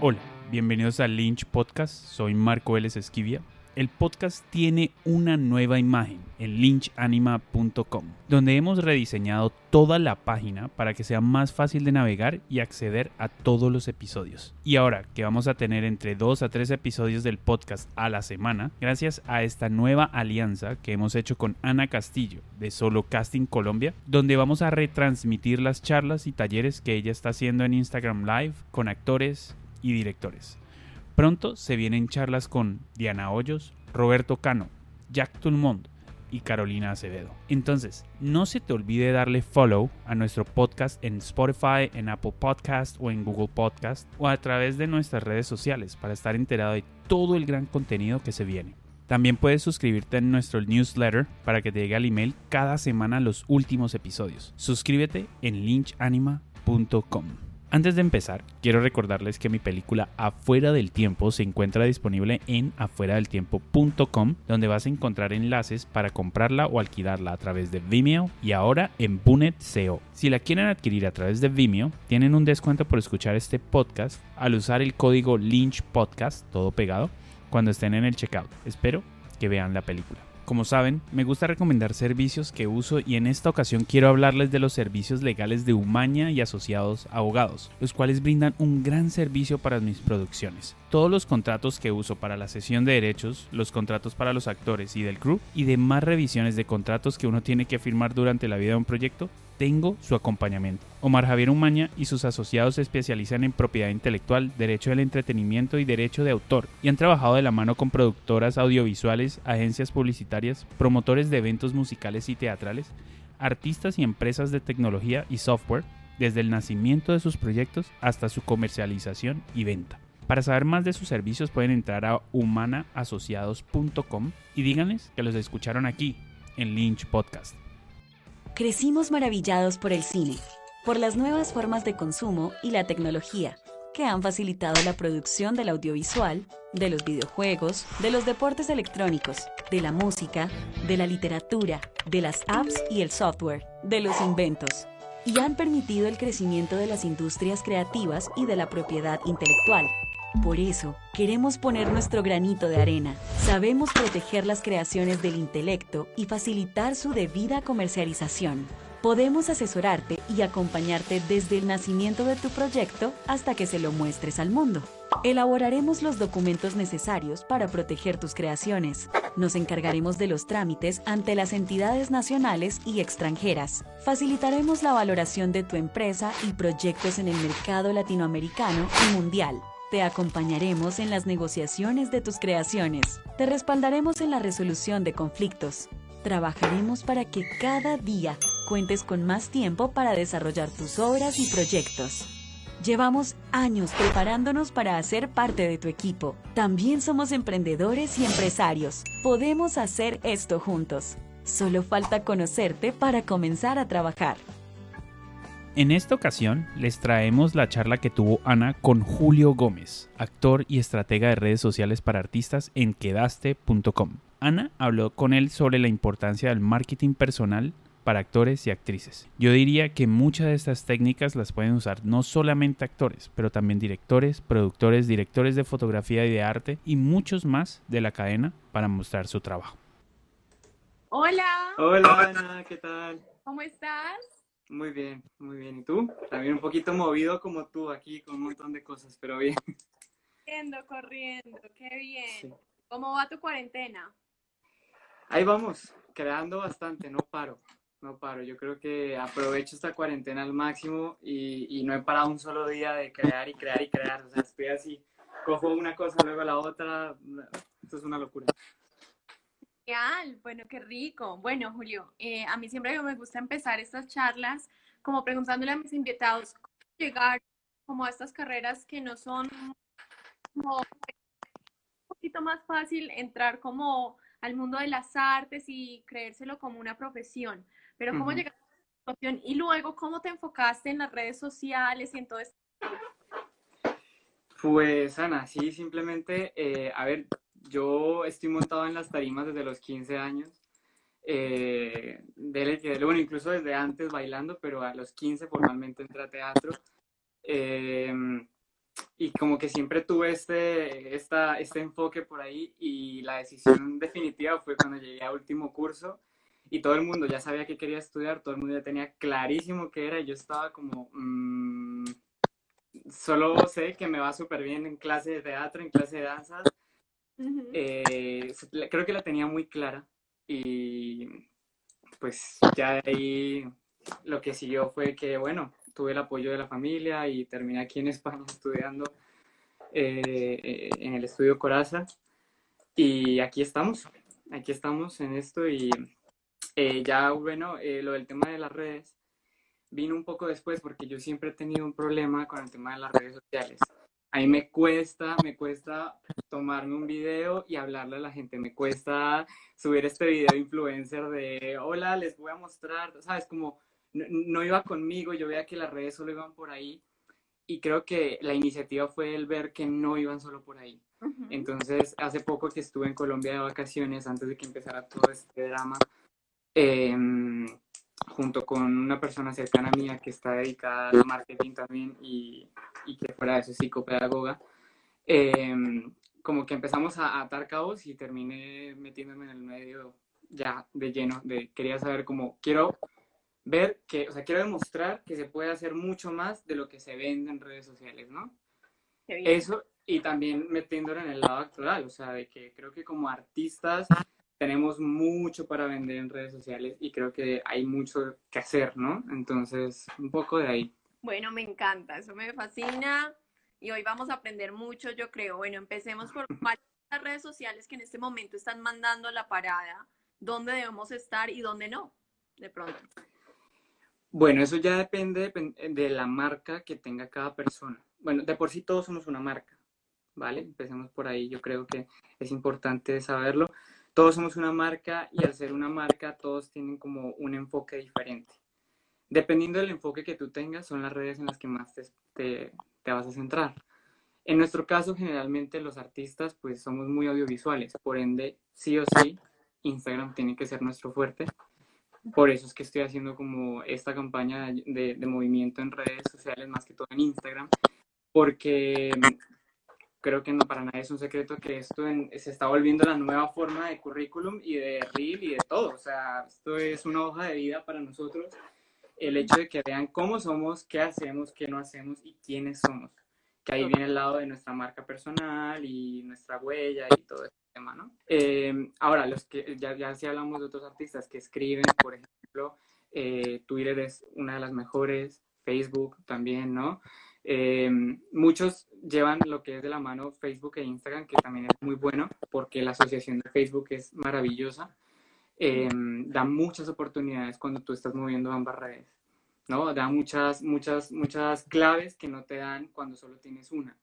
Hola, bienvenidos a Lynch Podcast. Soy Marco Vélez Esquivia. El podcast tiene una nueva imagen en lynchanima.com, donde hemos rediseñado toda la página para que sea más fácil de navegar y acceder a todos los episodios. Y ahora que vamos a tener entre 2 a 3 episodios del podcast a la semana, gracias a esta nueva alianza que hemos hecho con Ana Castillo de Solo Casting Colombia, donde vamos a retransmitir las charlas y talleres que ella está haciendo en Instagram Live con actores y directores. Pronto se vienen charlas con Diana Hoyos, Roberto Cano, Jack Tulmont y Carolina Acevedo. Entonces, no se te olvide darle follow a nuestro podcast en Spotify, en Apple Podcast o en Google Podcast o a través de nuestras redes sociales para estar enterado de todo el gran contenido que se viene. También puedes suscribirte en nuestro newsletter para que te llegue al email cada semana los últimos episodios. Suscríbete en lynchanima.com. Antes de empezar, quiero recordarles que mi película Afuera del Tiempo se encuentra disponible en afueradeltiempo.com, donde vas a encontrar enlaces para comprarla o alquilarla a través de Vimeo y ahora en Bunet SEO. Si la quieren adquirir a través de Vimeo, tienen un descuento por escuchar este podcast al usar el código Lynch Podcast, todo pegado, cuando estén en el checkout. Espero que vean la película. Como saben, me gusta recomendar servicios que uso y en esta ocasión quiero hablarles de los servicios legales de Umaña y asociados abogados, los cuales brindan un gran servicio para mis producciones. Todos los contratos que uso para la sesión de derechos, los contratos para los actores y del crew y demás revisiones de contratos que uno tiene que firmar durante la vida de un proyecto tengo su acompañamiento. Omar Javier Umaña y sus asociados se especializan en propiedad intelectual, derecho del entretenimiento y derecho de autor, y han trabajado de la mano con productoras audiovisuales, agencias publicitarias, promotores de eventos musicales y teatrales, artistas y empresas de tecnología y software, desde el nacimiento de sus proyectos hasta su comercialización y venta. Para saber más de sus servicios pueden entrar a humanaasociados.com y díganles que los escucharon aquí en Lynch Podcast. Crecimos maravillados por el cine, por las nuevas formas de consumo y la tecnología que han facilitado la producción del audiovisual, de los videojuegos, de los deportes electrónicos, de la música, de la literatura, de las apps y el software, de los inventos, y han permitido el crecimiento de las industrias creativas y de la propiedad intelectual. Por eso, queremos poner nuestro granito de arena. Sabemos proteger las creaciones del intelecto y facilitar su debida comercialización. Podemos asesorarte y acompañarte desde el nacimiento de tu proyecto hasta que se lo muestres al mundo. Elaboraremos los documentos necesarios para proteger tus creaciones. Nos encargaremos de los trámites ante las entidades nacionales y extranjeras. Facilitaremos la valoración de tu empresa y proyectos en el mercado latinoamericano y mundial. Te acompañaremos en las negociaciones de tus creaciones. Te respaldaremos en la resolución de conflictos. Trabajaremos para que cada día cuentes con más tiempo para desarrollar tus obras y proyectos. Llevamos años preparándonos para hacer parte de tu equipo. También somos emprendedores y empresarios. Podemos hacer esto juntos. Solo falta conocerte para comenzar a trabajar. En esta ocasión les traemos la charla que tuvo Ana con Julio Gómez, actor y estratega de redes sociales para artistas en quedaste.com. Ana habló con él sobre la importancia del marketing personal para actores y actrices. Yo diría que muchas de estas técnicas las pueden usar no solamente actores, pero también directores, productores, directores de fotografía y de arte y muchos más de la cadena para mostrar su trabajo. Hola. Hola Ana, ¿qué tal? ¿Cómo estás? Muy bien, muy bien. ¿Y tú? También un poquito movido como tú aquí con un montón de cosas, pero bien. Corriendo, corriendo, qué bien. ¿Cómo va tu cuarentena? Ahí vamos, creando bastante, no paro, no paro. Yo creo que aprovecho esta cuarentena al máximo y, y no he parado un solo día de crear y crear y crear. O sea, estoy así, cojo una cosa, luego la otra. Esto es una locura. Genial, bueno, qué rico. Bueno, Julio, eh, a mí siempre me gusta empezar estas charlas como preguntándole a mis invitados cómo llegar como a estas carreras que no son como un poquito más fácil entrar como al mundo de las artes y creérselo como una profesión, pero cómo llegaste a esta profesión y luego cómo te enfocaste en las redes sociales y en todo esto. Pues Ana, sí, simplemente, eh, a ver, yo estoy montado en las tarimas desde los 15 años. Eh, bueno, incluso desde antes bailando, pero a los 15 formalmente entré a teatro. Eh, y como que siempre tuve este, esta, este enfoque por ahí y la decisión definitiva fue cuando llegué a último curso y todo el mundo ya sabía que quería estudiar, todo el mundo ya tenía clarísimo qué era y yo estaba como, mm, solo sé que me va súper bien en clase de teatro, en clase de danzas. Eh, creo que la tenía muy clara y pues ya de ahí lo que siguió fue que, bueno, tuve el apoyo de la familia y terminé aquí en España estudiando eh, en el estudio Coraza. Y aquí estamos, aquí estamos en esto y eh, ya, bueno, eh, lo del tema de las redes vino un poco después porque yo siempre he tenido un problema con el tema de las redes sociales. A mí me cuesta, me cuesta tomarme un video y hablarle a la gente. Me cuesta subir este video influencer de, hola, les voy a mostrar, ¿sabes? Como no, iba conmigo, yo veía que las redes solo iban por ahí y creo que la iniciativa fue el ver que no iban solo por ahí. Entonces, hace poco que estuve en Colombia de vacaciones, antes de que empezara todo este drama, em, junto con una persona cercana mía que está dedicada al marketing también y, y que fuera de eso psicopedagoga, em, como que empezamos a atar cabos y terminé metiéndome en el medio ya de lleno, de quería saber cómo quiero ver que, o sea, quiero demostrar que se puede hacer mucho más de lo que se vende en redes sociales, ¿no? Eso, y también metiéndolo en el lado actual, o sea, de que creo que como artistas tenemos mucho para vender en redes sociales y creo que hay mucho que hacer, ¿no? Entonces, un poco de ahí. Bueno, me encanta, eso me fascina y hoy vamos a aprender mucho, yo creo. Bueno, empecemos por las redes sociales que en este momento están mandando la parada, dónde debemos estar y dónde no, de pronto. Bueno, eso ya depende de la marca que tenga cada persona. Bueno, de por sí todos somos una marca, ¿vale? Empecemos por ahí, yo creo que es importante saberlo. Todos somos una marca y al ser una marca todos tienen como un enfoque diferente. Dependiendo del enfoque que tú tengas, son las redes en las que más te, te vas a centrar. En nuestro caso, generalmente los artistas pues somos muy audiovisuales, por ende, sí o sí, Instagram tiene que ser nuestro fuerte por eso es que estoy haciendo como esta campaña de, movimiento en redes sociales, más que todo en Instagram, porque creo que no para nadie es un secreto que esto se está volviendo la nueva forma de currículum y de reel y de todo. O sea, esto es una hoja de vida para nosotros. El hecho de que vean cómo somos, qué hacemos, qué no hacemos y quiénes somos. Que ahí viene el lado de nuestra marca personal y nuestra huella y todo eso tema, ¿no? Em, ahora, los que ya, ya si hablamos de otros artistas que escriben, por ejemplo, eh, Twitter es una de las mejores, Facebook también, ¿no? Em, muchos llevan lo que es de la mano Facebook e Instagram, que también es muy bueno, porque la asociación de Facebook es maravillosa. Em, da muchas oportunidades cuando tú estás moviendo ambas redes, ¿no? Da muchas, muchas, muchas claves que no te dan cuando solo tienes una.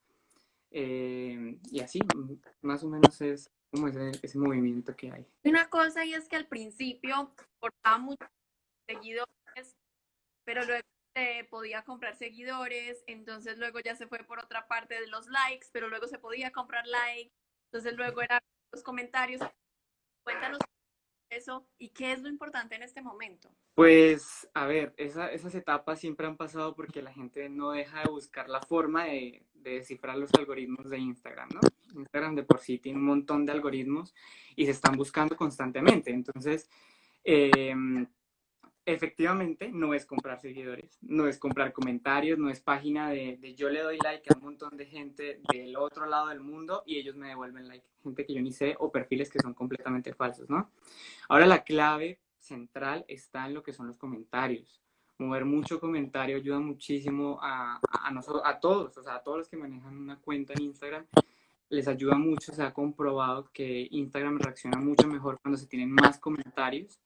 y así, más o menos es como ese, ese movimiento que hay. Una cosa y es que al principio portaba muchos seguidores, pero luego se podía comprar seguidores, entonces luego ya se fue por otra parte de los likes, pero luego se podía comprar likes, entonces luego eran los comentarios. Cuéntanos eso y qué es lo importante en este momento. Pues, a ver, esas etapas siempre han pasado porque la gente no deja de buscar la forma de, de descifrar los algoritmos de Instagram, ¿no? Instagram de por sí tiene un montón de algoritmos y se están buscando constantemente. Entonces, em, efectivamente, no es comprar seguidores, no es comprar comentarios, no es página de, de, yo le doy like a un montón de gente del otro lado del mundo y ellos me devuelven like, gente que yo ni sé o perfiles que son completamente falsos, ¿no? Ahora la clave central está en lo que son los comentarios mover mucho comentario ayuda muchísimo a, a, nosotros, a todos, o sea, a todos los que manejan una cuenta en Instagram, les ayuda mucho, se ha comprobado que Instagram reacciona mucho mejor cuando se tienen más comentarios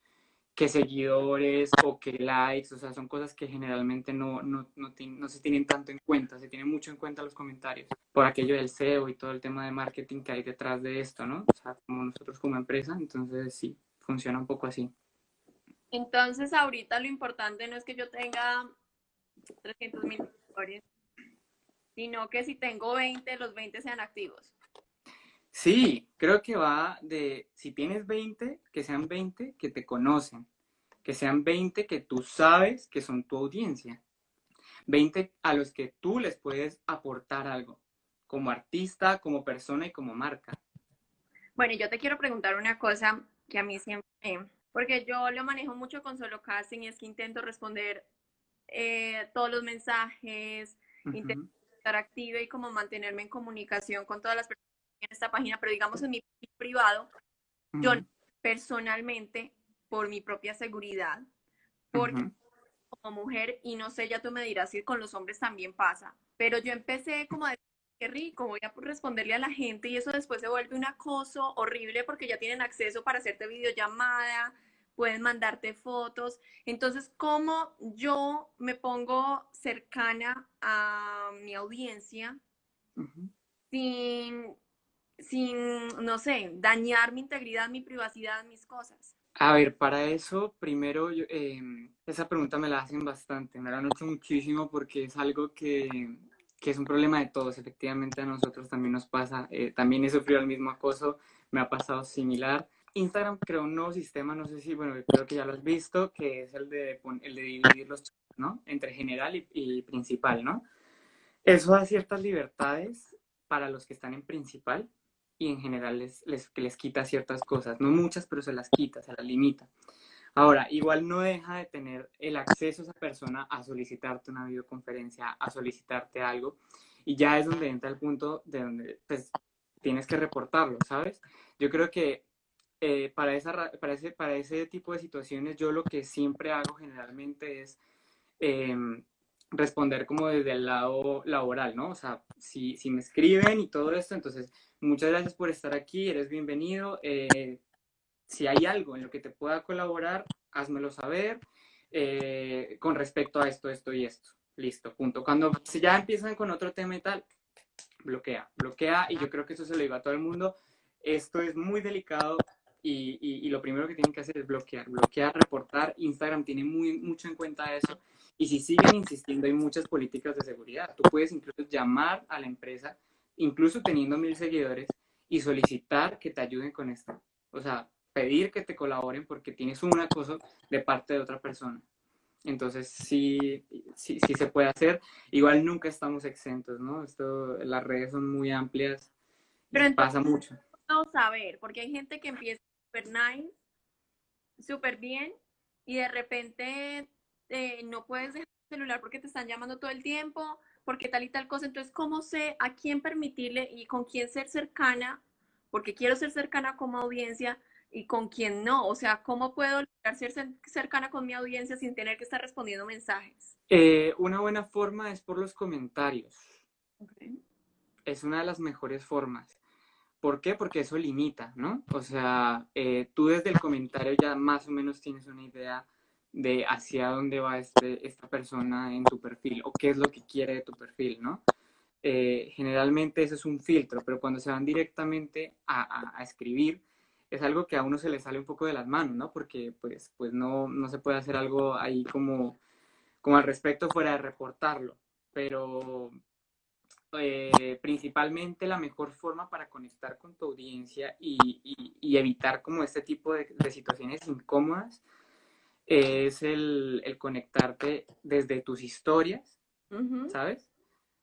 que seguidores o que likes, o sea, son cosas que generalmente no, no, no, no, se tienen tanto en cuenta, se tienen mucho en cuenta los comentarios, por aquello del SEO y todo el tema de marketing que hay detrás de esto, ¿no? O sea, como nosotros como empresa, entonces sí, funciona un poco así. Entonces, ahorita lo importante no es que yo tenga 300 mil seguidores, sino que si tengo 20, los 20 sean activos. Sí, creo que va de, si tienes 20, que sean 20 que te conocen, que sean 20 que tú sabes que son tu audiencia, 20 a los que tú les puedes aportar algo. como artista, como persona y como marca. Bueno, yo te quiero preguntar una cosa que a mí siempre, porque yo lo manejo mucho con solo casting y es que intento responder eh, todos los mensajes, intento estar activa y como mantenerme en comunicación con todas las personas en esta página, pero digamos en mi privado, yo personalmente, por mi propia seguridad, porque como mujer, y no sé, ya tú me dirás si con los hombres también pasa, pero yo empecé como a decir, qué rico, voy a responderle a la gente y eso después se vuelve un acoso horrible porque ya tienen acceso para hacerte videollamada, pueden mandarte fotos. Entonces, ¿cómo yo me pongo cercana a mi audiencia sin, sin, no sé, dañar mi integridad, mi privacidad, mis cosas? A ver, para eso, primero, em, esa pregunta me la hacen bastante, me la han hecho muchísimo porque es algo que, que, es un problema de todos, efectivamente a nosotros también nos pasa, eh, también he sufrido el mismo acoso, me ha pasado similar. Instagram creó un nuevo sistema, no sé si, bueno, creo que ya lo has visto, que es el de, el de dividir los ¿no? Entre general y, y principal, ¿no? Eso da ciertas libertades para los que están en principal, y en general les, les, les quita ciertas cosas, no muchas, pero se las quita, se las limita. Ahora, igual no deja de tener el acceso a esa persona a solicitarte una videoconferencia, a solicitarte algo, y ya es donde entra el punto de donde pues, tienes que reportarlo, ¿sabes? Yo creo que eh, para, esa, para, ese, para ese tipo de situaciones yo lo que siempre hago generalmente es em, responder como desde el lado laboral, ¿no? O sea, si, si me escriben y todo esto, entonces Muchas gracias por estar aquí, eres bienvenido. Eh, si hay algo en lo que te pueda colaborar, házmelo saber eh, con respecto a esto, esto y esto. Listo, punto. Cuando si ya empiezan con otro tema y tal, bloquea, bloquea y yo creo que eso se lo digo a todo el mundo. Esto es muy delicado y, y, lo primero que tienen que hacer es bloquear, bloquear, reportar. Instagram tiene muy, mucho en cuenta eso. Y si siguen insistiendo, hay muchas políticas de seguridad. Tú puedes incluso llamar a la empresa incluso teniendo mil seguidores, y solicitar que te ayuden con esto. O sea, pedir que te colaboren porque tienes un acoso de parte de otra persona. Entonces, sí, sí, sí se puede hacer. Igual nunca estamos exentos, ¿no? Esto, las redes son muy amplias. Pero pasa mucho. Vamos a ver, porque hay gente que empieza súper nice, súper bien, y de repente eh, no puedes dejar el celular porque te están llamando todo el tiempo, porque tal y tal cosa. Entonces, ¿cómo sé a quién permitirle y con quién ser cercana? Porque quiero ser cercana como audiencia y con quién no. O sea, ¿cómo puedo lograr ser cercana con mi audiencia sin tener que estar respondiendo mensajes? Eh, una buena forma es por los comentarios. Es una de las mejores formas. ¿Por qué? Porque eso limita, ¿no? O sea, eh, tú desde el comentario ya más o menos tienes una idea de hacia dónde va este, esta persona en tu perfil o qué es lo que quiere de tu perfil, ¿no? Eh, generalmente eso es un filtro, pero cuando se van directamente a, a, escribir, es algo que a uno se le sale un poco de las manos, ¿no? Porque pues, pues no, no se puede hacer algo ahí como, como al respecto fuera de reportarlo, pero eh, principalmente la mejor forma para conectar con tu audiencia y, y, evitar como este tipo de, de situaciones incómodas es el, el conectarte desde tus historias, ¿sabes?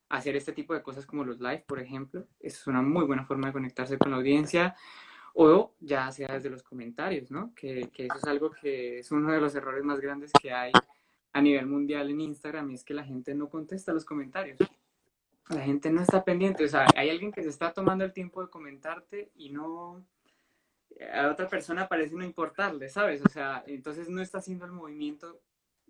Hacer este tipo de cosas como los live, por ejemplo. Es una muy buena forma de conectarse con la audiencia. O ya sea desde los comentarios, ¿no? Que, que eso es algo que es uno de los errores más grandes que hay a nivel mundial en Instagram y es que la gente no contesta los comentarios. La gente no está pendiente. O sea, hay alguien que se está tomando el tiempo de comentarte y no, a otra persona parece no importarle, ¿sabes? O sea, entonces no está haciendo el movimiento,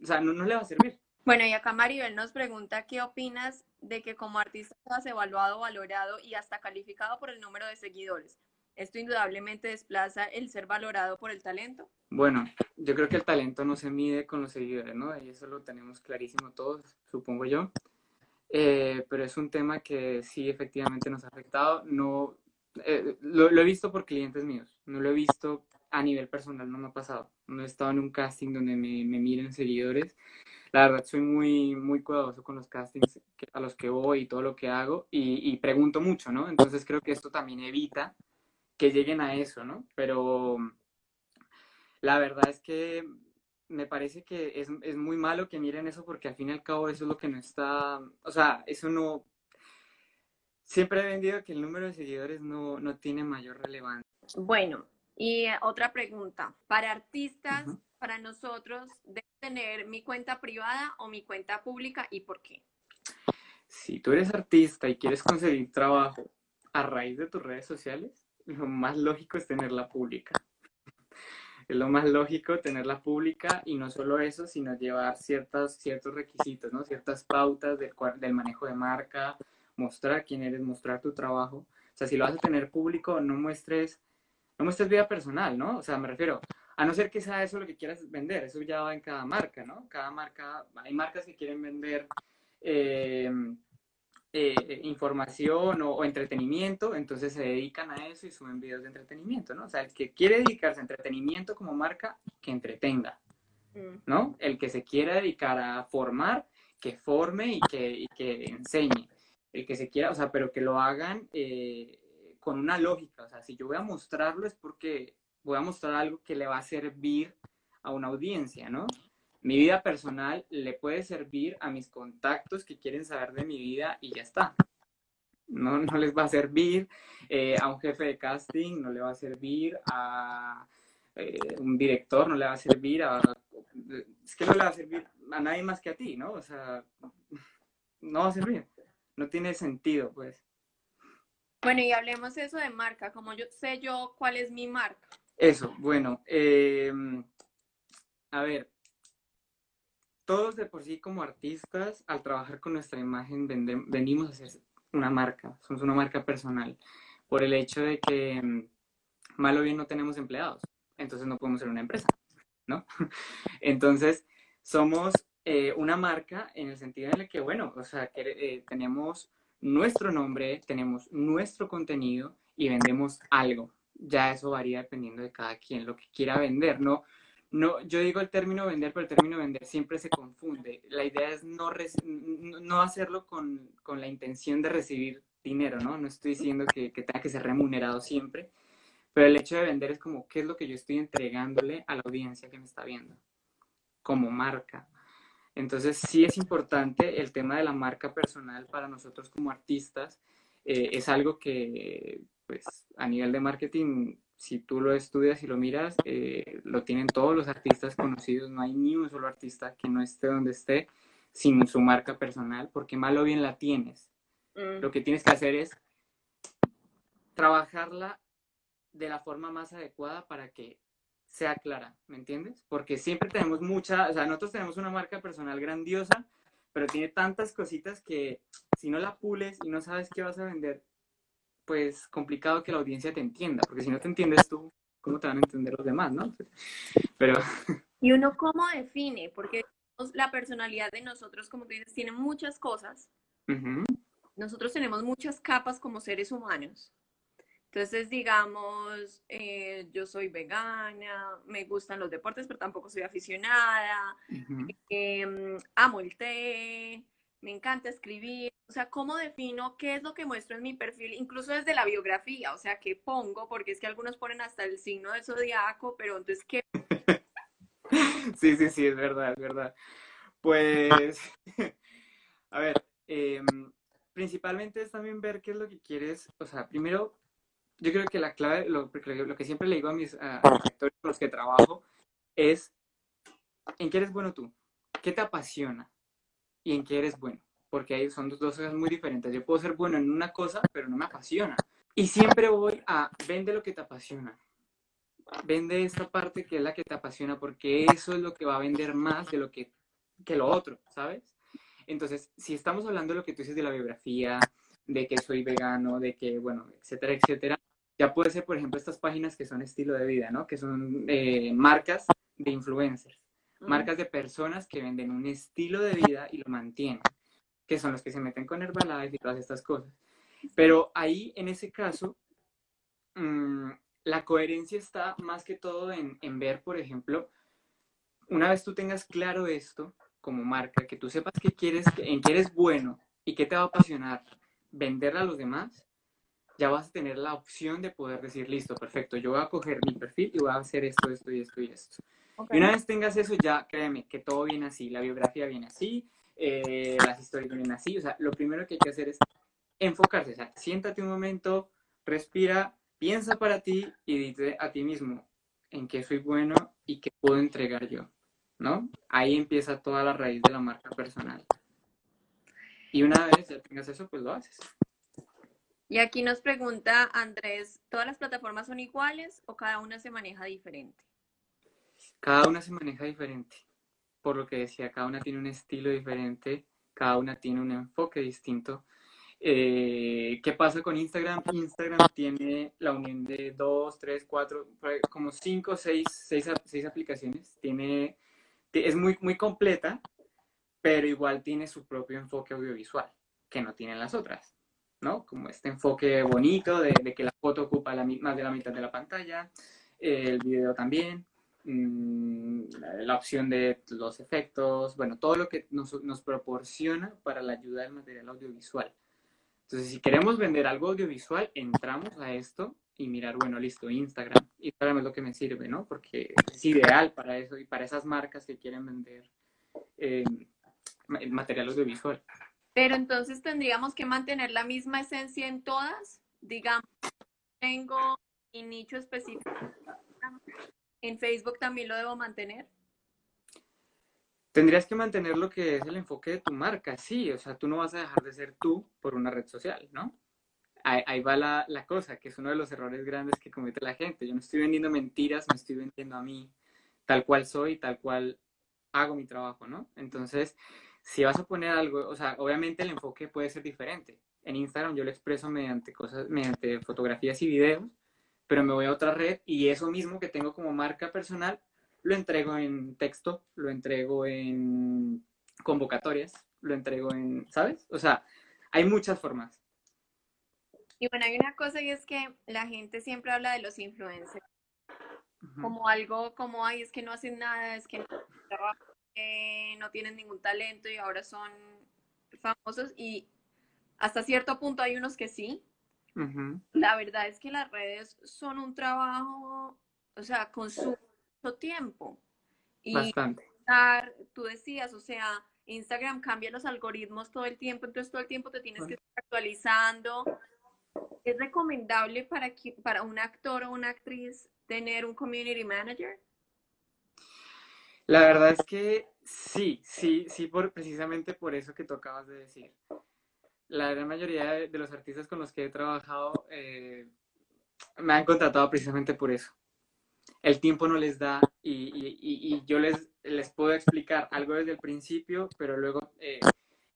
o sea, no, no le va a servir. Bueno, y acá Maribel nos pregunta qué opinas de que como artista seas evaluado, valorado y hasta calificado por el número de seguidores. ¿Esto indudablemente desplaza el ser valorado por el talento? Bueno, yo creo que el talento no se mide con los seguidores, ¿no? Y eso lo tenemos clarísimo todos, supongo yo. Eh, pero es un tema que sí efectivamente nos ha afectado. No, eh, lo, he visto por clientes míos, no lo he visto a nivel personal, no me ha pasado. No he estado en un casting donde me, me miren seguidores. La verdad, soy muy, muy cuidadoso con los castings a los que voy y todo lo que hago y, pregunto mucho, ¿no? Entonces creo que esto también evita que lleguen a eso, ¿no? Pero la verdad es que me parece que es, es, muy malo que miren eso porque al fin y al cabo eso es lo que no está, o sea, eso no, siempre he vendido que el número de seguidores no, no tiene mayor relevancia. Bueno, y eh, otra pregunta. Para artistas, para nosotros, ¿debe tener mi cuenta privada o mi cuenta pública y por qué? Si tú eres artista y quieres conseguir trabajo a raíz de tus redes sociales, lo más lógico es tenerla pública. Es lo más lógico tenerla pública y no solo eso, sino llevar ciertas, ciertos requisitos, ¿no? ciertas pautas del, del manejo de marca, mostrar quién eres, mostrar tu trabajo. O sea, si lo vas a tener público, no muestres, no muestres vida personal, ¿no? O sea, me refiero, a no ser que sea eso lo que quieras vender, eso ya va en cada marca, ¿no? Cada marca, hay marcas que quieren vender eh, eh, información o, entretenimiento, entonces se dedican a eso y suben videos de entretenimiento, ¿no? O sea, el que quiere dedicarse a entretenimiento como marca, que entretenga, mm. ¿no? El que se quiera dedicar a formar, que forme y que, que enseñe. El que se quiera, o sea, pero que lo hagan eh, con una lógica. O sea, si yo voy a mostrarlo es porque voy a mostrar algo que le va a servir a una audiencia, ¿no? mi vida personal le puede servir a mis contactos que quieren saber de mi vida y ya está. No, no les va a servir eh, a un jefe de casting, no le va a servir a eh, un director, no le va a servir a... Es que no le va a servir a nadie más que a ti, ¿no? O sea, no va a servir. No tiene sentido, pues. Bueno, y hablemos eso de marca, como yo sé yo cuál es mi marca. Eso, bueno, eh, a ver, todos de por sí como artistas, al trabajar con nuestra imagen, venimos a ser una marca, somos una marca personal, por el hecho de que, mm, mal o bien, no tenemos empleados, entonces no podemos ser una empresa, ¿no? Entonces, somos eh, una marca en el sentido en el que, bueno, o sea, que, eh, tenemos nuestro nombre, tenemos nuestro contenido y vendemos algo. Ya eso varía dependiendo de cada quien, lo que quiera vender, ¿no? no, yo digo el término vender, pero el término vender siempre se confunde. La idea es no, no hacerlo con, la intención de recibir dinero, ¿no? No estoy diciendo que, tenga que ser remunerado siempre, pero el hecho de vender es como qué es lo que yo estoy entregándole a la audiencia que me está viendo, como marca. Entonces sí es importante el tema de la marca personal para nosotros como artistas. Eh, es algo que, pues, a nivel de marketing si tú lo estudias y lo miras, eh, lo tienen todos los artistas conocidos, no hay ni un solo artista que no esté donde esté sin su marca personal, porque mal o bien la tienes. Mm. Lo que tienes que hacer es trabajarla de la forma más adecuada para que sea clara, ¿me entiendes? Porque siempre tenemos mucha, o sea, nosotros tenemos una marca personal grandiosa, pero tiene tantas cositas que si no la pules y no sabes qué vas a vender, pues complicado que la audiencia te entienda, porque si no te entiendes tú, ¿cómo te van a entender los demás, no? Pero... ¿Y uno cómo define? Porque la personalidad de nosotros, como tú dices, tiene muchas cosas. Nosotros tenemos muchas capas como seres humanos. Entonces, digamos, eh, yo soy vegana, me gustan los deportes, pero tampoco soy aficionada, em, amo el té, me encanta escribir, o sea, ¿cómo defino qué es lo que muestro en mi perfil, incluso desde la biografía? O sea, ¿qué pongo? Porque es que algunos ponen hasta el signo del zodiaco, pero entonces, ¿qué? Sí, sí, sí, es verdad, es verdad. Pues, a ver, em, principalmente es también ver qué es lo que quieres, o sea, primero, yo creo que la clave, lo, lo que siempre le digo a mis actores con los que trabajo, es en qué eres bueno tú, qué te apasiona y en qué eres bueno porque ahí son dos cosas muy diferentes. Yo puedo ser bueno en una cosa, pero no me apasiona. Y siempre voy a, vende lo que te apasiona. Vende esta parte que es la que te apasiona, porque eso es lo que va a vender más de lo que, que lo otro, ¿sabes? Entonces, si estamos hablando de lo que tú dices de la biografía, de que soy vegano, de que, bueno, etcétera, etcétera, ya puede ser, por ejemplo, estas páginas que son estilo de vida, ¿no? Que son eh, marcas de influencers, marcas de personas que venden un estilo de vida y lo mantienen que son los que se meten con Herbalife y todas estas cosas. Pero ahí, en ese caso, mm, la coherencia está más que todo en, ver, por ejemplo, una vez tú tengas claro esto como marca, que tú sepas que quieres, en qué eres bueno y qué te va a apasionar venderla a los demás, ya vas a tener la opción de poder decir, listo, perfecto, yo voy a coger mi perfil y voy a hacer esto, esto y esto y esto. Y una vez tengas eso, ya créeme que todo viene así, la biografía viene así, eh, las historias vienen así. O sea, lo primero que hay que hacer es enfocarse, o sea, siéntate un momento, respira, piensa para ti y dite a ti mismo en qué soy bueno y qué puedo entregar yo, ¿no? Ahí empieza toda la raíz de la marca personal. Y una vez ya tengas eso, pues lo haces. Y aquí nos pregunta Andrés, ¿todas las plataformas son iguales o cada una se maneja diferente? Cada una se maneja diferente. Por lo que decía, cada una tiene un estilo diferente, cada una tiene un enfoque distinto. Eh, ¿Qué pasa con Instagram? Instagram tiene la unión de dos, tres, cuatro, como cinco, seis, seis, seis aplicaciones. Tiene, es muy, muy completa, pero igual tiene su propio enfoque audiovisual, que no tienen las otras. ¿No? Como este enfoque bonito de, que la foto ocupa la, más de la mitad de la pantalla, el video también, mm, la opción de los efectos, bueno, todo lo que nos, nos, proporciona para la ayuda del material audiovisual. Entonces, si queremos vender algo audiovisual, entramos a esto y mirar, bueno, listo, Instagram. Instagram es lo que me sirve, ¿no? Porque es ideal para eso y para esas marcas que quieren vender eh, material audiovisual. Pero entonces tendríamos que mantener la misma esencia en todas. Digamos, tengo mi nicho específico. En Facebook también lo debo mantener. Tendrías que mantener lo que es el enfoque de tu marca, sí, o sea, tú no vas a dejar de ser tú por una red social, ¿no? Ahí, va la, la, cosa, que es uno de los errores grandes que comete la gente. Yo no estoy vendiendo mentiras, me estoy vendiendo a mí, tal cual soy, tal cual hago mi trabajo, ¿no? Entonces, si vas a poner algo, o sea, obviamente el enfoque puede ser diferente. En Instagram yo lo expreso mediante cosas, mediante fotografías y videos, pero me voy a otra red y eso mismo que tengo como marca personal lo entrego en texto, lo entrego en convocatorias, lo entrego en, ¿sabes? O sea, hay muchas formas. Y bueno, hay una cosa y es que la gente siempre habla de los influencers como algo como, ay, es que no hacen nada, es que no trabajan no tienen ningún talento y ahora son famosos y hasta cierto punto hay unos que sí. La verdad es que las redes son un trabajo, o sea, consumen mucho tiempo. Y Bastante. tú decías, o sea, Instagram cambia los algoritmos todo el tiempo, entonces todo el tiempo te tienes que estar actualizando. ¿Es recomendable para, para un actor o una actriz tener un community manager? La verdad es que sí, sí, sí, por, precisamente por eso que tú acabas de decir. La gran mayoría de, los artistas con los que he trabajado eh, me han contratado precisamente por eso. El tiempo no les da y, yo les, les puedo explicar algo desde el principio, pero luego eh,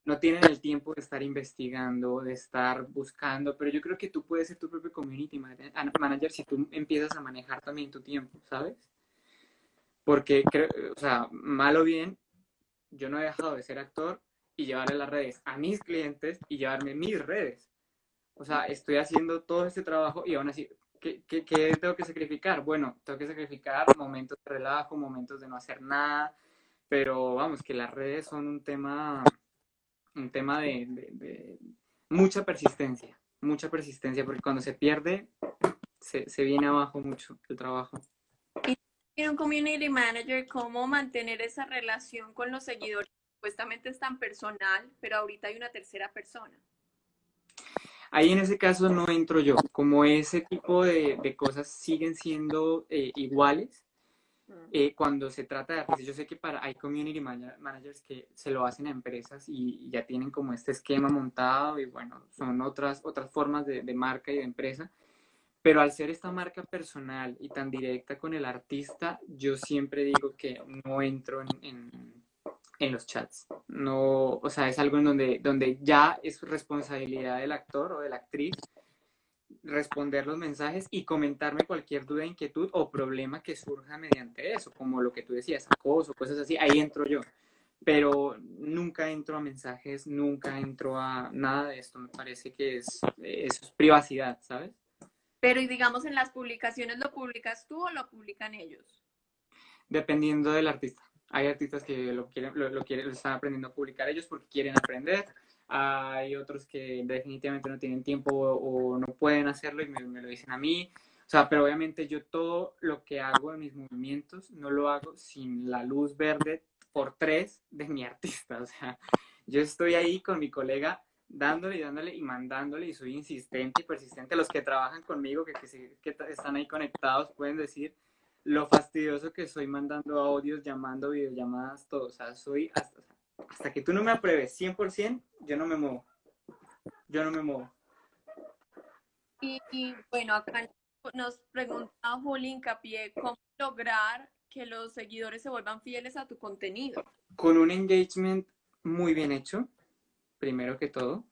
no tienen el tiempo de estar investigando, de estar buscando, pero yo creo que tú puedes ser tu propio community manager si tú empiezas a manejar también tu tiempo, ¿sabes? Porque, o sea, mal o bien, yo no he dejado de ser actor y llevarle las redes a mis clientes y llevarme mis redes. O sea, estoy haciendo todo este trabajo y aún así, ¿qué, qué, tengo que sacrificar? Bueno, tengo que sacrificar momentos de relajo, momentos de no hacer nada, pero vamos, que las redes son un tema, un tema de, de mucha persistencia, mucha persistencia, porque cuando se pierde, se, se viene abajo mucho el trabajo un community manager, cómo mantener esa relación con los seguidores. Supuestamente es tan personal, pero ahorita hay una tercera persona. Ahí en ese caso no entro yo. Como ese tipo de, cosas siguen siendo eh, iguales, mm. eh, cuando se trata de yo sé que para hay community managers que se lo hacen a empresas y, ya tienen como este esquema montado y bueno, son otras, otras formas de, de marca y de empresa pero al ser esta marca personal y tan directa con el artista, yo siempre digo que no entro en, en, los chats. No, o sea, es algo en donde, donde ya es responsabilidad del actor o de la actriz responder los mensajes y comentarme cualquier duda, inquietud o problema que surja mediante eso, como lo que tú decías, acoso, cosas así, ahí entro yo. Pero nunca entro a mensajes, nunca entro a nada de esto. Me parece que es, es privacidad, ¿sabes? Pero digamos en las publicaciones, ¿lo publicas tú o lo publican ellos? Dependiendo del artista. Hay artistas que lo quieren, lo, quieren, lo están aprendiendo a publicar ellos porque quieren aprender. Hay otros que definitivamente no tienen tiempo o, no pueden hacerlo y me, me, lo dicen a mí. O sea, pero obviamente yo todo lo que hago en mis movimientos no lo hago sin la luz verde por tres de mi artista. O sea, yo estoy ahí con mi colega dándole y dándole y mandándole y soy insistente y persistente. Los que trabajan conmigo, que, que, que están ahí conectados, pueden decir lo fastidioso que soy mandando audios, llamando, videollamadas, todo. O sea, soy hasta, hasta que tú no me apruebes 100%, yo no me muevo. Yo no me muevo. Y, bueno, acá nos pregunta Juli Hincapié, ¿cómo lograr que los seguidores se vuelvan fieles a tu contenido? Con un engagement muy bien hecho, primero que todo,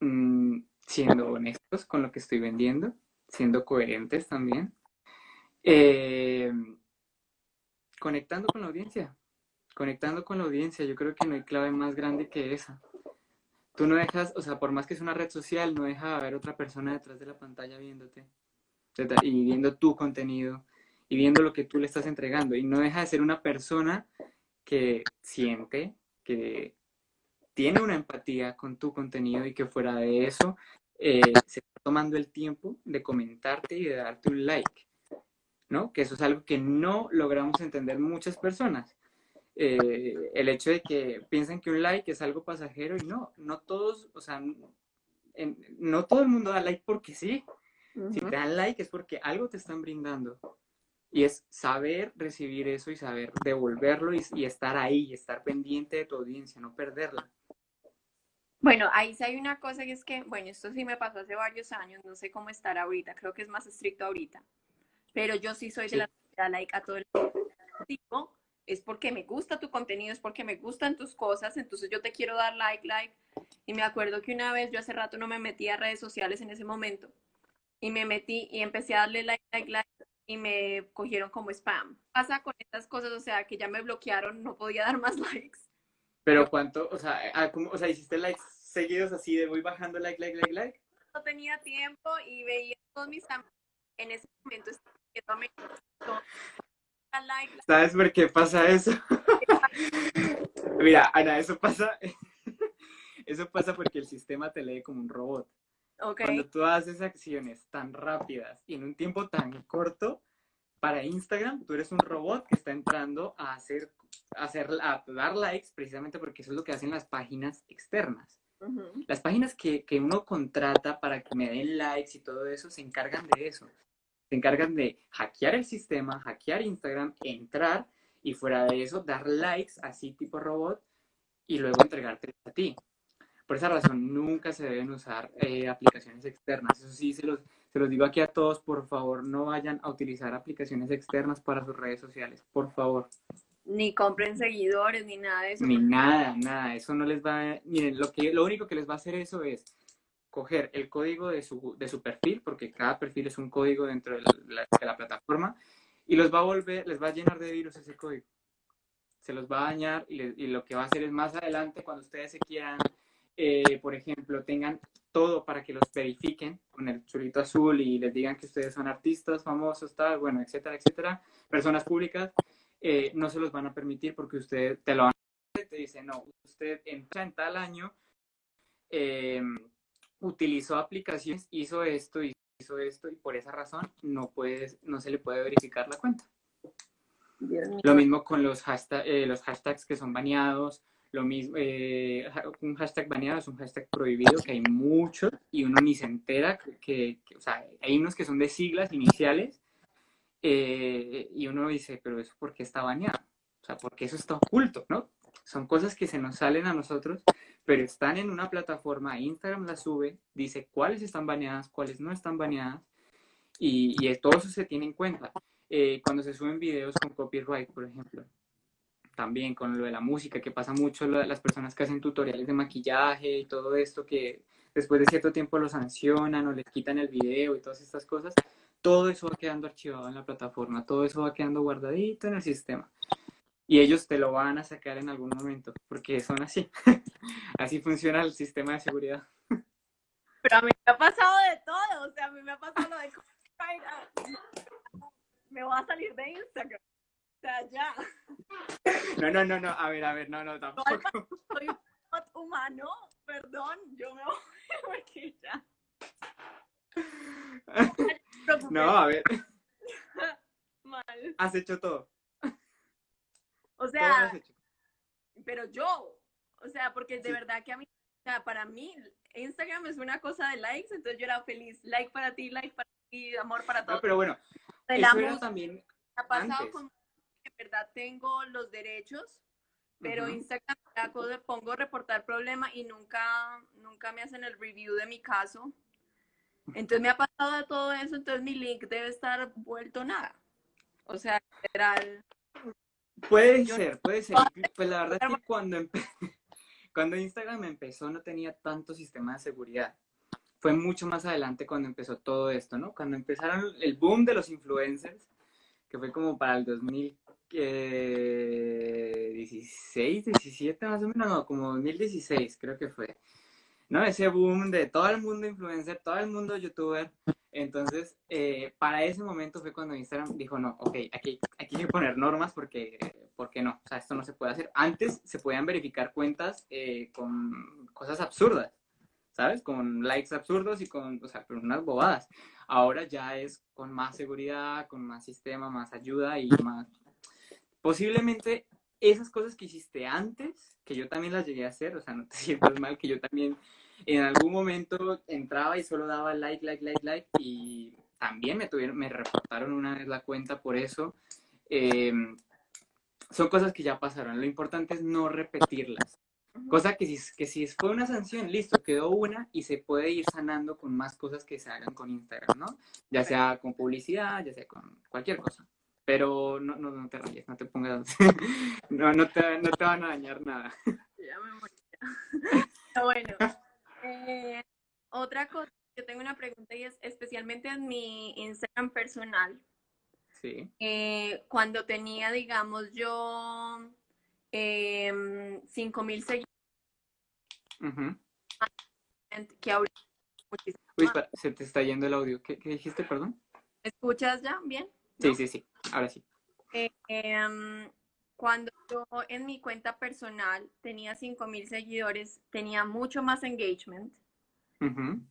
mm, siendo honestos con lo que estoy vendiendo, siendo coherentes también, eh, conectando con la audiencia, conectando con la audiencia, yo creo que no hay clave más grande que esa. Tú no dejas, o sea, por más que es una red social, no deja de haber otra persona detrás de la pantalla viéndote y viendo tu contenido y viendo lo que tú le estás entregando. Y no deja de ser una persona que siente, que tiene una empatía con tu contenido y que fuera de eso eh, se está tomando el tiempo de comentarte y de darte un like, ¿no? Que eso es algo que no logramos entender muchas personas. Eh, el hecho de que piensen que un like es algo pasajero y no, no todos, o sea, no todo el mundo da like porque sí. Si te dan like es porque algo te están brindando. Y es saber recibir eso y saber devolverlo y, y estar ahí, y estar pendiente de tu audiencia, no perderla. Bueno, ahí sí hay una cosa que es que, bueno, esto sí me pasó hace varios años, no sé cómo estar ahorita, creo que es más estricto ahorita, pero yo sí soy de la la like a todo el mundo. Es porque me gusta tu contenido, es porque me gustan tus cosas, entonces yo te quiero dar like, like. Y me acuerdo que una vez yo hace rato no me metí a redes sociales en ese momento y me metí y empecé a darle like, like, like y me cogieron como spam. Pasa con estas cosas, o sea, que ya me bloquearon, no podía dar más likes. Pero cuánto, o sea, o sea, hiciste likes seguidos así de voy bajando like, like, like, like. No tenía tiempo y veía todos mis amigos en ese momento like. ¿Sabes por qué pasa eso? Mira, Ana, eso pasa, eso pasa porque el sistema te lee como un robot. Okay. Cuando tú haces acciones tan rápidas y en un tiempo tan corto, para Instagram tú eres un robot que está entrando a hacer hacer, a dar likes precisamente porque eso es lo que hacen las páginas externas. Las páginas que, que, uno contrata para que me den likes y todo eso se encargan de eso. Se encargan de hackear el sistema, hackear Instagram, entrar y fuera de eso dar likes así tipo robot y luego entregarte a ti. Por esa razón nunca se deben usar eh, aplicaciones externas. Eso sí, se los, se los digo aquí a todos, por favor, no vayan a utilizar aplicaciones externas para sus redes sociales, por favor. Ni compren seguidores, ni nada de eso. Ni nada, nada. Eso no les va a... Miren, lo, que, lo único que les va a hacer eso es coger el código de su, de su perfil, porque cada perfil es un código dentro de la, de la, plataforma, y los va a volver, les va a llenar de virus ese código. Se los va a dañar y, y lo que va a hacer es más adelante, cuando ustedes se quieran, eh, por ejemplo, tengan todo para que los verifiquen con el chulito azul y les digan que ustedes son artistas famosos, tal, bueno, etcétera, etcétera, personas públicas, eh, no se los van a permitir porque usted te lo van a te dice, no, usted entra en tal año, eh, utilizó aplicaciones, hizo esto, hizo esto, y por esa razón no, puedes, no se le puede verificar la cuenta. Lo mismo con los, hashtag, eh, los hashtags que son baneados, lo mismo, un hashtag baneado es un hashtag prohibido, que hay muchos y uno ni se entera que, o sea, hay unos que son de siglas iniciales eh, y uno dice, pero eso por qué está bañado? O sea, porque eso está oculto, ¿no? Son cosas que se nos salen a nosotros, pero están en una plataforma, Instagram las sube, dice cuáles están baneadas, cuáles no están baneadas, y, y todo eso se tiene en cuenta. Eh, cuando se suben videos con copyright, por ejemplo, también con lo de la música, que pasa mucho lo de las personas que hacen tutoriales de maquillaje y todo esto, que después de cierto tiempo lo sancionan o les quitan el video y todas estas cosas, todo eso va quedando archivado en la plataforma, todo eso va quedando guardadito en el sistema. Y ellos te lo van a sacar en algún momento, porque son así. así funciona el sistema de seguridad. Pero a mí me ha pasado de todo, o sea, a mí me ha pasado lo de... Me voy a salir de Instagram. O sea, ya. No, no, no, no, a ver, a ver, no, no, tampoco. Soy un humano, perdón, yo me voy porque ya. No, a ver. Mal. Has hecho todo. O sea, pero yo, o sea, porque de verdad que a mí sea, para mí Instagram es una cosa de likes, entonces yo era feliz. Like para ti, like para ti, amor para todos. No, pero bueno, El eso amor era también ha pasado antes. con en verdad tengo los derechos, pero. Instagram me da cosa, pongo reportar problema y nunca, nunca me hacen el review de mi caso. Entonces me ha pasado de todo eso, entonces mi link debe estar vuelto nada. O sea, literal. Puede Yo- ser, puede ser. Pues la verdad es que cuando, empe- cuando Instagram empezó no tenía tanto sistema de seguridad. Fue mucho más adelante cuando empezó todo esto, ¿no? Cuando empezaron el boom de los influencers, que fue como para el 2016, 17 más o menos, no, como 2016 creo que fue. ¿No? Ese boom de todo el mundo influencer, todo el mundo youtuber. Entonces, eh, para ese momento fue cuando Instagram dijo, no, ok, aquí, aquí hay que poner normas porque, porque no, o sea, esto no se puede hacer. Antes se podían verificar cuentas eh, con cosas absurdas, ¿sabes? Con likes absurdos y con, o sea, con unas bobadas. Ahora ya es con más seguridad, con más sistema, más ayuda y más... Posiblemente esas cosas que hiciste antes, que yo también las llegué a hacer, o sea, no te sientas mal, que yo también en algún momento entraba y solo daba like, like, like, like, y también me tuvieron, me reportaron una vez la cuenta por eso. Eh, son cosas que ya pasaron. Lo importante es no repetirlas. Cosa que si, que si fue una sanción, listo, quedó una y se puede ir sanando con más cosas que se hagan con Instagram, ¿no? Ya sea con publicidad, ya sea con cualquier cosa. Pero no, no, no te rayes, no te pongas, no, no, te, no te van a dañar nada. Ya me morí. Pero bueno, eh, otra cosa, yo tengo una pregunta y es especialmente en mi Instagram personal, Sí. eh, cuando tenía, digamos, yo eh, 5000 seguidores, que ahorita muchísimo Uy, se te está yendo el audio. ¿Qué, qué dijiste, perdón? ¿Me escuchas ya? ¿Bien? Sí, ¿No? sí, sí. Ahora sí. Eh, em, cuando yo en mi cuenta personal tenía 5000 seguidores, tenía mucho más engagement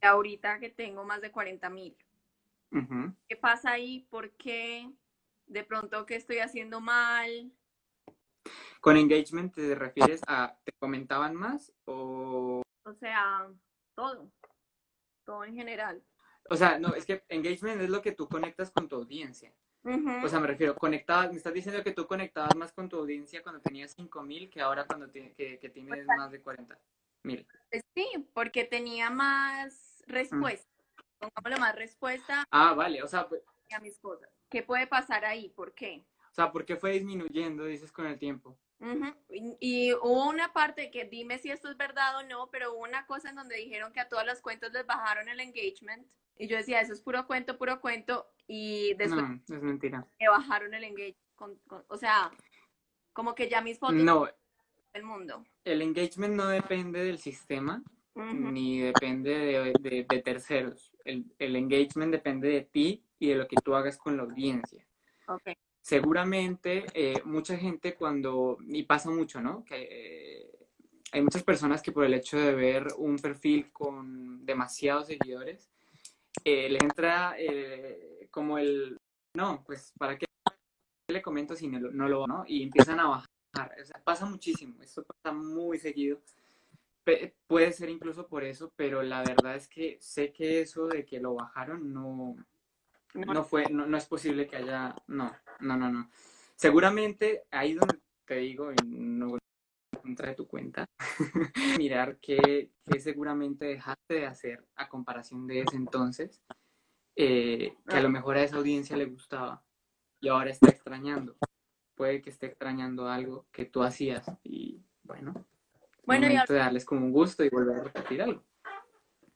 que ahorita que tengo más de 40000. ujú. ¿Qué pasa ahí? ¿Por qué? De pronto, ¿qué estoy haciendo mal? ¿Con engagement te refieres a te comentaban más o O sea, todo. Todo en general. o sea, no, es que engagement es lo que tú conectas con tu audiencia. O sea, me refiero, conectabas, me estás diciendo que tú conectabas más con tu audiencia cuando tenías 5000 que ahora cuando ti- que, que tienes más de 40000. Pues sí, porque tenía más respuesta. Pongámosle más respuesta Ah, vale, o sea, pues- a mis cosas. ¿Qué puede pasar ahí? ¿Por qué? o sea, ¿por qué fue disminuyendo, dices, con el tiempo? Y, y hubo una parte que dime si esto es verdad o no, pero hubo una cosa en donde dijeron que a todas las cuentas les bajaron el engagement. Y yo decía, eso es puro cuento, puro cuento. Y después No, es mentira. me bajaron el engagement. con- con- o sea, como que ya mis fotos No, del mundo. el engagement no depende del sistema, ni depende de, de- de terceros. El, el engagement depende de ti y de lo que tú hagas con la audiencia. Seguramente eh, mucha gente cuando, y pasa mucho, ¿no? Que eh, hay muchas personas que por el hecho de ver un perfil con demasiados seguidores, eh, les entra eh, como el, no, pues ¿para qué le comento si no, no lo, ¿no? Y empiezan a bajar. O sea, pasa muchísimo, esto pasa muy seguido. Pe- puede ser incluso por eso, pero la verdad es que sé que eso de que lo bajaron no, No. fue, no, no es posible que haya, no, no, no, no. Seguramente ahí donde te digo, y no contra de tu cuenta, mirar qué, qué seguramente dejaste de hacer a comparación de ese entonces, eh, que a lo mejor a esa audiencia le gustaba y ahora está extrañando. Puede que esté extrañando algo que tú hacías y bueno, Bueno, y de darles como un gusto y volver a repetir algo.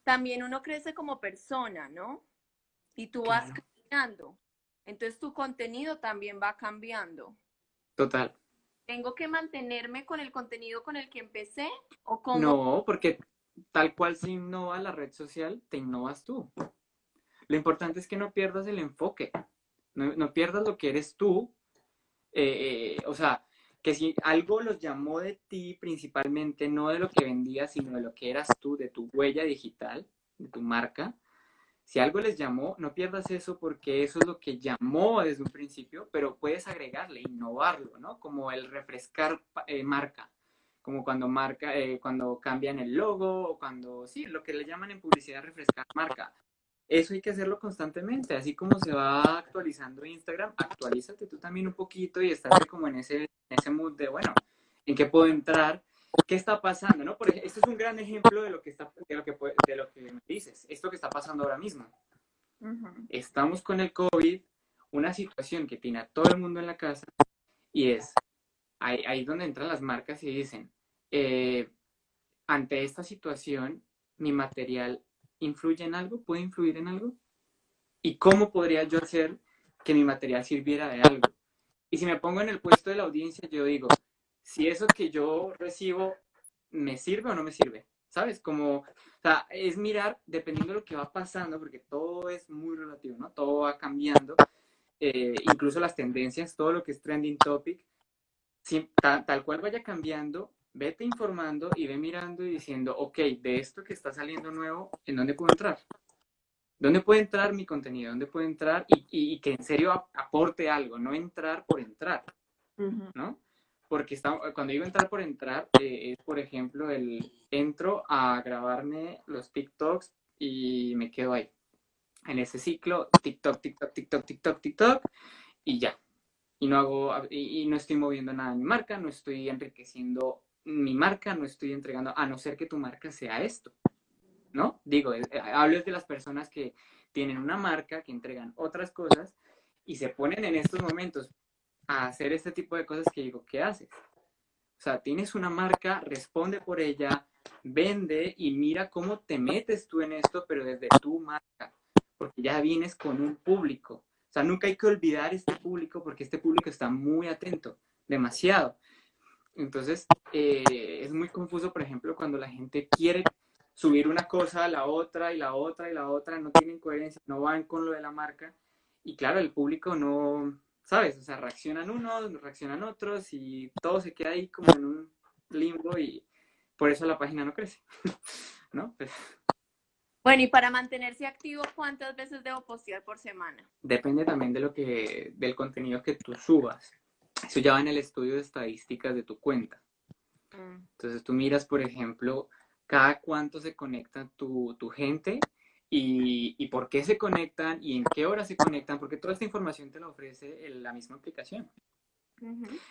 También uno crece como persona, ¿no? Y tú vas cambiando. Entonces tu contenido también va cambiando. Total. ¿Tengo que mantenerme con el contenido con el que empecé? ¿O cómo? No, porque tal cual se innova la red social, te innovas tú. Lo importante es que no pierdas el enfoque, no, no pierdas lo que eres tú. Eh, eh, o sea, que si algo los llamó de ti principalmente, no de lo que vendías, sino de lo que eras tú, de tu huella digital, de tu marca. Si algo les llamó, no pierdas eso porque eso es lo que llamó desde un principio, pero puedes agregarle, innovarlo, ¿no? Como el refrescar eh, marca como cuando marca, eh, cuando cambian el logo o cuando, sí, lo que le llaman en publicidad refrescar marca. Eso hay que hacerlo constantemente, así como se va actualizando Instagram, actualízate tú también un poquito y estás como en ese, en ese mood de, bueno, ¿en qué puedo entrar? ¿Qué está pasando? ¿no? Por ejemplo, este es un gran ejemplo de lo que, está, de lo que, de lo que me dices, esto que está pasando ahora mismo. Estamos con el COVID, una situación que tiene a todo el mundo en la casa y es ahí, ahí donde entran las marcas y dicen, eh, ante esta situación, mi material influye en algo, puede influir en algo, y cómo podría yo hacer que mi material sirviera de algo. Y si me pongo en el puesto de la audiencia, yo digo, si eso que yo recibo me sirve o no me sirve, ¿sabes? Como, o sea, es mirar dependiendo de lo que va pasando, porque todo es muy relativo, ¿no? Todo va cambiando, eh, incluso las tendencias, todo lo que es trending topic, tal, cual vaya cambiando, vete informando y ve mirando y diciendo, ok, de esto que está saliendo nuevo, ¿en dónde puedo entrar? ¿Dónde puede entrar mi contenido? ¿Dónde puede entrar? Y, que en serio aporte algo, no entrar por entrar, ¿no? Porque está, cuando digo entrar por entrar, eh, es por ejemplo el entro a grabarme los TikToks y me quedo ahí. En ese ciclo, TikTok, TikTok, TikTok, TikTok, TikTok, y ya, y no hago y, no estoy moviendo nada en mi marca, no estoy enriqueciendo mi marca, no estoy entregando, a no ser que tu marca sea esto, ¿no? Digo, eh, hablo de las personas que tienen una marca, que entregan otras cosas y se ponen en estos momentos a hacer este tipo de cosas que digo, ¿qué haces? O sea, tienes una marca, responde por ella, vende y mira cómo te metes tú en esto, pero desde tu marca, porque ya vienes con un público. O sea, nunca hay que olvidar este público porque este público está muy atento, demasiado. Entonces, eh, es muy confuso, por ejemplo, cuando la gente quiere subir una cosa a la otra y la otra y la otra, no tienen coherencia, no van con lo de la marca. Y claro, el público no, ¿sabes? O sea, reaccionan unos, reaccionan otros y todo se queda ahí como en un limbo y por eso la página no crece, ¿no? Pues, bueno, y para mantenerse activo, ¿cuántas veces debo postear por semana? Depende también de lo que, del contenido que tú subas. Eso ya va en el estudio de estadísticas de tu cuenta. Mm. Entonces tú miras, por ejemplo, cada cuánto se conecta tu, gente y, y, por qué se conectan y en qué hora se conectan, porque toda esta información te la ofrece la misma aplicación.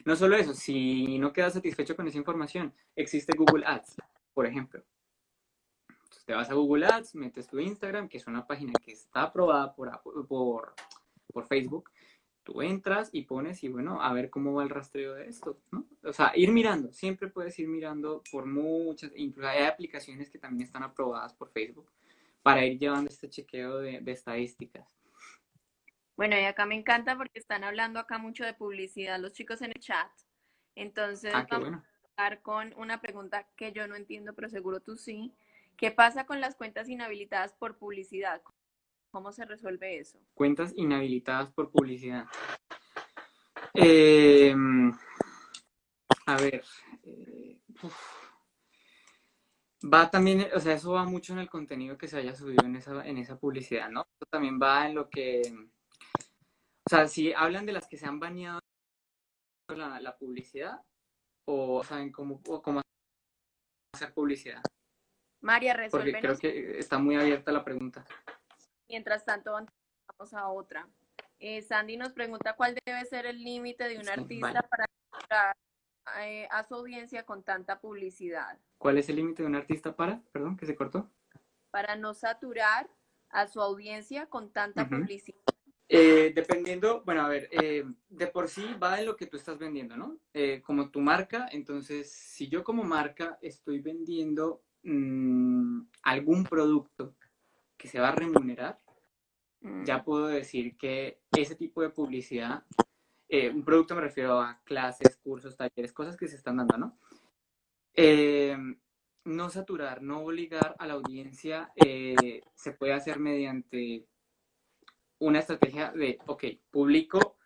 No solo eso, si no quedas satisfecho con esa información, existe Google Ads, por ejemplo te vas a Google Ads, metes tu Instagram, que es una página que está aprobada por, por, por Facebook, tú entras y pones y bueno, a ver cómo va el rastreo de esto, ¿no? O sea, ir mirando, siempre puedes ir mirando por muchas, incluso hay aplicaciones que también están aprobadas por Facebook para ir llevando este chequeo de, estadísticas. Bueno, y acá me encanta porque están hablando acá mucho de publicidad los chicos en el chat. Entonces, ah, vamos a empezar con una pregunta que yo no entiendo, pero seguro tú sí. ¿Qué pasa con las cuentas inhabilitadas por publicidad? ¿Cómo se resuelve eso? Cuentas inhabilitadas por publicidad. Em, a ver. Eh, va también, o sea, eso va mucho en el contenido que se haya subido en esa, en esa publicidad, ¿no? Eso también va en lo que. O sea, si hablan de las que se han baneado la, publicidad, o saben cómo, cómo hacer publicidad. María, resuelve. Porque creo que está muy abierta la pregunta. Mientras tanto, vamos a otra. Eh, Sandy nos pregunta cuál debe ser el límite de un artista para llegar eh, a su audiencia con tanta publicidad. ¿Cuál es el límite de un artista para? Perdón, que se cortó. Para no saturar a su audiencia con tanta publicidad. Eh, dependiendo, bueno, a ver, de por sí va en lo que tú estás vendiendo, ¿no? como tu marca, entonces, si yo como marca estoy vendiendo Mm, algún producto que se va a remunerar, ya mm. puedo decir que ese tipo de publicidad, eh, un producto me refiero a clases, cursos, talleres, cosas que se están dando, ¿no? Eh, no saturar, no obligar a la audiencia, eh, se puede hacer mediante una estrategia de, ok, publico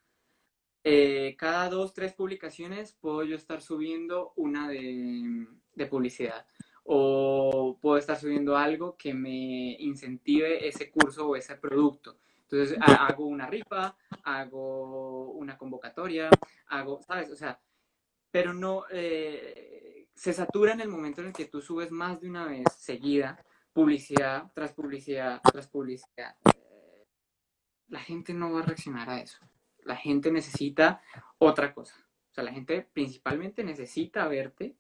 cada dos, tres publicaciones, puedo yo estar subiendo una de, de publicidad o puedo estar subiendo algo que me incentive ese curso o ese producto. Entonces hago una rifa, hago una convocatoria, hago, ¿sabes? O sea, pero no, eh, se satura en el momento en el que tú subes más de una vez seguida publicidad tras publicidad tras publicidad. Eh, la gente no va a reaccionar a eso. La gente necesita otra cosa. O sea, la gente principalmente necesita verte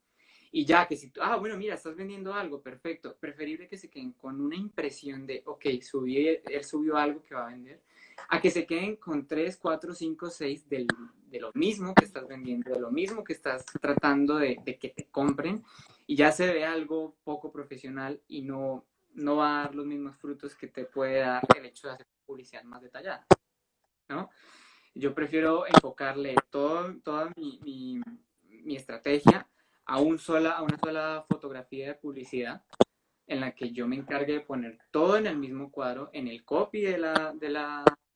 y ya que si, ah, bueno, mira, estás vendiendo algo, perfecto. Preferible que se queden con una impresión de, ok, subí, él subió algo que va a vender, a que se queden con 3, 4, 5, 6 de lo mismo que estás vendiendo, de lo mismo que estás tratando de, de, que te compren y ya se ve algo poco profesional y no, no va a dar los mismos frutos que te puede dar el hecho de hacer publicidad más detallada, ¿no? Yo prefiero enfocarle todo, toda mi, mi, mi estrategia a, una sola fotografía de publicidad en la que yo me encargue de poner todo en el mismo cuadro, en el copy de la, de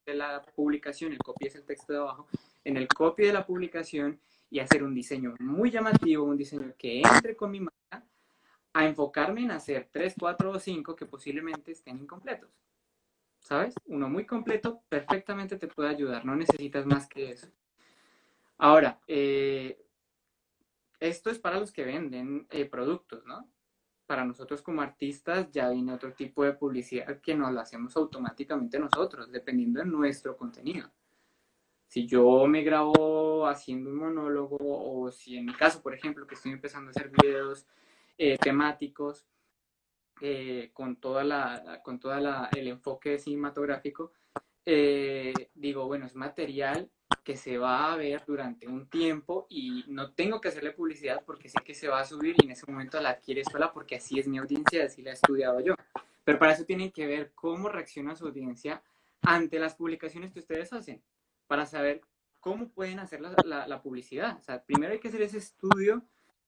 de la publicación, el copy es el texto de abajo, en el copy de la publicación y hacer un diseño muy llamativo, un diseño que entre con mi marca, a enfocarme en hacer tres, cuatro o cinco que posiblemente estén incompletos. ¿Sabes? Uno muy completo perfectamente te puede ayudar, no necesitas más que eso. Ahora, eh, esto es para los que venden eh, productos, ¿no? Para nosotros como artistas ya viene otro tipo de publicidad que nos lo hacemos automáticamente nosotros, dependiendo de nuestro contenido. Si yo me grabo haciendo un monólogo o si en mi caso, por ejemplo, que estoy empezando a hacer videos eh, temáticos eh, con toda la con toda la, el enfoque cinematográfico, digo, bueno, es material que se va a ver durante un tiempo y no tengo que hacerle publicidad porque sé que se va a subir y en ese momento la adquiere sola porque así es mi audiencia, así la he estudiado yo. Pero para eso tienen que ver cómo reacciona su audiencia ante las publicaciones que ustedes hacen, para saber cómo pueden hacer la, la, publicidad. O sea, primero hay que hacer ese estudio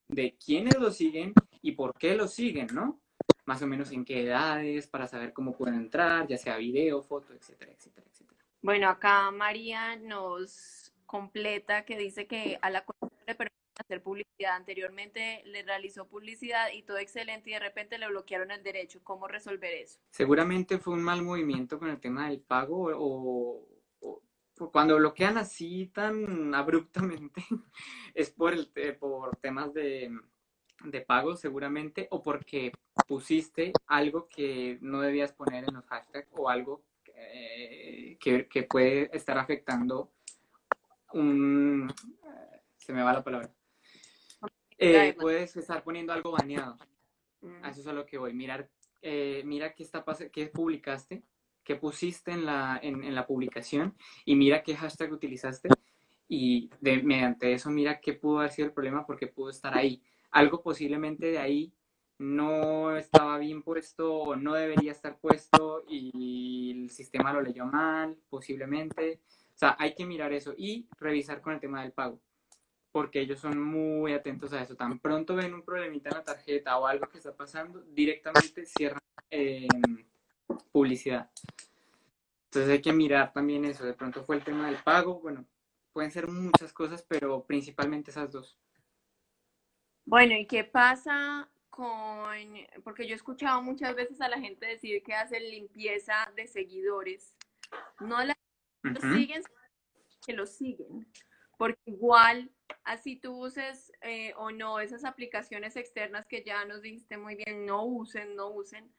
de quiénes lo siguen y por qué lo siguen, ¿no? Más o menos en qué edades, para saber cómo pueden entrar, ya sea video, foto, etcétera, etcétera, etcétera. Bueno, acá María nos completa que dice que a la le permite hacer publicidad. Anteriormente le realizó publicidad y todo excelente y de repente le bloquearon el derecho. ¿Cómo resolver eso? Seguramente fue un mal movimiento con el tema del pago o, cuando bloquean así tan abruptamente es por, el, por temas de, de pago seguramente o porque pusiste algo que no debías poner en los hashtags o algo eh, que, puede estar afectando un... se me va la palabra. Eh, puedes estar poniendo algo baneado. Mm. eso es a lo que voy. Mirar, eh, mira qué, está qué publicaste, qué pusiste en la, en, la publicación y mira qué hashtag utilizaste y de, mediante eso mira qué pudo haber sido el problema porque pudo estar ahí. Algo posiblemente de ahí no estaba bien puesto o no debería estar puesto y el sistema lo leyó mal, posiblemente. O sea, hay que mirar eso y revisar con el tema del pago, porque ellos son muy atentos a eso. Tan pronto ven un problemita en la tarjeta o algo que está pasando, directamente cierran eh, publicidad. Entonces hay que mirar también eso. De pronto fue el tema del pago. Bueno, pueden ser muchas cosas, pero principalmente esas dos. Bueno, ¿y qué pasa porque yo he escuchado muchas veces a la gente decir que hacen limpieza de seguidores. No la siguen, que lo siguen. Porque igual, así tú uses eh, o no esas aplicaciones externas que ya nos dijiste muy bien, no usen, no usen,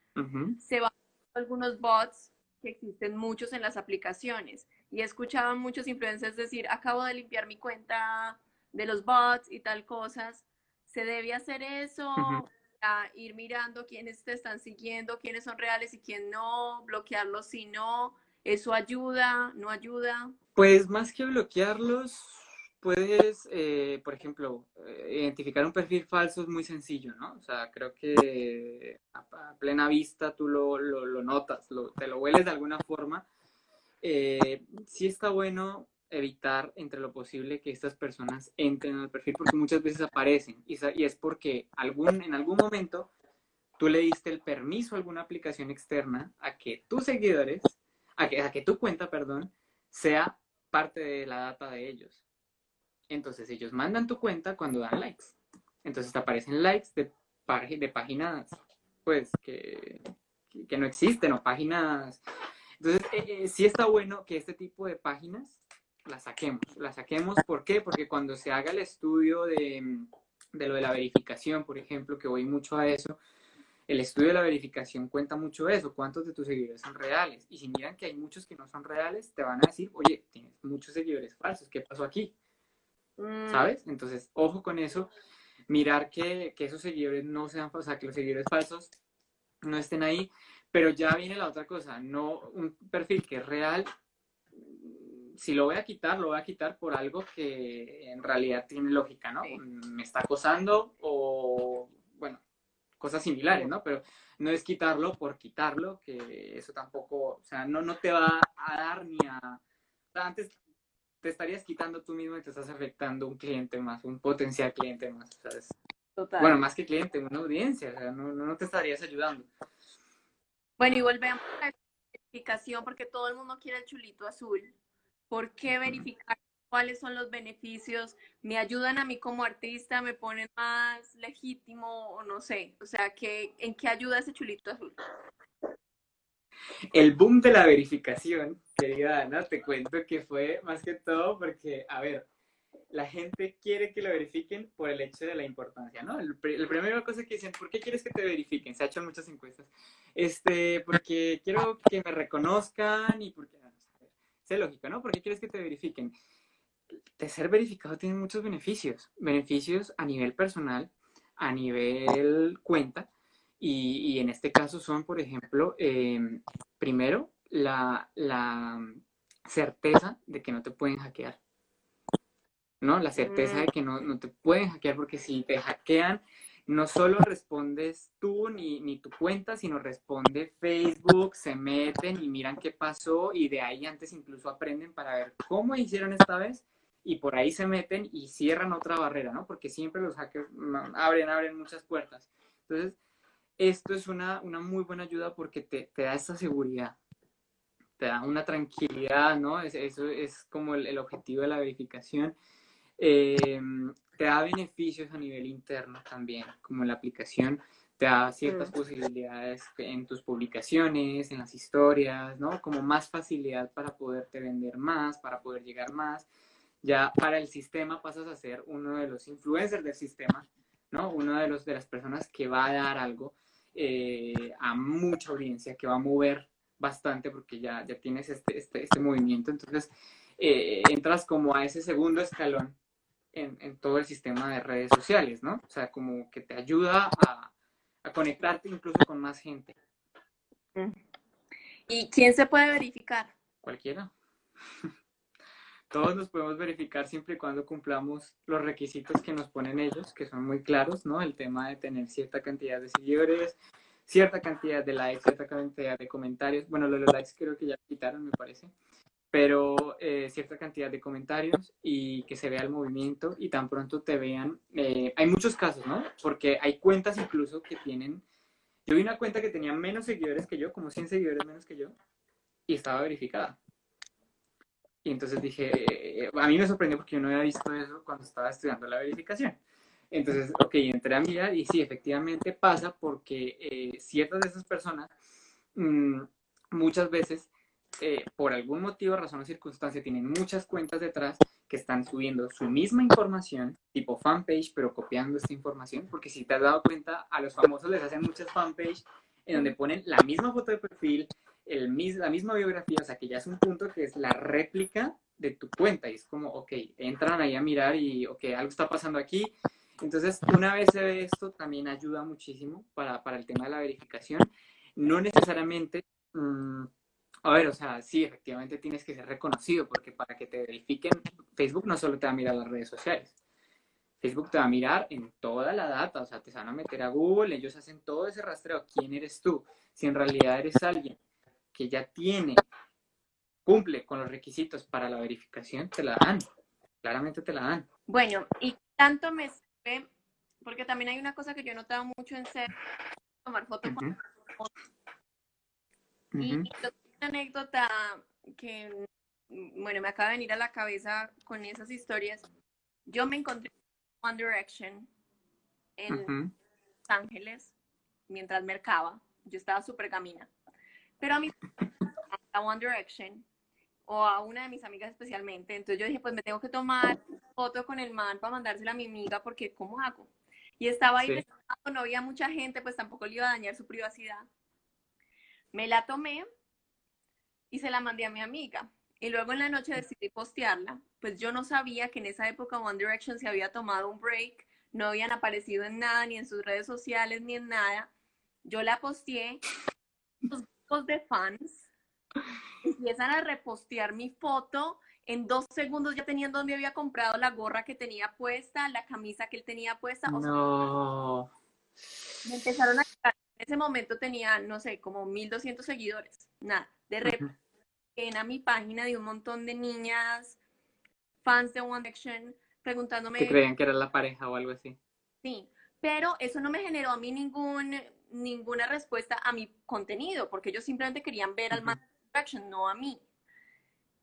se van algunos bots que existen muchos en las aplicaciones. Y he escuchado a muchos influencers decir, acabo de limpiar mi cuenta de los bots y tal cosas. ¿Se debe hacer eso? Ir mirando quiénes te están siguiendo, quiénes son reales y quién no, bloquearlos si no, eso ayuda, no ayuda. Pues más que bloquearlos, puedes, eh, por ejemplo, eh, identificar un perfil falso es muy sencillo, ¿no? O sea, creo que a, plena vista tú lo, lo, notas, te lo hueles de alguna forma. Eh, sí está bueno evitar entre lo posible que estas personas entren al perfil porque muchas veces aparecen y, es porque algún, en algún momento tú le diste el permiso a alguna aplicación externa a que tus seguidores, a que, a que tu cuenta, perdón, sea parte de la data de ellos. Entonces ellos mandan tu cuenta cuando dan likes. Entonces te aparecen likes de, de páginas pues que, que, no existen o páginas. Entonces eh, eh, sí está bueno que este tipo de páginas la saquemos. La saquemos, ¿por qué? Porque cuando se haga el estudio de, de lo de la verificación, por ejemplo, que voy mucho a eso, el estudio de la verificación cuenta mucho eso, cuántos de tus seguidores son reales. Y si miran que hay muchos que no son reales, te van a decir, oye, tienes muchos seguidores falsos, ¿qué pasó aquí? Mm, ¿Sabes? Entonces, ojo con eso, mirar que, que esos seguidores no sean, o sea, que los seguidores falsos no estén ahí, pero ya viene la otra cosa, no un perfil que es real, si lo voy a quitar, lo voy a quitar por algo que en realidad tiene lógica, ¿no? Sí. Me está acosando o, bueno, cosas similares, ¿no? Pero no es quitarlo por quitarlo, que eso tampoco, o sea, no, no te va a dar ni a... antes te estarías quitando tú mismo y te estás afectando un cliente más, un potencial cliente más, ¿sabes? total. Bueno, más que cliente, una audiencia, o sea, no, no te estarías ayudando. Bueno, y volvemos a la verificación porque todo el mundo quiere el chulito azul. ¿Por qué verificar cuáles son los beneficios? ¿Me ayudan a mí como artista? ¿Me ponen más legítimo o no sé? O sea, ¿qué, ¿en qué ayuda ese chulito azul? El boom de la verificación, querida Ana, te cuento que fue más que todo porque, a ver, la gente quiere que lo verifiquen por el hecho de la importancia, ¿no? El, primera cosa que dicen, ¿por qué quieres que te verifiquen? Se ha hecho en muchas encuestas. Este, porque quiero que me reconozcan y porque, sé lógico, ¿no? ¿Por qué quieres que te verifiquen? De ser verificado tiene muchos beneficios. Beneficios a nivel personal, a nivel cuenta, y, y en este caso son, por ejemplo, eh, primero, la, la certeza de que no te pueden hackear. ¿No? La certeza de que no, no te pueden hackear porque si te hackean, no solo respondes tú ni, ni tu cuenta, sino responde Facebook, se meten y miran qué pasó y de ahí antes incluso aprenden para ver cómo hicieron esta vez y por ahí se meten y cierran otra barrera, ¿no? Porque siempre los hackers mm, abren, abren muchas puertas. Entonces, esto es una, una muy buena ayuda porque te, te da esa seguridad, te da una tranquilidad, ¿no? Es- eso es como el, el objetivo de la verificación. Eh, te da beneficios a nivel interno también, como la aplicación te da ciertas Mm. posibilidades en tus publicaciones, en las historias, ¿no? Como más facilidad para poderte vender más, para poder llegar más. Ya para el sistema pasas a ser uno de los influencers del sistema, ¿no? Uno de los de las personas que va a dar algo eh, a mucha audiencia, que va a mover bastante porque ya, ya tienes este, este, este movimiento. Entonces, eh, entras como a ese segundo escalón en, en todo el sistema de redes sociales, ¿no? O sea, como que te ayuda a, a conectarte incluso con más gente, ¿Y quién se puede verificar? cualquiera. Todos nos podemos verificar siempre y cuando cumplamos los requisitos que nos ponen ellos, que son muy claros, ¿no? El tema de tener cierta cantidad de seguidores, cierta cantidad de likes, cierta cantidad de comentarios. Bueno, los likes creo que ya quitaron, me parece. Pero eh, cierta cantidad de comentarios y que se vea el movimiento y tan pronto te vean. eh, hay muchos casos, ¿no? Porque hay cuentas incluso que tienen. Yo vi una cuenta que tenía menos seguidores que yo, como 100 seguidores menos que yo, y estaba verificada. Y entonces dije, eh, a mí me sorprendió porque yo no había visto eso cuando estaba estudiando la verificación. Entonces, ok, entré a mirar y sí, efectivamente pasa porque eh, ciertas de esas personas mm, muchas veces, eh, por algún motivo, razón o circunstancia, tienen muchas cuentas detrás que están subiendo su misma información, tipo fanpage, pero copiando esta información, porque si te has dado cuenta, a los famosos les hacen muchas fanpage en donde ponen la misma foto de perfil, el la misma biografía, o sea que ya es un punto que es la réplica de tu cuenta y es como, ok, entran ahí a mirar y, ok, algo está pasando aquí. Entonces, una vez se ve esto, también ayuda muchísimo para, para el tema de la verificación. No necesariamente, mm, a ver, o sea, sí, efectivamente tienes que ser reconocido porque para que te verifiquen, Facebook no solo te va a mirar las redes sociales. Facebook te va a mirar en toda la data, o sea, te van a meter a Google, ellos hacen todo ese rastreo. ¿Quién eres tú? Si en realidad eres alguien que ya tiene, cumple con los requisitos para la verificación, te la dan. Claramente te la dan. Bueno, y tanto me sirve, porque también hay una cosa que yo he notado mucho en ser tomar fotos con. Y Ujú. yo tengo una anécdota que, bueno, me acaba de venir a la cabeza con esas historias. Yo me encontré con One Direction en Ujú. Los Ángeles mientras mercaba. Yo estaba súper gamina. Pero a mí a One Direction o a una de mis amigas especialmente. Entonces yo dije, pues me tengo que tomar foto con el man para mandársela a mi amiga porque ¿cómo hago? Y estaba ahí, Sí. no había mucha gente, pues tampoco le iba a dañar su privacidad. Me la tomé y se la mandé a mi amiga. Y luego en la noche decidí postearla. Pues yo no sabía que en esa época One Direction se había tomado un break, no habían aparecido en nada, ni en sus redes sociales, ni en nada. Yo la posteé, los grupos de fans empiezan a repostear mi foto. En dos segundos ya tenían donde había comprado la gorra que tenía puesta, la camisa que él tenía puesta. O sea, No. me empezaron a. En ese momento tenía, no sé, como 1200 seguidores. Nada. De repente Ujú. en a mi página de un montón de niñas, fans de One Direction, preguntándome. Que creían que era la pareja o algo así. Sí, pero eso no me generó a mí ningún, ninguna respuesta a mi contenido, porque ellos simplemente querían ver al Ujú. man de One Direction, no a mí.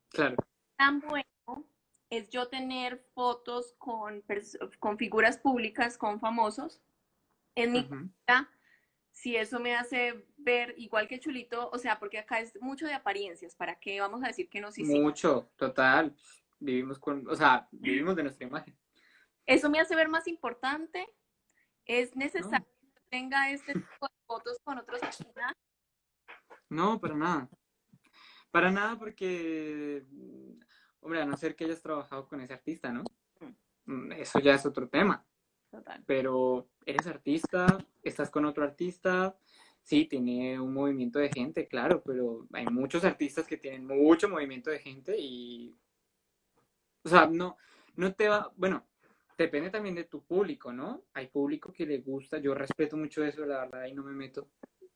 Claro. Tan bueno es yo tener fotos con, con figuras públicas, con famosos, en mi Ujú. Si eso me hace ver igual que Chulito, o sea, porque acá es mucho de apariencias, ¿para qué vamos a decir que no? Sí. Mucho, total. Vivimos con, o sea, vivimos de nuestra imagen. Eso me hace ver más importante. Es necesario que tenga este tipo de fotos con otros personajes. No, para nada. Para nada porque, mm, hombre, a no ser que hayas trabajado con ese artista, ¿no? Mm, Eso ya es otro tema. Total. Pero eres artista, estás con otro artista, sí, tiene un movimiento de gente, claro, pero hay muchos artistas que tienen mucho movimiento de gente y, o sea, no, no te va, bueno, depende también de tu público, ¿no? Hay público que le gusta, yo respeto mucho eso, la verdad, ahí no me meto.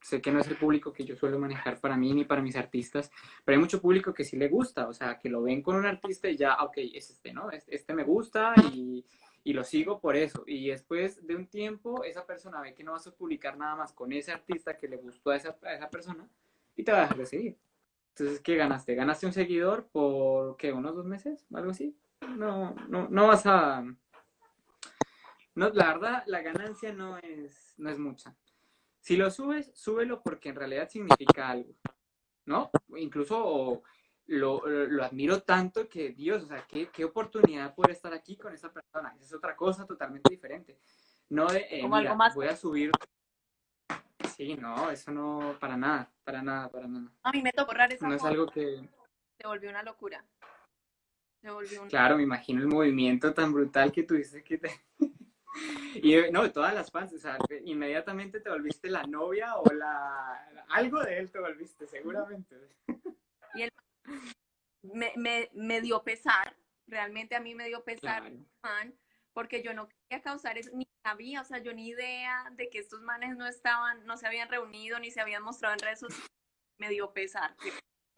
Sé que no es el público que yo suelo manejar para mí ni para mis artistas, pero hay mucho público que sí le gusta, o sea, que lo ven con un artista y ya, ok, es este, ¿no? Este, este me gusta y, y lo sigo por eso. Y después de un tiempo, esa persona ve que no vas a publicar nada más con ese artista que le gustó a esa, esa persona y te va a dejar de seguir. Entonces, ¿qué ganaste? ¿Ganaste un seguidor por, qué, unos dos meses? ¿Algo así? No, no, no vas a... No, la verdad, la ganancia no es, no es mucha. Si lo subes, súbelo porque en realidad significa algo, ¿no? Incluso lo, lo admiro tanto que, Dios, o sea, qué, qué oportunidad poder estar aquí con esa persona. Es otra cosa totalmente diferente. No de, eh, Como mira, algo más- voy a subir. Sí, no, eso no, para nada, para nada, para nada. A mí me tocó borrar esa No es algo que, se volvió una locura. Se volvió un... claro, me imagino el movimiento tan brutal que tuviste que te... Y no, todas las fans, o sea, te- inmediatamente te volviste la novia o la... Algo de él te volviste, seguramente. Me, me, me dio pesar, realmente a mí me dio pesar, Claro. man, porque yo no quería causar eso, ni sabía, o sea, yo ni idea de que estos manes no estaban, no se habían reunido, ni se habían mostrado en redes sociales, me dio pesar.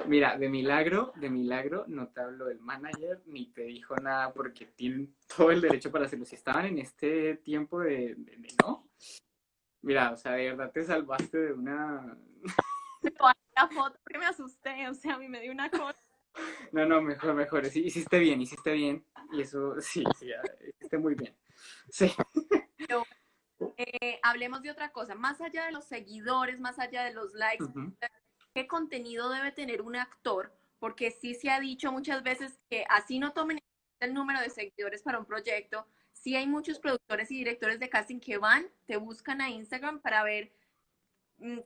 Mira, de milagro, de milagro, no te habló el manager ni te dijo nada porque tienen todo el derecho para hacerlo. Si estaban en este tiempo de, de- de no, mira, o sea, de verdad te salvaste de una... La foto porque me asusté, o sea, a mí me dio una cosa. No, no, mejor, mejor. Sí, hiciste bien, hiciste bien. Y eso, sí, sí, hiciste muy bien. Sí. Eh, hablemos de otra cosa, más allá de los seguidores, más allá de los likes, Ujú. ¿qué contenido debe tener un actor? Porque sí se ha dicho muchas veces que así no tomen el número de seguidores para un proyecto, sí hay muchos productores y directores de casting que van, te buscan a Instagram para ver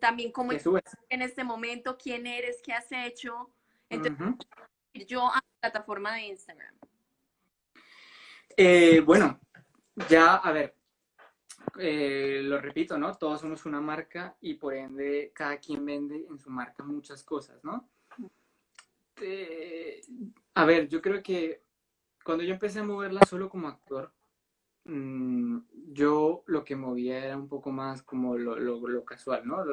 también cómo ¿Qué estás en este momento, quién eres, qué has hecho. Entonces, Ujú. yo a la plataforma de Instagram. Eh, bueno, ya, a ver, eh, lo repito, ¿no? Todos somos una marca y por ende cada quien vende en su marca muchas cosas, ¿no? Eh, a ver, yo creo que cuando yo empecé a moverla solo como actor, mm, yo lo que movía era un poco más como lo, lo- casual, ¿no?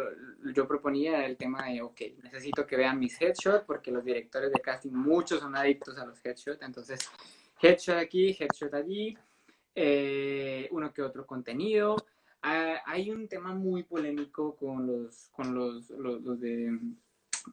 Yo proponía el tema de, ok, necesito que vean mis headshots porque los directores de casting, muchos son adictos a los headshots, entonces headshot aquí, headshot allí, eh, uno que otro contenido. Ah, hay un tema muy polémico con los, con los, los, los de,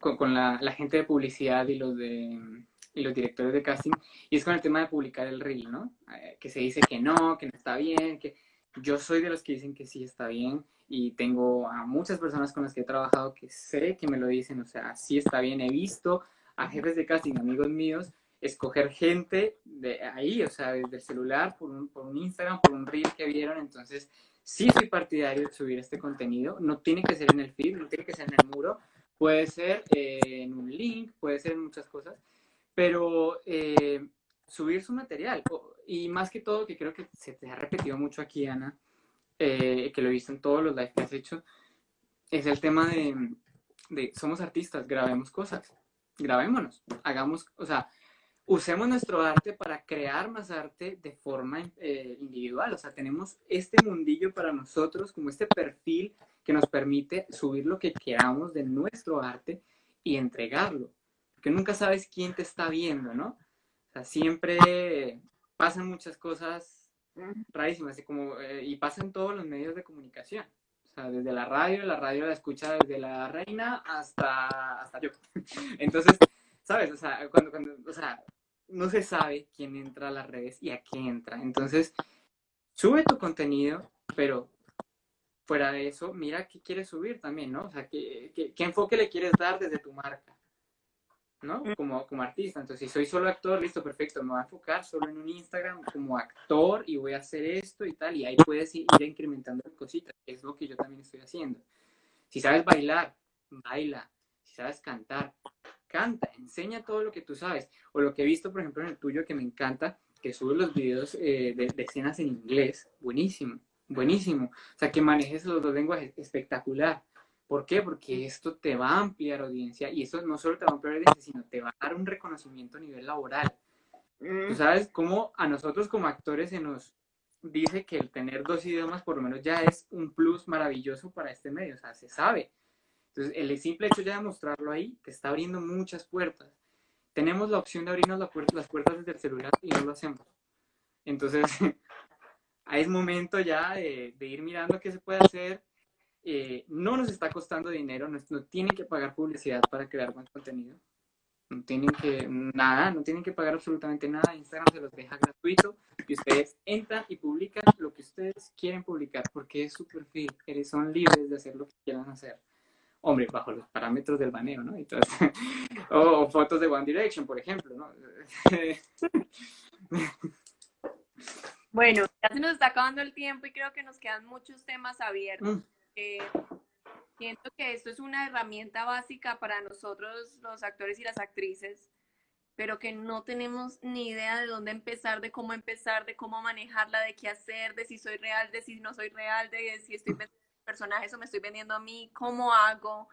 con, con la, la gente de publicidad y los de y los directores de casting, y es con el tema de publicar el reel, ¿no? Eh, que se dice que no, que no está bien, que yo soy de los que dicen que sí está bien, y tengo a muchas personas con las que he trabajado que sé que me lo dicen, o sea, sí está bien, he visto a jefes de casting, amigos míos, escoger gente de ahí, o sea, desde el celular, por un, por un Instagram, por un reel que vieron, entonces sí soy partidario de subir este contenido. No tiene que ser en el feed, no tiene que ser en el muro. Puede ser eh, en un link, puede ser en muchas cosas. Pero eh, subir su material. Y más que todo, que creo que se te ha repetido mucho aquí, Ana, eh, que lo he visto en todos los lives que has hecho, es el tema de, de somos artistas, grabemos cosas, grabémonos, hagamos, o sea, usemos nuestro arte para crear más arte de forma eh, individual. O sea, tenemos este mundillo para nosotros, como este perfil que nos permite subir lo que queramos de nuestro arte y entregarlo. Porque nunca sabes quién te está viendo, ¿no? O sea, siempre pasan muchas cosas rarísimas eh, y pasan todos los medios de comunicación. O sea, desde la radio, la radio la escucha desde la reina hasta, hasta yo. Entonces, ¿sabes? O sea, cuando, cuando, o sea, no se sabe quién entra a las redes y a qué entra. Entonces, sube tu contenido, pero fuera de eso, mira qué quieres subir también, ¿no? O sea, qué, qué, enfoque le quieres dar desde tu marca, ¿no? Como, como artista. Entonces, si soy solo actor, listo, perfecto, me voy a enfocar solo en un Instagram como actor y voy a hacer esto y tal, y ahí puedes ir incrementando cositas, es lo que yo también estoy haciendo. Si sabes bailar, baila. Si sabes cantar, canta, enseña todo lo que tú sabes. O lo que he visto, por ejemplo, en el tuyo, que me encanta, que sube los videos eh, de, escenas en inglés. Buenísimo, buenísimo. O sea, que manejes los dos lenguajes, espectacular. ¿Por qué? Porque esto te va a ampliar audiencia y eso no solo te va a ampliar audiencia, sino te va a dar un reconocimiento a nivel laboral. Tú sabes cómo a nosotros como actores se nos dice que el tener dos idiomas por lo menos ya es un plus maravilloso para este medio, o sea, se sabe. Entonces, el simple hecho ya de mostrarlo ahí te está abriendo muchas puertas. Tenemos la opción de abrirnos las puertas desde el celular y no lo hacemos. Entonces, es momento ya de, ir mirando qué se puede hacer. Eh, no nos está costando dinero, no, no, tienen que pagar publicidad para crear buen contenido. No tienen que, nada, no tienen que pagar absolutamente nada. Instagram se los deja gratuito y ustedes entran y publican lo que ustedes quieren publicar porque es su perfil. Son libres de hacer lo que quieran hacer hombre, bajo los parámetros del baneo, ¿no? o, fotos de One Direction, por ejemplo, ¿no? bueno, ya se nos está acabando el tiempo y creo que nos quedan muchos temas abiertos. Mm. Eh, siento que esto es una herramienta básica para nosotros, los actores y las actrices, pero que no tenemos ni idea de dónde empezar, de cómo empezar, de cómo manejarla, de qué hacer, de si soy real, de si no soy real, de si estoy personajes o me estoy vendiendo a mí, cómo hago,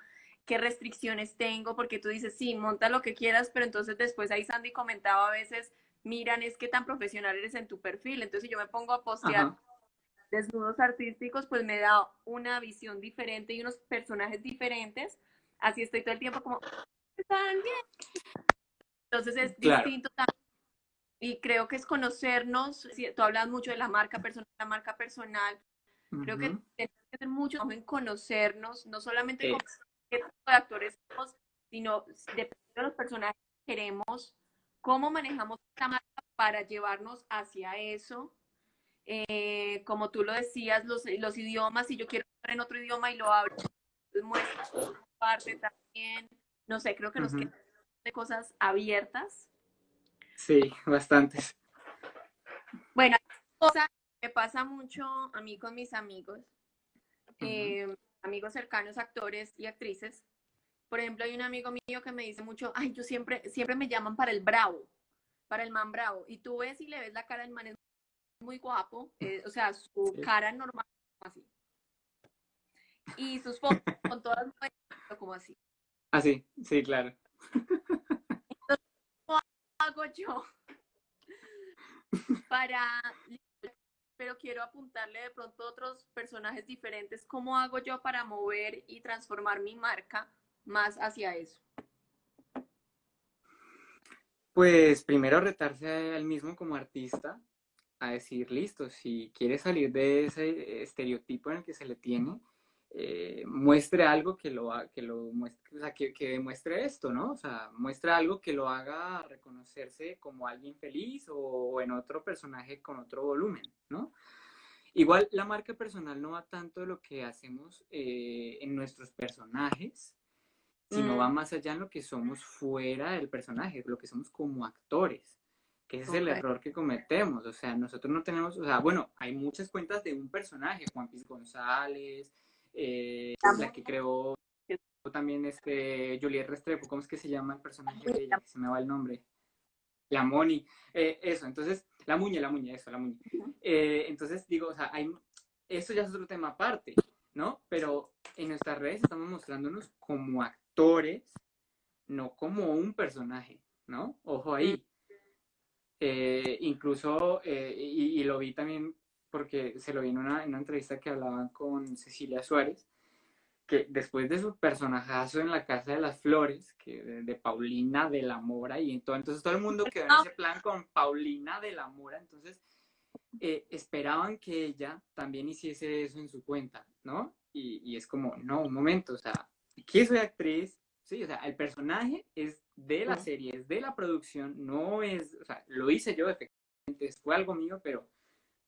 qué restricciones tengo, porque tú dices, sí, monta lo que quieras, pero entonces después ahí Sandy comentaba a veces, miran, es que tan profesional eres en tu perfil, entonces yo me pongo a postear desnudos artísticos, pues me da una visión diferente y unos personajes diferentes, así estoy todo el tiempo como, están bien. Entonces es distinto también. Y creo que es conocernos, tú hablas mucho de la marca personal, la marca personal, Creo que tenemos que hacer mucho en conocernos, no solamente como qué tipo de actores somos, sino dependiendo de los personajes que queremos, cómo manejamos esta marca para llevarnos hacia eso. Eh, como tú lo decías, los, los idiomas, si yo quiero hablar en otro idioma y lo hablo, muestra parte también. No sé, creo que nos quedan de cosas abiertas. Sí, bastantes. Bueno, cosa me pasa mucho a mí con mis amigos, eh, amigos cercanos, actores y actrices. Por ejemplo, hay un amigo mío que me dice mucho, ay, yo siempre, siempre me llaman para el bravo, para el man bravo. Y tú ves y le ves la cara del man, es muy guapo, eh, o sea, su cara normal, así. Y sus fotos con todas como así. Así, sí, claro. Entonces, ¿cómo hago yo para pero quiero apuntarle de pronto otros personajes diferentes. ¿Cómo hago yo para mover y transformar mi marca más hacia eso? Pues primero retarse al mismo como artista a decir, listo, si quiere salir de ese estereotipo en el que se le tiene, eh, muestre algo que lo, que lo muestre, o sea, que, que, demuestre esto, ¿no? O sea, muestre algo que lo haga reconocerse como alguien feliz o, en otro personaje con otro volumen, ¿no? Igual la marca personal no va tanto de lo que hacemos eh, en nuestros personajes, sino va mm. más allá en lo que somos fuera del personaje, lo que somos como actores. Que ese es el error que cometemos. O sea, nosotros no tenemos, o sea, bueno, hay muchas cuentas de un personaje, Juan Piz González, eh, la que creó también este Juliet Restrepo, ¿cómo es que se llama el personaje de ella? Se me va el nombre. La Moni, eh, eso, entonces, la muñe, la muñe, eso, la muñe. Eh, entonces, digo, o sea, hay, esto ya es otro tema aparte, ¿no? Pero en nuestras redes estamos mostrándonos como actores, no como un personaje, ¿no? Ojo ahí. Eh, incluso, eh, y, y lo vi también porque se lo vi en una, en una entrevista que hablaban con Cecilia Suárez, que después de su personajazo en la Casa de las Flores, que de, de Paulina de la Mora, y todo, entonces todo el mundo quedó en ese plan con Paulina de la Mora, entonces eh, esperaban que ella también hiciese eso en su cuenta, ¿no? Y, y es como, no, un momento, o sea, aquí soy actriz, sí, o sea, el personaje es de la Mm. serie, es de la producción, no es, o sea, lo hice yo efectivamente, fue algo mío, pero,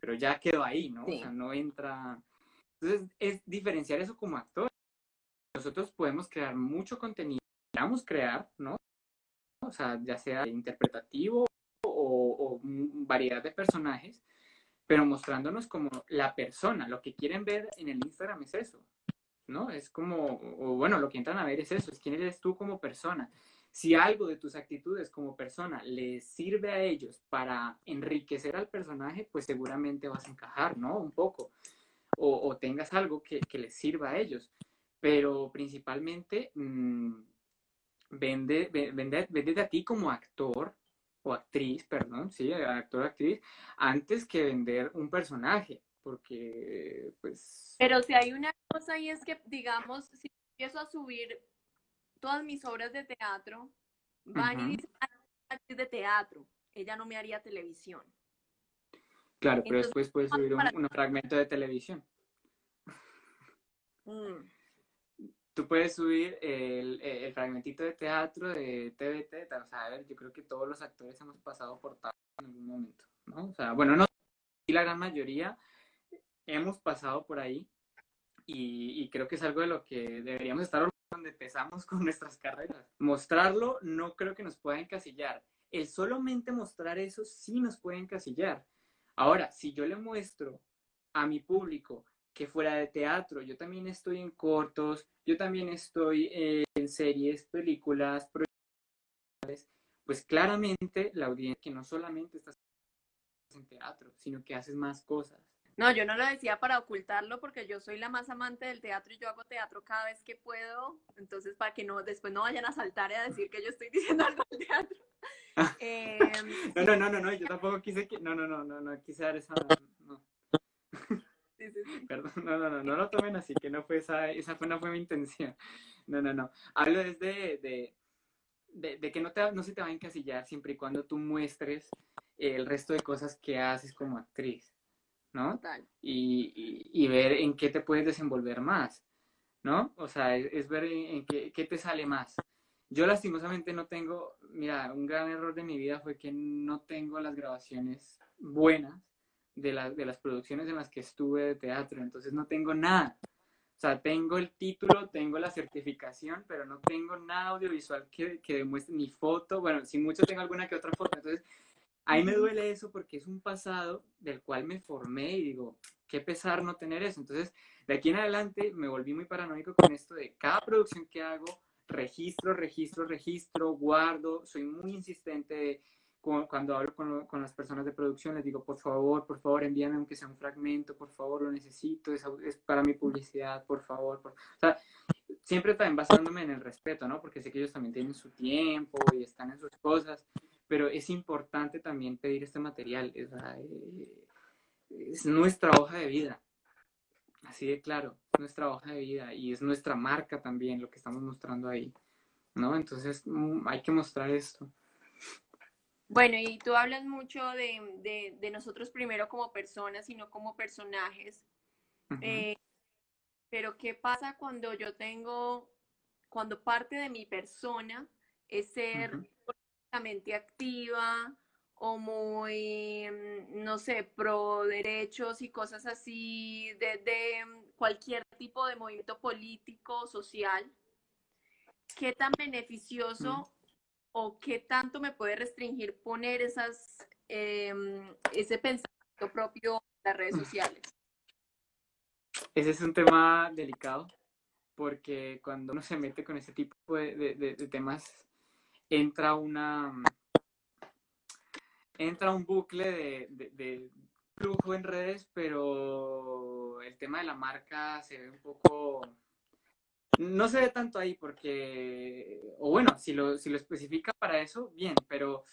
pero ya quedó ahí, ¿no? Sí. O sea, no entra... Entonces, es diferenciar eso como actor. Nosotros podemos crear mucho contenido, queramos crear, ¿no? O sea, ya sea interpretativo o, o variedad de personajes, pero mostrándonos como la persona. Lo que quieren ver en el Instagram es eso, ¿no? Es como, o bueno, lo que entran a ver es eso, es quién eres tú como persona. Si algo de tus actitudes como persona les sirve a ellos para enriquecer al personaje, pues seguramente vas a encajar, ¿no? Un poco. O, tengas algo que, que les sirva a ellos. Pero principalmente, mmm, vende, vende, vende a ti como actor o actriz, perdón, sí, actor o actriz, antes que vender un personaje, porque pues... Pero si hay una cosa y es que, digamos, si empiezo a subir todas mis obras de teatro, van Ujú. y dicen, "Ah, es una actriz de teatro, ella no me haría televisión. Claro, pero Entonces, después puedes subir un, para- un fragmento de televisión. Mm, Tú puedes subir el, el fragmentito de teatro de TVT, o sea, a ver, yo creo que todos los actores hemos pasado por tal en algún momento, ¿no? O sea, bueno, no, y la gran mayoría hemos pasado por ahí y, y creo que es algo de lo que deberíamos estar cuando empezamos con nuestras carreras. Mostrarlo no creo que nos pueda encasillar. El solamente mostrar eso sí nos puede encasillar. Ahora, si yo le muestro a mi público que fuera de teatro, yo también estoy en cortos, yo también estoy eh, en series, películas, proyectos, pues claramente la audiencia que no solamente estás en teatro, sino que haces más cosas. No, yo no lo decía para ocultarlo porque yo soy la más amante del teatro y yo hago teatro cada vez que puedo, entonces para que no después no vayan a saltar y a decir que yo estoy diciendo algo del teatro. Eh, No, no, no, no, no, yo tampoco quise que, no, no, no, no, no quise dar esa, no, sí, sí, sí. perdón, no, no, no, no lo tomen así, que no fue esa, esa fue, no fue mi intención, no, no, no, hablo desde de, de, de que no, te, no se te va a encasillar siempre y cuando tú muestres el resto de cosas que haces como actriz, ¿no? Y, y- y ver en qué te puedes desenvolver más, ¿no? O sea, es, es ver en, en qué, qué te sale más. Yo lastimosamente no tengo, mira, un gran error de mi vida fue que no tengo las grabaciones buenas de, las de las producciones en las que estuve de teatro, entonces no tengo nada. O sea, tengo el título, tengo la certificación, pero no tengo nada audiovisual que, que demuestre ni foto. Bueno, si mucho tengo alguna que otra foto. Entonces, ahí me duele eso porque es un pasado del cual me formé y digo, qué pesar no tener eso. Entonces, de aquí en adelante me volví muy paranoico con esto de cada producción que hago, registro, registro, registro, guardo, soy muy insistente de, cu- cuando hablo con, con las personas de producción, les digo, por favor, por favor, envíame aunque sea un fragmento, por favor, lo necesito, es, es para mi publicidad, por favor. por-". O sea, siempre también basándome en el respeto, ¿no? Porque sé que ellos también tienen su tiempo y están en sus cosas, pero es importante también pedir este material, es, eh, es nuestra hoja de vida, así de claro, es nuestra hoja de vida y es nuestra marca también lo que estamos mostrando ahí, ¿no? Entonces mm, hay que mostrar esto. Bueno, y tú hablas mucho de, de- de nosotros primero como personas y no como personajes. Eh, pero ¿qué pasa cuando yo tengo, cuando parte de mi persona es ser. Políticamente activa o muy, mm, no sé, pro derechos y cosas así, de, de mm, cualquier tipo de movimiento político, social? ¿Qué tan beneficioso o qué tanto me puede restringir poner esas, em, ese pensamiento propio en las redes sociales? Ese es un tema delicado porque cuando uno se mete con ese tipo de, temas entra una entra un bucle de, flujo en redes, pero el tema de la marca se ve un poco no se ve tanto ahí porque, o bueno, si lo, si lo especifica para eso, bien, pero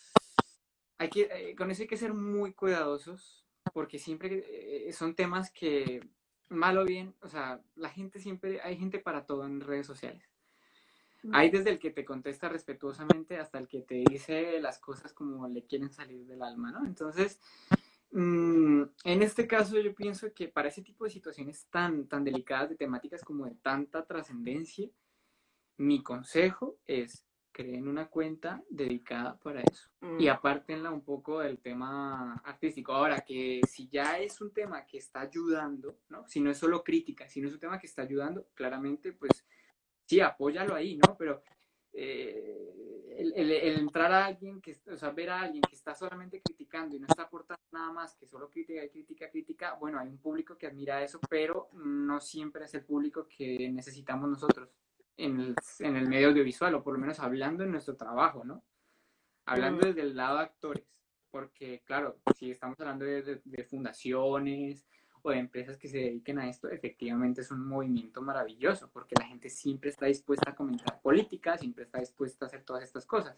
hay que, eh, con eso hay que ser muy cuidadosos porque siempre eh, son temas que, mal o bien, o sea, la gente siempre, hay gente para todo en redes sociales. Hay desde el que te contesta respetuosamente hasta el que te dice las cosas como le quieren salir del alma, ¿no? Entonces, Mm, en este caso yo pienso que para ese tipo de situaciones tan, tan delicadas, de temáticas como de tanta trascendencia, mi consejo es creen una cuenta dedicada para eso y mm. apártenla un poco del tema artístico. Ahora que si ya es un tema que está ayudando, ¿no? Si no es solo crítica, si no es un tema que está ayudando, claramente pues sí, apóyalo ahí, ¿no? Pero eh, el, entrar a alguien que, o sea, ver a alguien que está solamente criticando y no está aportando nada más que solo crítica y crítica, crítica, bueno, hay un público que admira eso, pero no siempre es el público que necesitamos nosotros en el, en el medio audiovisual, o por lo menos hablando en nuestro trabajo, ¿no? Hablando desde el lado de actores, porque claro, si estamos hablando de, de fundaciones, de empresas que se dediquen a esto, efectivamente es un movimiento maravilloso, porque la gente siempre está dispuesta a comentar política, siempre está dispuesta a hacer todas estas cosas.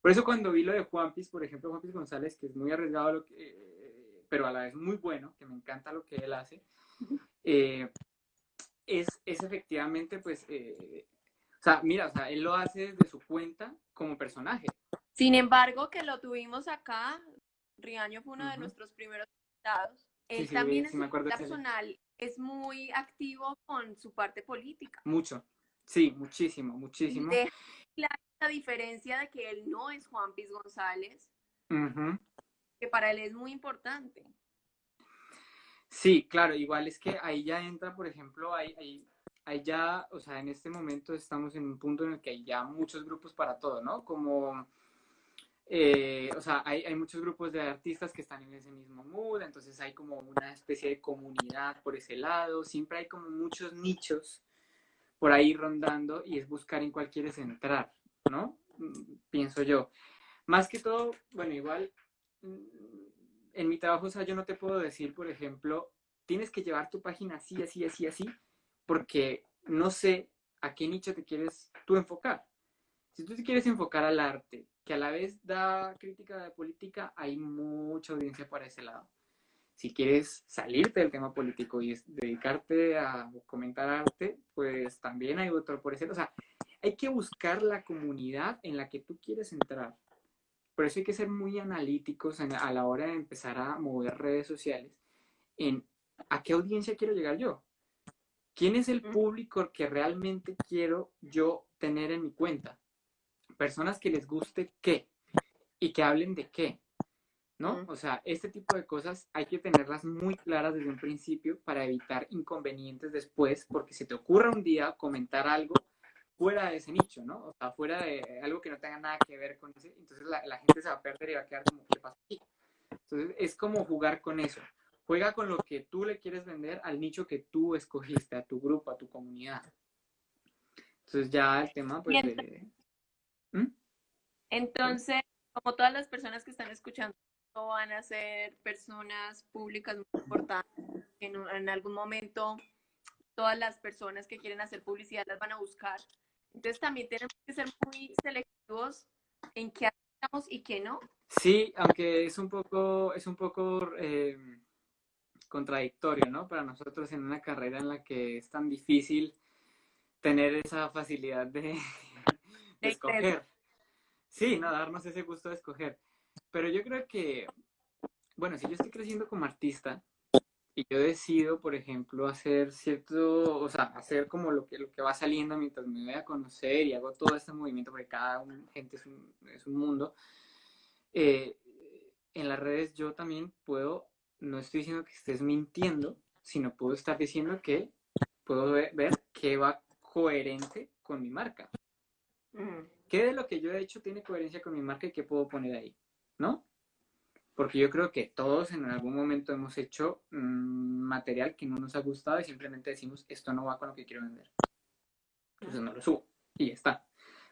Por eso cuando vi lo de Juanpis, por ejemplo, Juanpis González, que es muy arriesgado, lo que, pero a la vez muy bueno, que me encanta lo que él hace, eh, es, es, efectivamente, pues, eh, o sea, mira, o sea, él lo hace desde su cuenta como personaje. Sin embargo, que lo tuvimos acá, Riaño fue uno de nuestros primeros invitados él también es personal, es muy activo con su parte política. Mucho, sí, muchísimo, muchísimo. Deja la diferencia de que él no es Juan Piz González, que para él es muy importante. Sí, claro, igual es que ahí ya entra, por ejemplo, ahí, ahí, ahí, ya, o sea, en este momento estamos en un punto en el que hay ya muchos grupos para todo, ¿no? Como eh, o sea, hay, hay, muchos grupos de artistas que están en ese mismo mood, entonces hay como una especie de comunidad por ese lado, siempre hay como muchos nichos por ahí rondando y es buscar en cuál quieres entrar, ¿no? Mm, pienso yo. Más que todo, bueno, igual mm, en mi trabajo, o sea, yo no te puedo decir, por ejemplo, tienes que llevar tu página así, así, así, así, porque no sé a qué nicho te quieres tú enfocar. Si tú te quieres enfocar al arte, que a la vez da crítica de política, hay mucha audiencia para ese lado. Si quieres salirte del tema político y dedicarte a comentar arte, pues también hay otro por ese lado. O sea, hay que buscar la comunidad en la que tú quieres entrar. Por eso hay que ser muy analíticos a la hora de empezar a mover redes sociales en a qué audiencia quiero llegar yo. ¿Quién es el público que realmente quiero yo tener en mi cuenta? Personas que les guste qué y que hablen de qué, ¿no? O sea, este tipo de cosas hay que tenerlas muy claras desde un principio para evitar inconvenientes después, porque se te ocurra un día comentar algo fuera de ese nicho, ¿no? O sea, fuera de algo que no tenga nada que ver con ese, entonces la, la gente se va a perder y va a quedar como, ¿qué pasa aquí? Entonces, es como jugar con eso. Juega con lo que tú le quieres vender al nicho que tú escogiste, a tu grupo, a tu comunidad. Entonces ya el tema, pues, de, ¿Mm? Entonces, como todas las personas que están escuchando van a ser personas públicas muy importantes, en, en algún momento todas las personas que quieren hacer publicidad las van a buscar. Entonces también tenemos que ser muy selectivos en qué hacemos y qué no. Sí, aunque es un poco, es un poco eh, contradictorio, ¿no? Para nosotros en una carrera en la que es tan difícil tener esa facilidad de, escoger. Sí, no, darnos ese gusto de escoger. Pero yo creo que, bueno, si yo estoy creciendo como artista y yo decido, por ejemplo, hacer cierto, o sea, hacer como lo que, lo que va saliendo mientras me voy a conocer y hago todo este movimiento, porque cada gente es un, es un mundo, eh, en las redes yo también puedo, no estoy diciendo que estés mintiendo, sino puedo estar diciendo que puedo ver, ver qué va coherente con mi marca. ¿Qué de lo que yo he hecho tiene coherencia con mi marca y qué puedo poner ahí? ¿No? Porque yo creo que todos en algún momento hemos hecho mm, material que no nos ha gustado y simplemente decimos, esto no va con lo que quiero vender. Entonces no lo subo y ya está.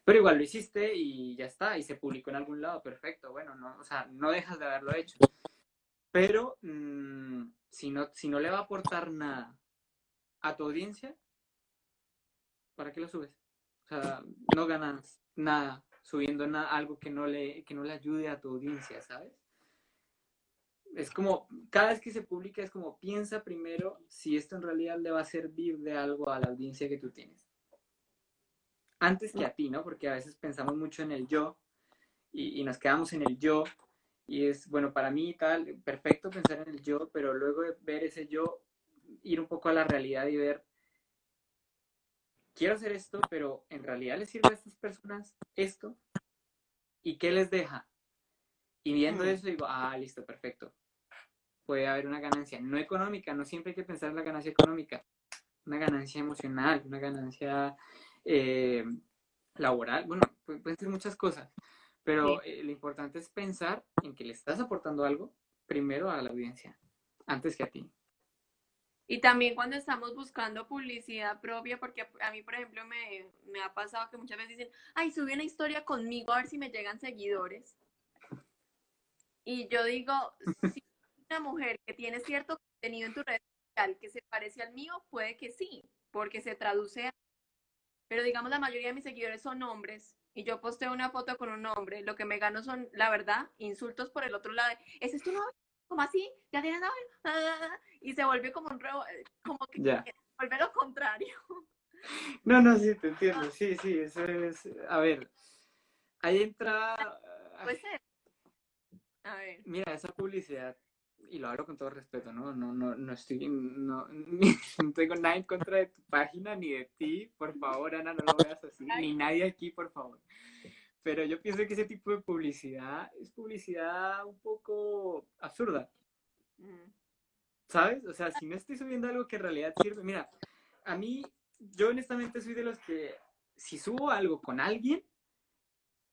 Pero igual lo hiciste y ya está, y se publicó en algún lado, perfecto, bueno, no, o sea, no dejas de haberlo hecho. Pero mm, si, no, si no le va a aportar nada a tu audiencia, ¿para qué lo subes? Sea, no ganas nada subiendo algo que no, le, que no le ayude a tu audiencia, ¿sabes? Es como, cada vez que se publica es como, piensa primero si esto en realidad le va a servir de algo a la audiencia que tú tienes. Antes que a ti, ¿no? Porque a veces pensamos mucho en el yo y, y nos quedamos en el yo y es, bueno, para mí tal, perfecto pensar en el yo, pero luego de ver ese yo, ir un poco a la realidad y ver quiero hacer esto, pero en realidad les sirve a estas personas esto. ¿Y qué les deja? Y viendo eso digo, ah, listo, perfecto. Puede haber una ganancia no económica, no siempre hay que pensar en la ganancia económica, una ganancia emocional, una ganancia eh, laboral, bueno, pueden ser muchas cosas, pero eh, lo importante es pensar en que le estás aportando algo primero a la audiencia, antes que a ti. Y también cuando estamos buscando publicidad propia, porque a mí, por ejemplo, me, me, ha pasado que muchas veces dicen, ay, sube una historia conmigo a ver si me llegan seguidores. Y yo digo, si una mujer que tiene cierto contenido en tu red social que se parece al mío, puede que sí, porque se traduce a... Pero digamos, la mayoría de mis seguidores son hombres y yo posteo una foto con un hombre, lo que me gano son, la verdad, insultos por el otro lado. ¿Ese es tu novio? Como así, ya tienes novio, y se volvió como un rebo, eh, como que yeah. volver lo contrario. No, no, sí, te entiendo, sí, sí, eso es, a ver, ahí entra... Puede ser. A ver. Mira, esa publicidad, y lo hablo con todo respeto, ¿no? No, no, no estoy, no, no tengo nada en contra de tu página ni de ti, por favor, Ana, no lo veas así, ni nadie aquí, por favor pero yo pienso que ese tipo de publicidad es publicidad un poco absurda. ¿Sabes? O sea, si no estoy subiendo algo que en realidad sirve, mira, a mí, yo honestamente soy de los que si subo algo con alguien,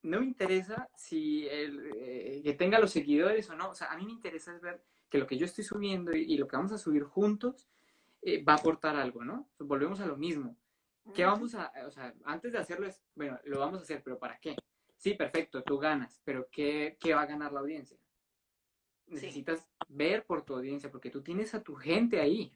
no me interesa si el, eh, que tenga los seguidores o no. O sea, a mí me interesa es ver que lo que yo estoy subiendo y, lo que vamos a subir juntos eh, va a aportar algo, ¿no? volvemos a lo mismo. ¿Qué vamos a, o sea, antes de hacerlo es, bueno, lo vamos a hacer, pero ¿para qué? Sí, perfecto, tú ganas, pero ¿qué, qué va a ganar la audiencia? Necesitas ver por tu audiencia, porque tú tienes a tu gente ahí.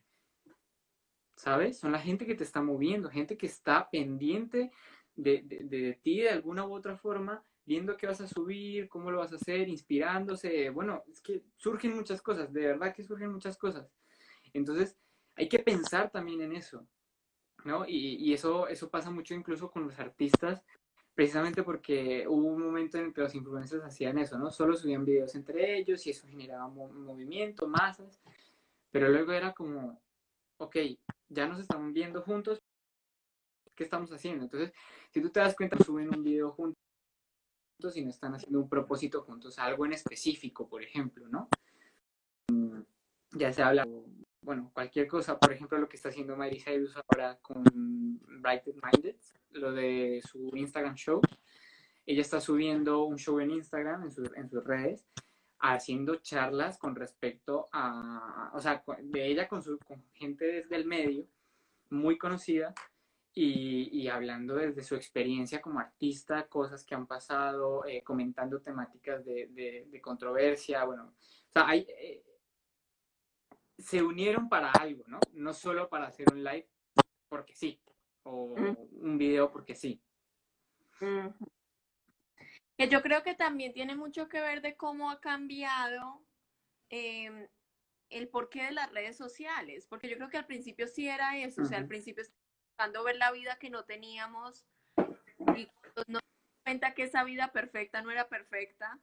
¿Sabes? Son la gente que te está moviendo, gente que está pendiente de, de, de ti de alguna u otra forma, viendo qué vas a subir, cómo lo vas a hacer, inspirándose. Bueno, es que surgen muchas cosas, de verdad que surgen muchas cosas. Entonces, hay que pensar también en eso, ¿no? Y, y, eso, eso pasa mucho incluso con los artistas precisamente porque hubo un momento en que los influencers hacían eso, ¿no? Solo subían videos entre ellos y eso generaba movimiento, masas, pero luego era como, ok, ya nos estamos viendo juntos, ¿qué estamos haciendo? Entonces, si tú te das cuenta, suben un video juntos y no están haciendo un propósito juntos, algo en específico, por ejemplo, ¿no? Mm, ya se habla, bueno, cualquier cosa, por ejemplo, lo que está haciendo Miley Cyrus ahora con Brighted Minded, lo de su Instagram show. Ella está subiendo un show en Instagram, en, sus redes, haciendo charlas con respecto a, o sea, de ella con, su, con gente desde el medio, muy conocida, y, hablando desde su experiencia como artista, cosas que han pasado, eh, comentando temáticas de, de, controversia, bueno, o sea, hay, eh, se unieron para algo, ¿no? No solo para hacer un live porque sí, o un video porque sí. Que yo creo que también tiene mucho que ver de cómo ha cambiado em, el porqué de las redes sociales, porque yo creo que al principio sí era eso, o sea, al principio buscando ver la vida que no teníamos y nos dimos cuenta que esa vida perfecta no era perfecta,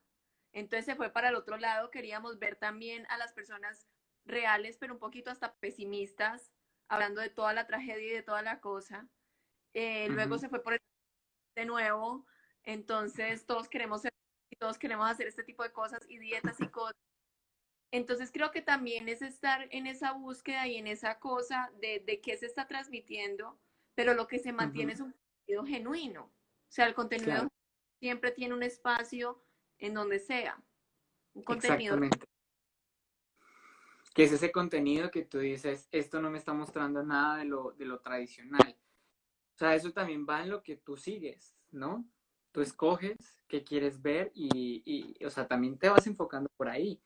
entonces se fue para el otro lado, queríamos ver también a las personas reales, pero un poquito hasta pesimistas, hablando de toda la tragedia y de toda la cosa. Eh, luego se fue por el de nuevo, entonces todos queremos ser, todos queremos hacer este tipo de cosas y dietas y cosas. Entonces creo que también es estar en esa búsqueda y en esa cosa de, de qué se está transmitiendo, pero lo que se mantiene es un contenido genuino. O sea, el contenido siempre tiene un espacio en donde sea. Un contenido. Exactamente. Que es ese contenido que tú dices, esto no me está mostrando nada de lo, de lo tradicional. O sea, eso también va en lo que tú sigues, ¿no? Tú escoges qué quieres ver y, y o sea, también te vas enfocando por ahí.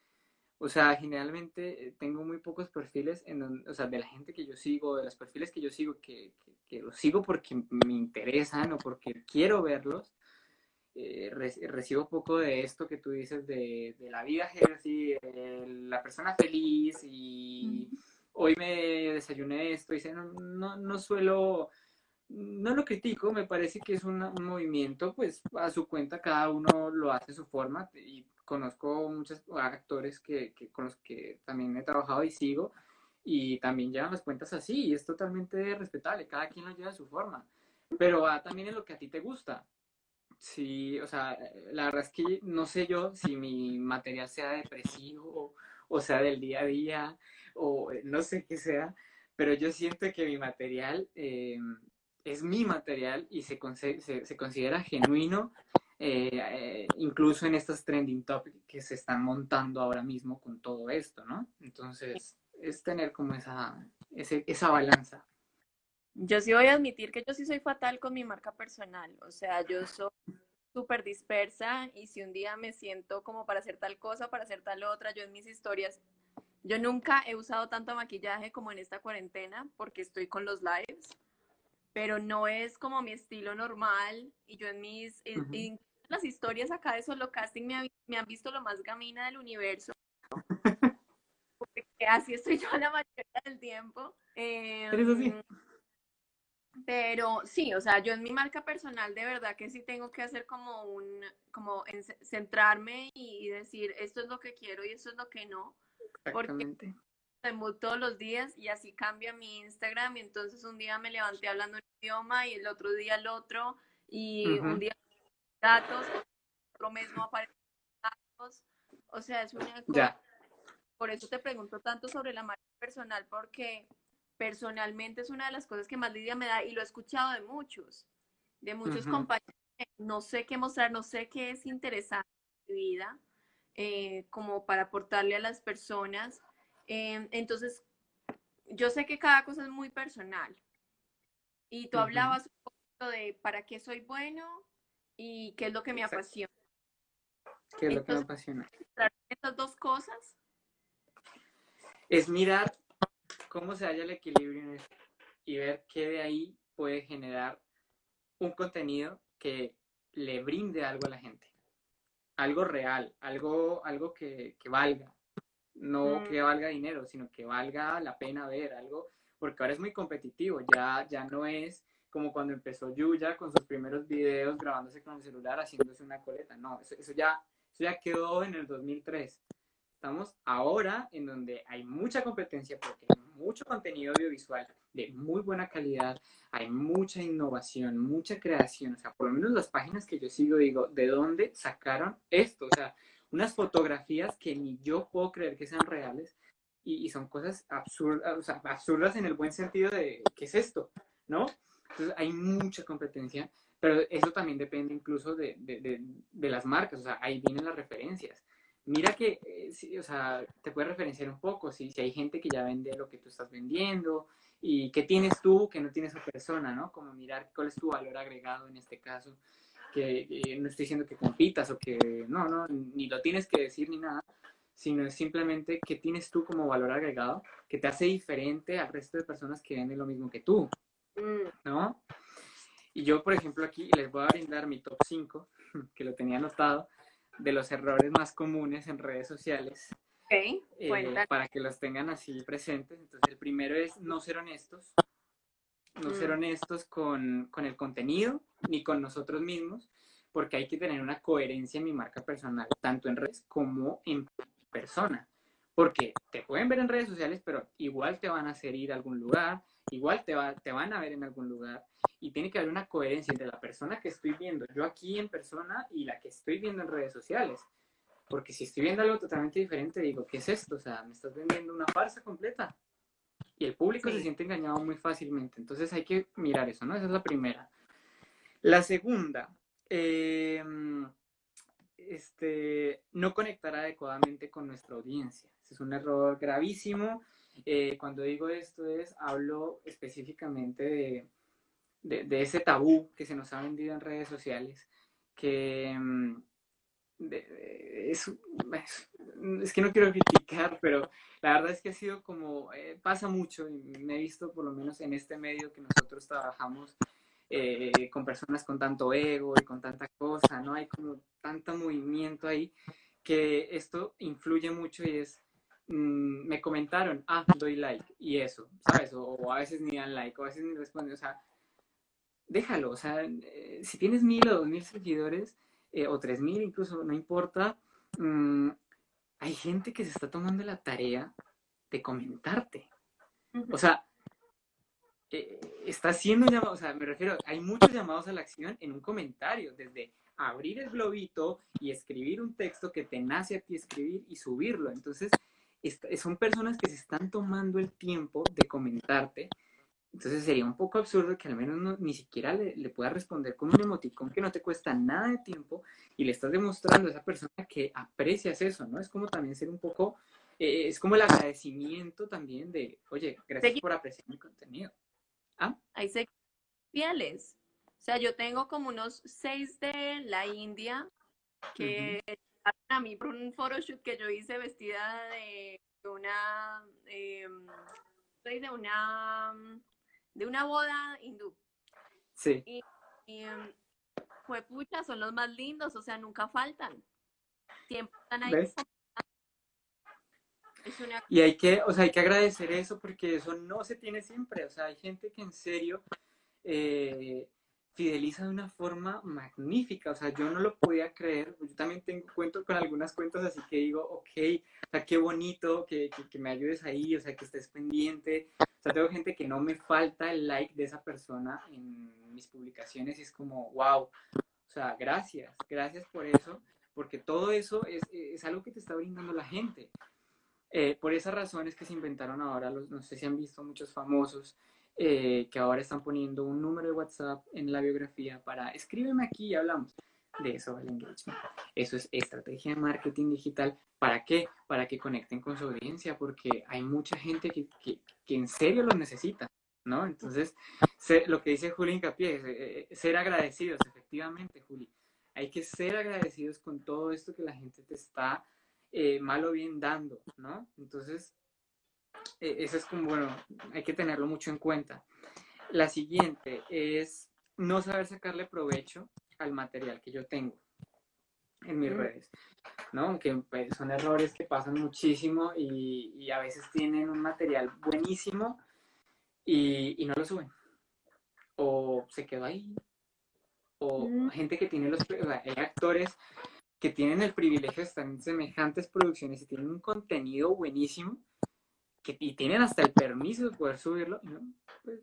O sea, generalmente eh, tengo muy pocos perfiles, en o sea, de la gente que yo sigo, de los perfiles que yo sigo, que, que, que los sigo porque me interesan o porque quiero verlos, eh, recibo poco de esto que tú dices de, de la vida healthy, la persona feliz y hoy me desayuné esto y no, no, no suelo, no lo critico, me parece que es un, un, movimiento, pues a su cuenta cada uno lo hace a su forma y conozco muchos actores que, que, con los que también he trabajado y sigo y también llevan las cuentas así y es totalmente respetable, cada quien lo lleva a su forma, pero va también en lo que a ti te gusta. Sí, o sea, la verdad es que no sé yo si mi material sea depresivo o sea del día a día o no sé qué sea, pero yo siento que mi material eh, es mi material y se, se, se considera genuino, eh, eh, incluso en estos trending topics que se están montando ahora mismo con todo esto, ¿no? Entonces, es tener como esa, ese, esa balanza. Yo sí voy a admitir que yo sí soy fatal con mi marca personal. O sea, yo soy súper dispersa y si un día me siento como para hacer tal cosa, para hacer tal otra, yo en mis historias, yo nunca he usado tanto maquillaje como en esta cuarentena porque estoy con los lives, pero no es como mi estilo normal y yo en mis, uh -huh. en, en las historias acá de solo casting me, me han visto lo más gamina del universo. porque así estoy yo la mayoría del tiempo. Eh, ¿Eres así? Pero sí, o sea, yo en mi marca personal de verdad que sí tengo que hacer como un, como en, centrarme y decir esto es lo que quiero y esto es lo que no. Porque me todos los días y así cambia mi Instagram y entonces un día me levanté hablando un idioma y el otro día el otro y uh -huh. un día datos, otro mes no aparecen datos. O sea, es una cosa. Ya. Por eso te pregunto tanto sobre la marca personal porque personalmente es una de las cosas que más lidia me da y lo he escuchado de muchos, de muchos uh -huh. compañeros. No sé qué mostrar, no sé qué es interesante en mi vida, eh, como para aportarle a las personas. Eh, entonces, yo sé que cada cosa es muy personal. Y tú uh -huh. hablabas un poquito de para qué soy bueno y qué es lo que me Exacto. apasiona. ¿Qué es lo que me apasiona? Estas dos cosas. Es mirar cómo se halla el equilibrio y ver qué de ahí puede generar un contenido que le brinde algo a la gente. Algo real, algo, algo que, que valga. No mm. que valga dinero, sino que valga la pena ver algo, porque ahora es muy competitivo, ya, ya no es como cuando empezó Yuya con sus primeros videos grabándose con el celular, haciéndose una coleta. No, eso, eso, ya, eso ya quedó en el 2003. Estamos ahora en donde hay mucha competencia porque hay mucho contenido audiovisual de muy buena calidad, hay mucha innovación, mucha creación. O sea, por lo menos las páginas que yo sigo, digo, ¿de dónde sacaron esto? O sea, unas fotografías que ni yo puedo creer que sean reales y, y son cosas absurdas, o sea, absurdas en el buen sentido de, ¿qué es esto? ¿No? Entonces hay mucha competencia, pero eso también depende incluso de, de, de, de las marcas, o sea, ahí vienen las referencias mira que, eh, sí, o sea, te puede referenciar un poco, si, si hay gente que ya vende lo que tú estás vendiendo y qué tienes tú que no tiene esa persona, ¿no? Como mirar cuál es tu valor agregado en este caso, que eh, no estoy diciendo que compitas o que, no, no, ni lo tienes que decir ni nada, sino es simplemente qué tienes tú como valor agregado que te hace diferente al resto de personas que venden lo mismo que tú, ¿no? Y yo, por ejemplo, aquí les voy a brindar mi top 5, que lo tenía anotado, de los errores más comunes en redes sociales. Okay, eh, para que los tengan así presentes. Entonces, el primero es no ser honestos. No mm. ser honestos con, con, el contenido ni con nosotros mismos, porque hay que tener una coherencia en mi marca personal, tanto en redes como en persona. Porque te pueden ver en redes sociales, pero igual te van a hacer ir a algún lugar, igual te, va, te van a ver en algún lugar y tiene que haber una coherencia entre la persona que estoy viendo yo aquí en persona y la que estoy viendo en redes sociales. Porque si estoy viendo algo totalmente diferente, digo, ¿qué es esto? O sea, me estás vendiendo una farsa completa. Y el público sí. se siente engañado muy fácilmente. Entonces hay que mirar eso, ¿no? Esa es la primera. La segunda em, este, no conectar adecuadamente con nuestra audiencia. Ese es un error gravísimo. Eh, cuando digo esto es, hablo específicamente de, de, ese tabú que se nos ha vendido en redes sociales, que em, es, es, que no quiero criticar, pero la verdad es que ha sido como, eh, pasa mucho y me he visto por lo menos en este medio que nosotros trabajamos eh, con personas con tanto ego y con tanta cosa, ¿no? Hay como tanto movimiento ahí que esto influye mucho y es, mm, me comentaron, ah, doy like y eso, ¿sabes? O, a veces ni dan like, o a veces ni responden, o sea, déjalo, o sea, eh, si tienes mil o dos mil seguidores, eh, o tres mil incluso, no importa, mm, hay gente que se está tomando la tarea de comentarte. O sea, eh, está haciendo un llamado, o sea, me refiero, hay muchos llamados a la acción en un comentario, desde abrir el globito y escribir un texto que te nace a ti escribir y subirlo. Entonces, son personas que se están tomando el tiempo de comentarte entonces sería un poco absurdo que al menos ni siquiera le, le puedas responder con un emoticón que no te cuesta nada de tiempo y le estás demostrando a esa persona que aprecias eso, ¿no? Es como también ser un poco, eh, es como el agradecimiento también de, oye, gracias por apreciar mi contenido. ¿Ah? Hay fieles. O sea, yo tengo como unos seis de la India que a mí por un photoshoot que yo hice vestida de una, eh, de una de una boda hindú. Sí. Y, fue pucha, son los más lindos, o sea, nunca faltan. Siempre están ahí. Y hay que, o sea, hay que agradecer eso porque eso no se tiene siempre. O sea, hay gente que en serio eh, fideliza de una forma magnífica. O sea, yo no lo podía creer. Yo también tengo cuento con algunas cuentas, así que digo, ok, o sea, qué bonito que, que me ayudes ahí, o sea, que estés pendiente. O sea, tengo gente que no me falta el like de esa persona en mis publicaciones y es como, wow, o sea, gracias, gracias por eso, porque todo eso es, es algo que te está brindando la gente. Eh, por esas razones que se inventaron ahora, los, no sé si han visto muchos famosos eh, que ahora están poniendo un número de WhatsApp en la biografía para escríbeme aquí y hablamos de eso engagement. Eso es estrategia de marketing digital. ¿Para qué? Para que conecten con su audiencia, porque hay mucha gente que, que, en serio lo necesita, ¿no? Entonces, lo que dice Juli Incapié es eh, eh, ser agradecidos, efectivamente, Juli. Hay que ser agradecidos con todo esto que la gente te está eh, mal o bien dando, ¿no? Entonces, eso es como, bueno, hay que tenerlo mucho en cuenta. La siguiente es no saber sacarle provecho al material que yo tengo en mis redes, ¿no? Aunque pues, son errores que pasan muchísimo y, a veces tienen un material buenísimo y, no lo suben. O se quedó ahí. O gente que tiene los... hay actores que tienen el privilegio de estar en semejantes producciones y tienen un contenido buenísimo que, y tienen hasta el permiso de poder subirlo. ¿no? Pues,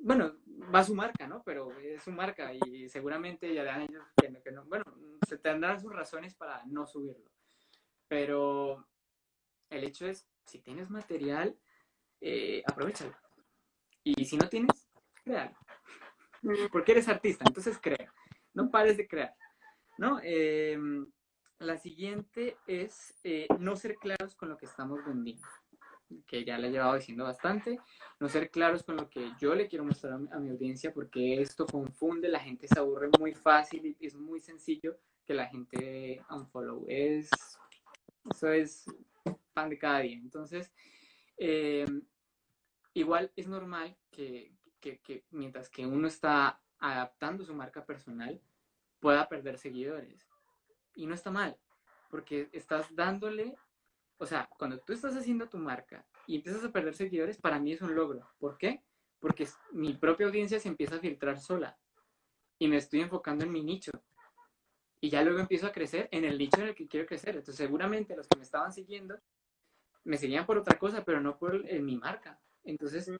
bueno, va su marca, ¿no? Pero es su marca y seguramente ya dan ellos que, no, bueno, se tendrán sus razones para no subirlo. Pero el hecho es, si tienes material, eh, aprovechalo. Y si no tienes, créalo. Porque eres artista, entonces crea. No pares de crear. ¿no? Em, la siguiente es eh, no ser claros con lo que estamos vendiendo que ya le he llevado diciendo bastante, no ser claros con lo que yo le quiero mostrar a mi, audiencia, porque esto confunde, la gente se aburre muy fácil y es muy sencillo que la gente unfollow. Es, eso es pan de cada día. Entonces, eh, igual es normal que, que, que mientras que uno está adaptando su marca personal, pueda perder seguidores. Y no está mal, porque estás dándole o sea, cuando tú estás haciendo tu marca y empiezas a perder seguidores, para mí es un logro. ¿Por qué? Porque mi propia audiencia se empieza a filtrar sola y me estoy enfocando en mi nicho. Y ya luego empiezo a crecer en el nicho en el que quiero crecer. Entonces, seguramente los que me estaban siguiendo me seguían por otra cosa, pero no por mi marca. Entonces,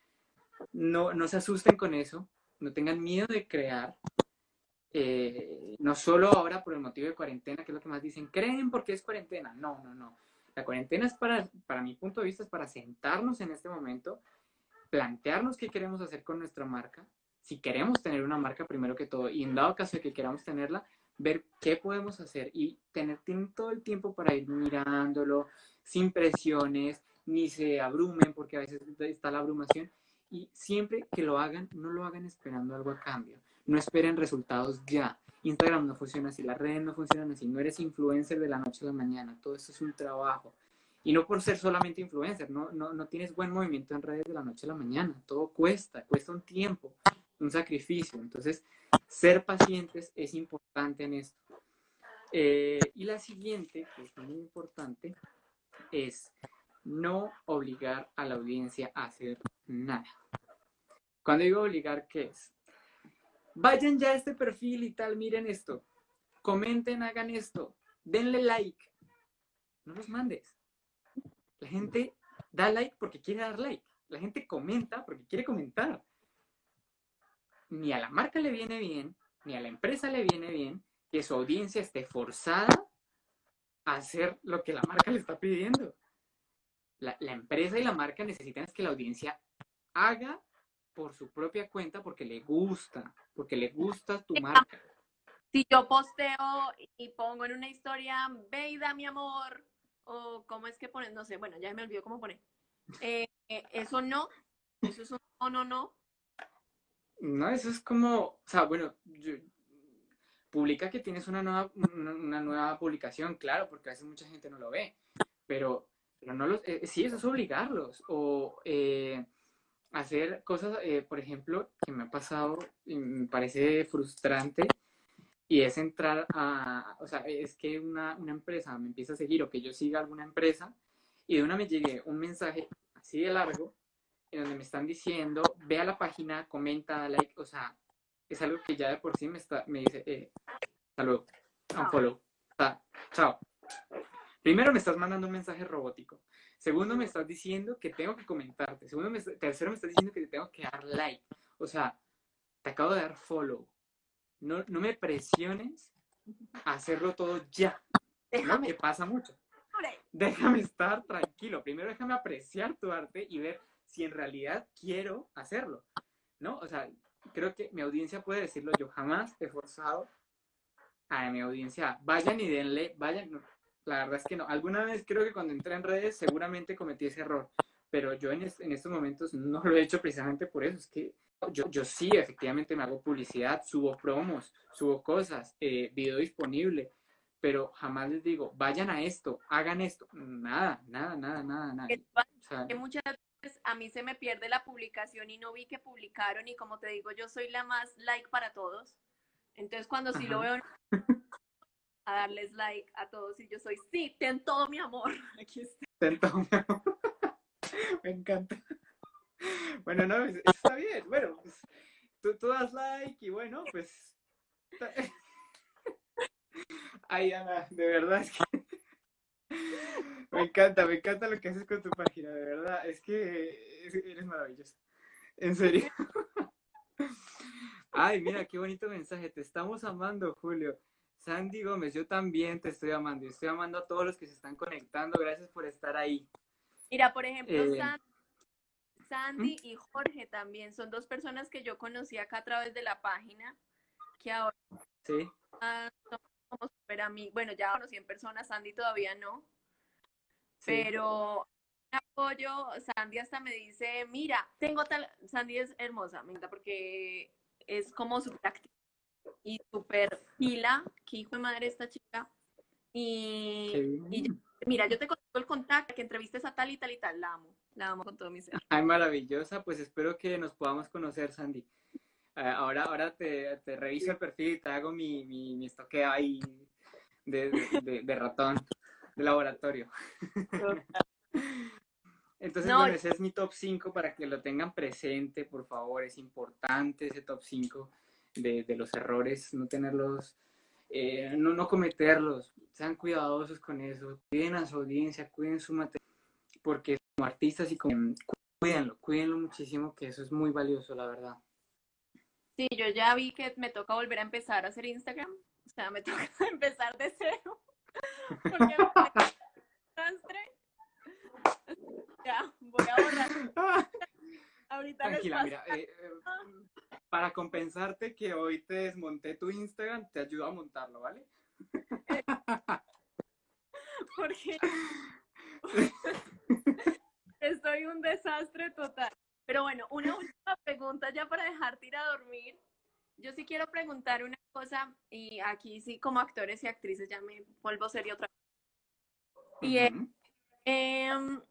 no, no se asusten con eso, no tengan miedo de crear. Eh, no solo ahora por el motivo de cuarentena, que es lo que más dicen, creen porque es cuarentena. No, no, no. La cuarentena es para, para mi punto de vista, es para sentarnos en este momento, plantearnos qué queremos hacer con nuestra marca, si queremos tener una marca primero que todo, y en dado caso de que queramos tenerla, ver qué podemos hacer y tener todo el tiempo para ir mirándolo, sin presiones, ni se abrumen, porque a veces está la abrumación. Y siempre que lo hagan, no lo hagan esperando algo a cambio. No esperen resultados ya. Instagram no funciona así, las redes no funcionan así. No eres influencer de la noche a la mañana. Todo eso es un trabajo. Y no por ser solamente influencer, no, no, no tienes buen movimiento en redes de la noche a la mañana. Todo cuesta, cuesta un tiempo, un sacrificio. Entonces, ser pacientes es importante en esto. Eh, y la siguiente, que es muy importante, es no obligar a la audiencia a hacer nada. Cuando digo obligar, ¿qué es? Vayan ya a este perfil y tal, miren esto. Comenten, hagan esto. Denle like. No los mandes. La gente da like porque quiere dar like. La gente comenta porque quiere comentar. Ni a la marca le viene bien, ni a la empresa le viene bien que su audiencia esté forzada a hacer lo que la marca le está pidiendo. La, empresa y la marca necesitan que la audiencia haga por su propia cuenta porque le gusta, porque le gusta tu marca. Si yo posteo y pongo en una historia, Veida, mi amor, o cómo es que ponen, no sé, bueno, ya me olvidó cómo poner. Eh, eh, eso no, eso es un no, no, no. No, eso es como, o sea, bueno, publica que tienes una nueva, una, nueva publicación, claro, porque a veces mucha gente no lo ve, pero, pero no los, eh, sí, eso es obligarlos, o hacer cosas, por ejemplo, que me ha pasado y me parece frustrante, y es entrar a, o sea, es que una, una, empresa me empieza a seguir o que yo siga alguna empresa y de una me llegue un mensaje así de largo en donde me están diciendo, ve a la página, comenta, like, o sea, es algo que ya de por sí me, está, me dice, eh, salud, un follow, chao. Primero me estás mandando un mensaje robótico. Segundo me estás diciendo que tengo que comentarte. Segundo, me, tercero me estás diciendo que te tengo que dar like. O sea, te acabo de dar follow no, no me presiones a hacerlo todo ya. Déjame. Que pasa mucho. Déjame estar tranquilo. Primero déjame apreciar tu arte y ver si en realidad quiero hacerlo. ¿No? O sea, creo que mi audiencia puede decirlo. Yo jamás he forzado a mi audiencia. Vayan y denle, vayan. La verdad es que no. Alguna vez creo que cuando entré en redes seguramente cometí ese error. Pero yo en, en estos momentos no lo he hecho precisamente por eso. Es que yo, yo sí, efectivamente me hago publicidad, subo promos, subo cosas, eh, video disponible, pero jamás les digo, vayan a esto, hagan esto. Nada, nada, nada, nada, nada. muchas veces a mí se me pierde la publicación y no vi que publicaron y como te digo, yo soy la más like para todos. Entonces cuando sí lo veo a darles like a todos y yo soy, sí, ten todo mi amor. Aquí está. Ten todo mi amor. me encanta. Bueno, no, está bien. Bueno, pues, tú, das like y bueno, pues. Ay, Ana, de verdad es que. Me encanta, me encanta lo que haces con tu página, de verdad. Es que eres maravilloso. En serio. Ay, mira, qué bonito mensaje. Te estamos amando, Julio. Sandy Gómez, yo también te estoy amando. Estoy amando a todos los que se están conectando. Gracias por estar ahí. Mira, por ejemplo, eh, Sandy Sandy y Jorge también son dos personas que yo conocí acá a través de la página, que ahora sí. somos super amigos. Bueno, ya conocí en persona, Sandy todavía no. Pero apoyo, Sandy hasta me dice, mira, tengo tal, Sandy es hermosa, me encanta porque es como súper activa y súper pila, que hijo de madre esta chica. Y, y mira, yo te conozco el contacto, que entrevistes a tal y tal y tal, la amo. La amo con todo mi ser. Ay, maravillosa. Pues espero que nos podamos conocer, Sandy. Eh, ahora, ahora te, te, reviso el perfil y te hago mi, mi, mi estoqueo ahí de, de, ratón, de laboratorio. Entonces, bueno, ese es mi top 5 para que lo tengan presente, por favor. Es importante ese top 5 de, de los errores, no tenerlos, eh, no, no cometerlos. Sean cuidadosos con eso. Cuiden a su audiencia, cuiden su material, porque como artistas y como cuídenlo, cuídenlo muchísimo, que eso es muy valioso, la verdad. Sí, yo ya vi que me toca volver a empezar a hacer Instagram, o sea, me toca empezar de cero, porque Ya, voy a borrar. Ahorita Tranquila, mira, eh, eh, para compensarte que hoy te desmonté tu Instagram, te ayudo a montarlo, ¿vale? Porque estoy un desastre total. Pero bueno, una última pregunta ya para dejarte ir a dormir. Yo sí quiero preguntar una cosa, y aquí sí, como actores y actrices, ya me vuelvo serio otra vez. Y es, Ujú.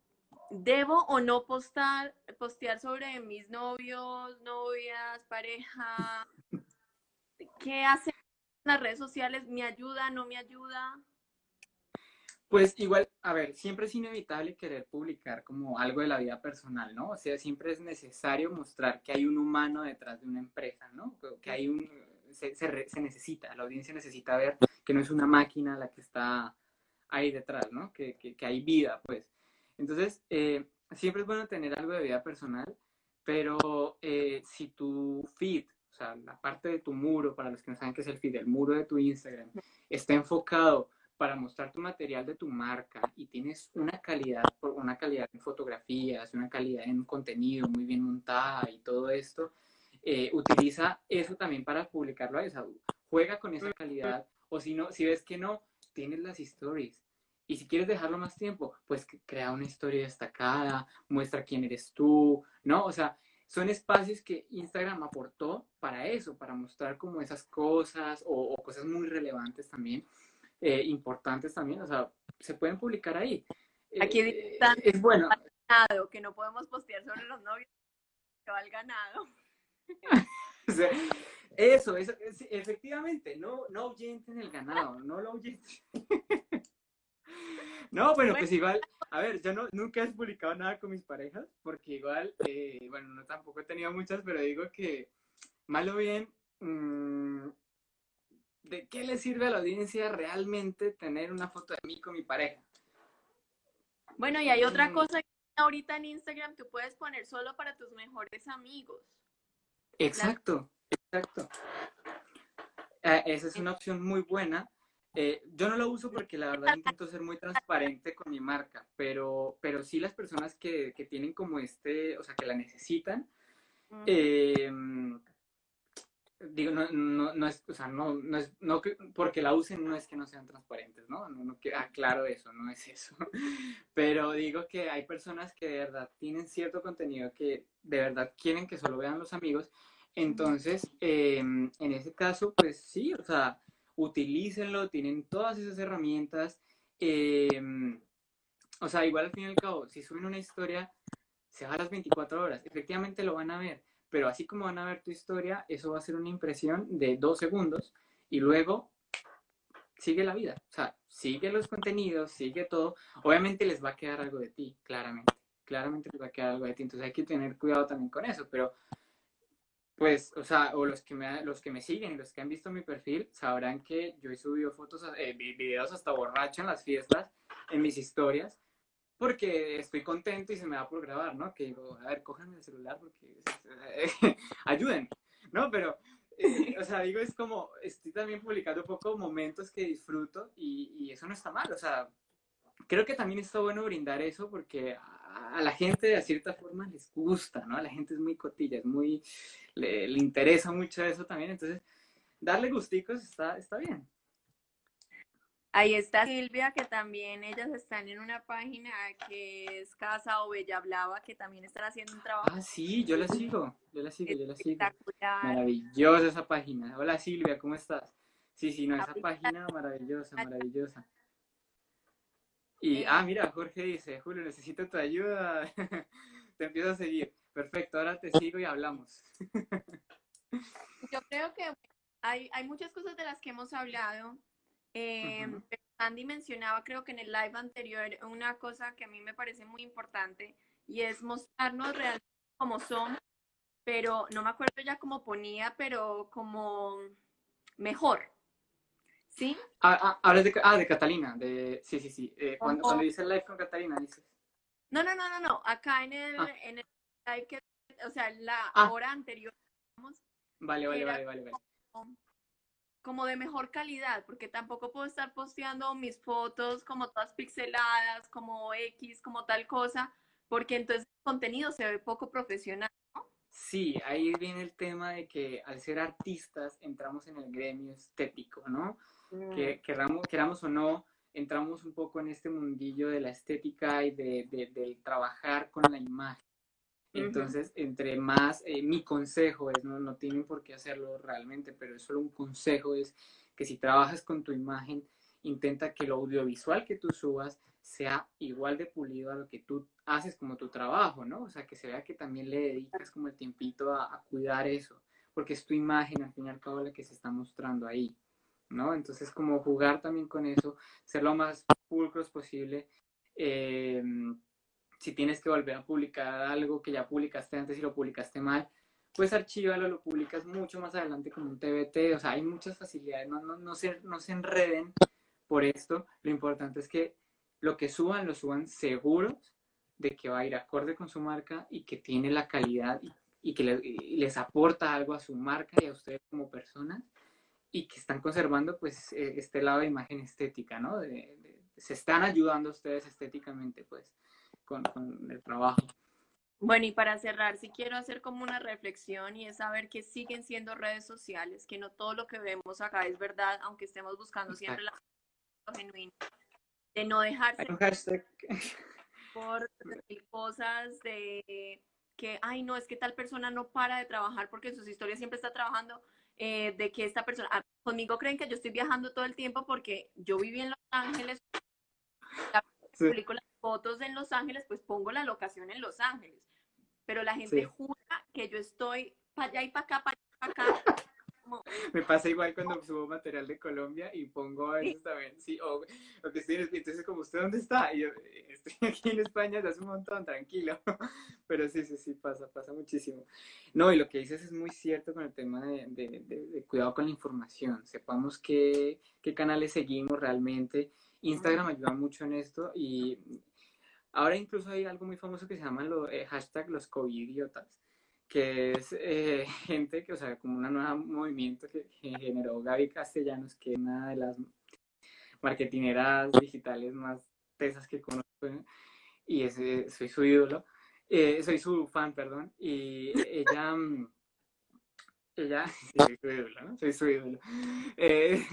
¿Debo o no postar, postear sobre mis novios, novias, pareja? ¿Qué hacen las redes sociales? ¿Me ayuda, no me ayuda? Pues igual, a ver, siempre es inevitable querer publicar como algo de la vida personal, ¿no? O sea, siempre es necesario mostrar que hay un humano detrás de una empresa, ¿no? Que hay un, se, se re- se necesita, la audiencia necesita ver que no es una máquina la que está ahí detrás, ¿no? Que, que, que hay vida, pues. Entonces, eh, siempre es bueno tener algo de vida personal, pero eh, si tu feed, o sea, la parte de tu muro, para los que no saben qué es el feed, el muro de tu Instagram, está enfocado para mostrar tu material de tu marca y tienes una calidad, una calidad en fotografías, una calidad en contenido muy bien montada y todo esto, eh, utiliza eso también para publicarlo. O sea, juega con esa calidad. O si no, si ves que no, tienes las stories. Y si quieres dejarlo más tiempo, pues crea una historia destacada, muestra quién eres tú, ¿no? O sea, son espacios que Instagram aportó para eso, para mostrar como esas cosas o, o cosas muy relevantes también eh, importantes también, o sea, se pueden publicar ahí. Aquí Eh, es bueno, Ganado, que no podemos postear sobre los novios, que va el ganado. o sea, eso, eso, es- efectivamente, no, no ahuyenten el ganado, no lo ahuyenten. No, bueno, pues igual, a ver, yo no, nunca he publicado nada con mis parejas, porque igual, eh, bueno, no tampoco he tenido muchas, pero digo que, mal o bien, mm, ¿de qué le sirve a la audiencia realmente tener una foto de mí con mi pareja? Bueno, y hay otra Mm. cosa que ahorita en Instagram tú puedes poner solo para tus mejores amigos. Exacto, exacto. Eh, esa es una opción muy buena. Eh, yo no lo uso porque la verdad intento ser muy transparente con mi marca, pero, pero sí las personas que, que tienen como este, o sea, que la necesitan, eh, digo, no, no, no es, o sea, no, no es, no que- porque la usen no es que no sean transparentes, ¿no? No, no que, aclaro eso, no es eso. Pero digo que hay personas que de verdad tienen cierto contenido que de verdad quieren que solo vean los amigos. Entonces, eh, en ese caso, pues sí, o sea, utilícenlo, tienen todas esas herramientas. eh, o sea, igual al fin y al cabo, si suben una historia, se va a las 24 horas. Efectivamente lo van a ver, pero así como van a ver tu historia, eso va a ser una impresión de dos segundos y luego sigue la vida. O sea, sigue los contenidos, sigue todo. Obviamente les va a quedar algo de ti, claramente. Claramente les va a quedar algo de ti. Entonces hay que tener cuidado también con eso, pero pues, o sea, o los que me, los que me siguen y los que han visto mi perfil sabrán que yo he subido fotos, eh, vi- videos hasta borracho en las fiestas, en mis historias, porque estoy contento y se me da por grabar, ¿no? Que digo, a ver, cójanme el celular porque ayuden, ¿no? Pero, eh, o sea, digo, es como, estoy también publicando un poco momentos que disfruto y, y eso no está mal, o sea, creo que también está bueno brindar eso porque a, a la gente de cierta forma les gusta, ¿no? A la gente es muy cotilla, es muy, le, le interesa mucho eso también, entonces, darle gusticos está, está bien. Ahí está Silvia, que también ellas están en una página que es Casa o Bella Blava, que también están haciendo un trabajo Ah, sí, yo la sigo, yo la sigo, yo la sigo. espectacular. Maravillosa esa página. Hola Silvia, ¿cómo estás? Sí, sí, no, esa página maravillosa, maravillosa. Y, ah, mira, Jorge dice, Julio, necesito tu ayuda. te empiezo a seguir. Perfecto, ahora te sigo y hablamos. Yo creo que hay, hay muchas cosas de las que hemos hablado. Eh, Ujú. pero Andy mencionaba, creo que en el live anterior, una cosa que a mí me parece muy importante y es mostrarnos realmente como somos, pero no me acuerdo ya cómo ponía, pero como mejor. ¿Sí? Ah, ah, hablas de, ah, de Catalina, de, sí, sí, sí. eh, cuando, cuando dice el live con Catalina, dices. No, no, no, no, no. Acá en el, Ah. en el live que, o sea, la Ah. hora anterior, digamos, Vale, vale, vale, vale, vale. como de mejor calidad, porque tampoco puedo estar posteando mis fotos como todas pixeladas, como X, como tal cosa, porque entonces el contenido se ve poco profesional. Sí, ahí viene el tema de que al ser artistas entramos en el gremio estético, ¿no? Que queramos, queramos o no, entramos un poco en este mundillo de la estética y de, del trabajar con la imagen. Entonces, entre más, eh, mi consejo es, ¿no? no tienen por qué hacerlo realmente, pero es solo un consejo, es que si trabajas con tu imagen, intenta que lo audiovisual que tú subas sea igual de pulido a lo que tú haces como tu trabajo, ¿no? O sea, que se vea que también le dedicas como el tiempito a, a cuidar eso, porque es tu imagen al fin y al cabo la que se está mostrando ahí, ¿no? Entonces, como jugar también con eso, ser lo más pulcros posible. Eh, si tienes que volver a publicar algo que ya publicaste antes y lo publicaste mal, pues archívalo, lo publicas mucho más adelante como un TBT, o sea, hay muchas facilidades, no, no, no, se, no se enreden por esto, lo importante es que lo que suban, lo suban seguros de que va a ir acorde con su marca y que tiene la calidad y, que les aporta algo a su marca y a ustedes como personas y que están conservando pues e, este lado de imagen estética, ¿no? se están ayudando ustedes estéticamente pues con, con el trabajo. Bueno, y para cerrar, si quiero hacer como una reflexión y es saber que siguen siendo redes sociales, que no todo lo que vemos acá es verdad, aunque estemos buscando siempre la genuino, de no dejarse por cosas de que, ay, no, es que tal persona no para de trabajar porque en sus historias siempre está trabajando, eh, de que esta persona, ah, conmigo creen que yo estoy viajando todo el tiempo porque yo viví en Los Ángeles, publico las fotos en Los Ángeles, pues pongo la locación en Los Ángeles, pero la gente jura que yo estoy para allá y para acá, para allá y para acá, me pasa igual cuando subo material de Colombia y pongo a veces también, sí, o, que estoy en España, entonces como, ¿usted dónde está? Y yo, estoy aquí en España desde hace un montón, tranquilo. Pero sí, sí, sí, pasa, pasa muchísimo. No, y lo que dices es muy cierto con el tema de, de, cuidado con la información. Sepamos qué, qué canales seguimos realmente. Instagram ayuda mucho en esto y ahora incluso hay algo muy famoso que se llama lo, eh, hashtag los covidiotas que es eh, gente que, o sea, como un nuevo movimiento que, generó Gaby Castellanos, que es una de las marketineras digitales más tesas que conozco, y ese, soy su ídolo, eh, soy su fan, perdón, y ella, ella, soy su ídolo, ¿no? Soy su ídolo. Eh,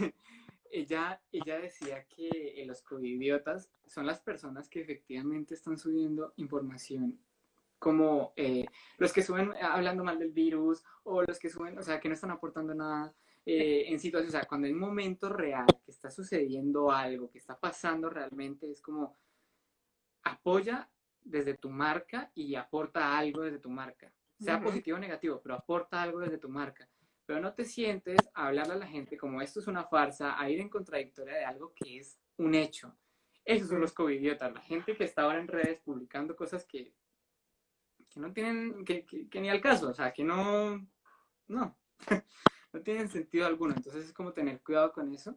ella, ella decía que los covidiotas son las personas que efectivamente están subiendo información como eh, los que suben hablando mal del virus o los que suben, o sea, que no están aportando nada eh, en situaciones, o sea, cuando hay un momento real, que está sucediendo algo, que está pasando realmente, es como apoya desde tu marca y aporta algo desde tu marca, sea positivo o negativo, pero aporta algo desde tu marca. Pero no te sientes a hablarle a la gente como esto es una farsa, a ir en contradictoria de algo que es un hecho. Esos son los covidiotas, la gente que está ahora en redes publicando cosas que que no tienen, que, que, ni al caso, o sea, que no, no, no tienen sentido alguno. Entonces es como tener cuidado con eso.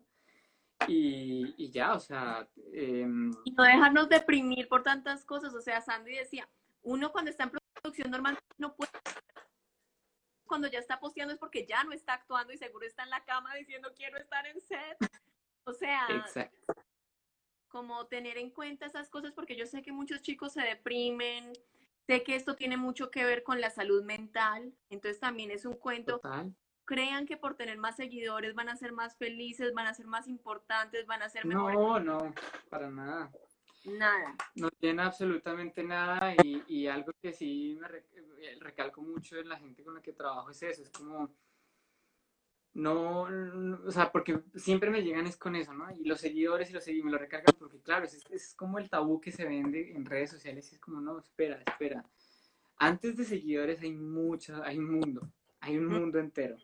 Y, y ya, o sea... Em, y no dejarnos deprimir por tantas cosas. O sea, Sandy decía, uno cuando está en producción normal no puede... Cuando ya está posteando es porque ya no está actuando y seguro está en la cama diciendo quiero estar en set. O sea, como tener en cuenta esas cosas porque yo sé que muchos chicos se deprimen, Sé que esto tiene mucho que ver con la salud mental, entonces también es un cuento. Crean que por tener más seguidores van a ser más felices, van a ser más importantes, van a ser mejores. No, no, para nada. Nada. No tiene absolutamente nada y, y algo que sí me recalco mucho en la gente con la que trabajo es eso, es como no, o sea, porque siempre me llegan es con eso, ¿no? Y los seguidores y los seguidores me lo recargan porque, claro, es, es como el tabú que se vende en redes sociales, es como, no, espera, espera. Antes de seguidores hay mucho, hay un mundo, hay un mundo entero,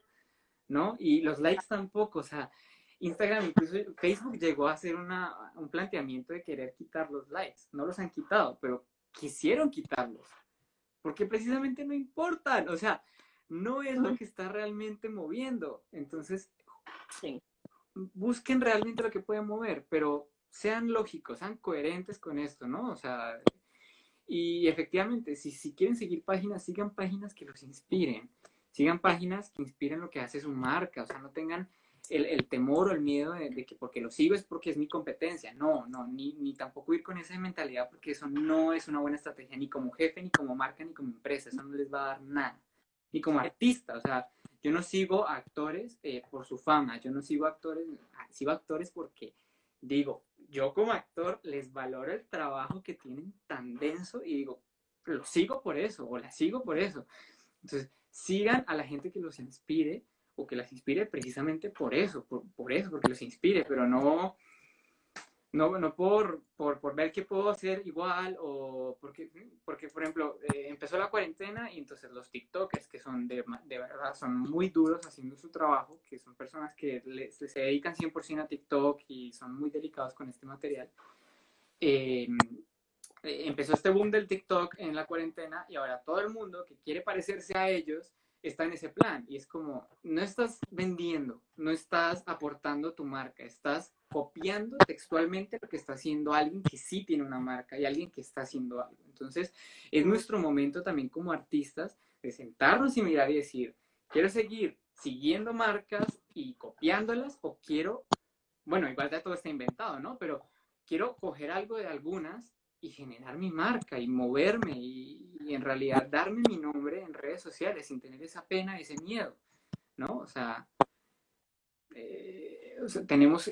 ¿no? Y los likes tampoco, o sea, Instagram, incluso Facebook llegó a hacer una, un planteamiento de querer quitar los likes. No los han quitado, pero quisieron quitarlos. Porque precisamente no importan. O sea, no es lo que está realmente moviendo. Entonces, busquen realmente lo que puede mover, pero sean lógicos, sean coherentes con esto, ¿no? O sea, y efectivamente, si, si quieren seguir páginas, sigan páginas que los inspiren, sigan páginas que inspiren lo que hace su marca, o sea, no tengan el, temor o el miedo de, de, que porque lo sigo es porque es mi competencia, no, no, ni, ni tampoco ir con esa mentalidad porque eso no es una buena estrategia, ni como jefe, ni como marca, ni como empresa, eso no les va a dar nada ni como artista. O sea, yo no sigo actores eh, por su fama, yo no sigo actores, ah, sigo actores porque digo, yo como actor les valoro el trabajo que tienen tan denso y digo, lo sigo por eso o la sigo por eso. Entonces, sigan a la gente que los inspire o que las inspire precisamente por eso, por, por eso, porque los inspire, pero no no, no por, por, por, ver qué puedo hacer igual o porque, porque por ejemplo, eh, empezó la cuarentena y entonces los TikTokers, que son de, de, verdad, son muy duros haciendo su trabajo, que son personas que se dedican 100% a TikTok y son muy delicados con este material, eh, empezó este boom del TikTok en la cuarentena y ahora todo el mundo que quiere parecerse a ellos está en ese plan y es como, no estás vendiendo, no estás aportando tu marca, estás copiando textualmente lo que está haciendo alguien que sí tiene una marca y alguien que está haciendo algo. Entonces, es nuestro momento también como artistas de sentarnos y mirar y decir, quiero seguir siguiendo marcas y copiándolas o quiero, bueno, igual ya todo está inventado, ¿no? Pero quiero coger algo de algunas y generar mi marca y moverme y, en realidad darme mi nombre en redes sociales sin tener esa pena, ese miedo, ¿no? O sea, eh, tenemos,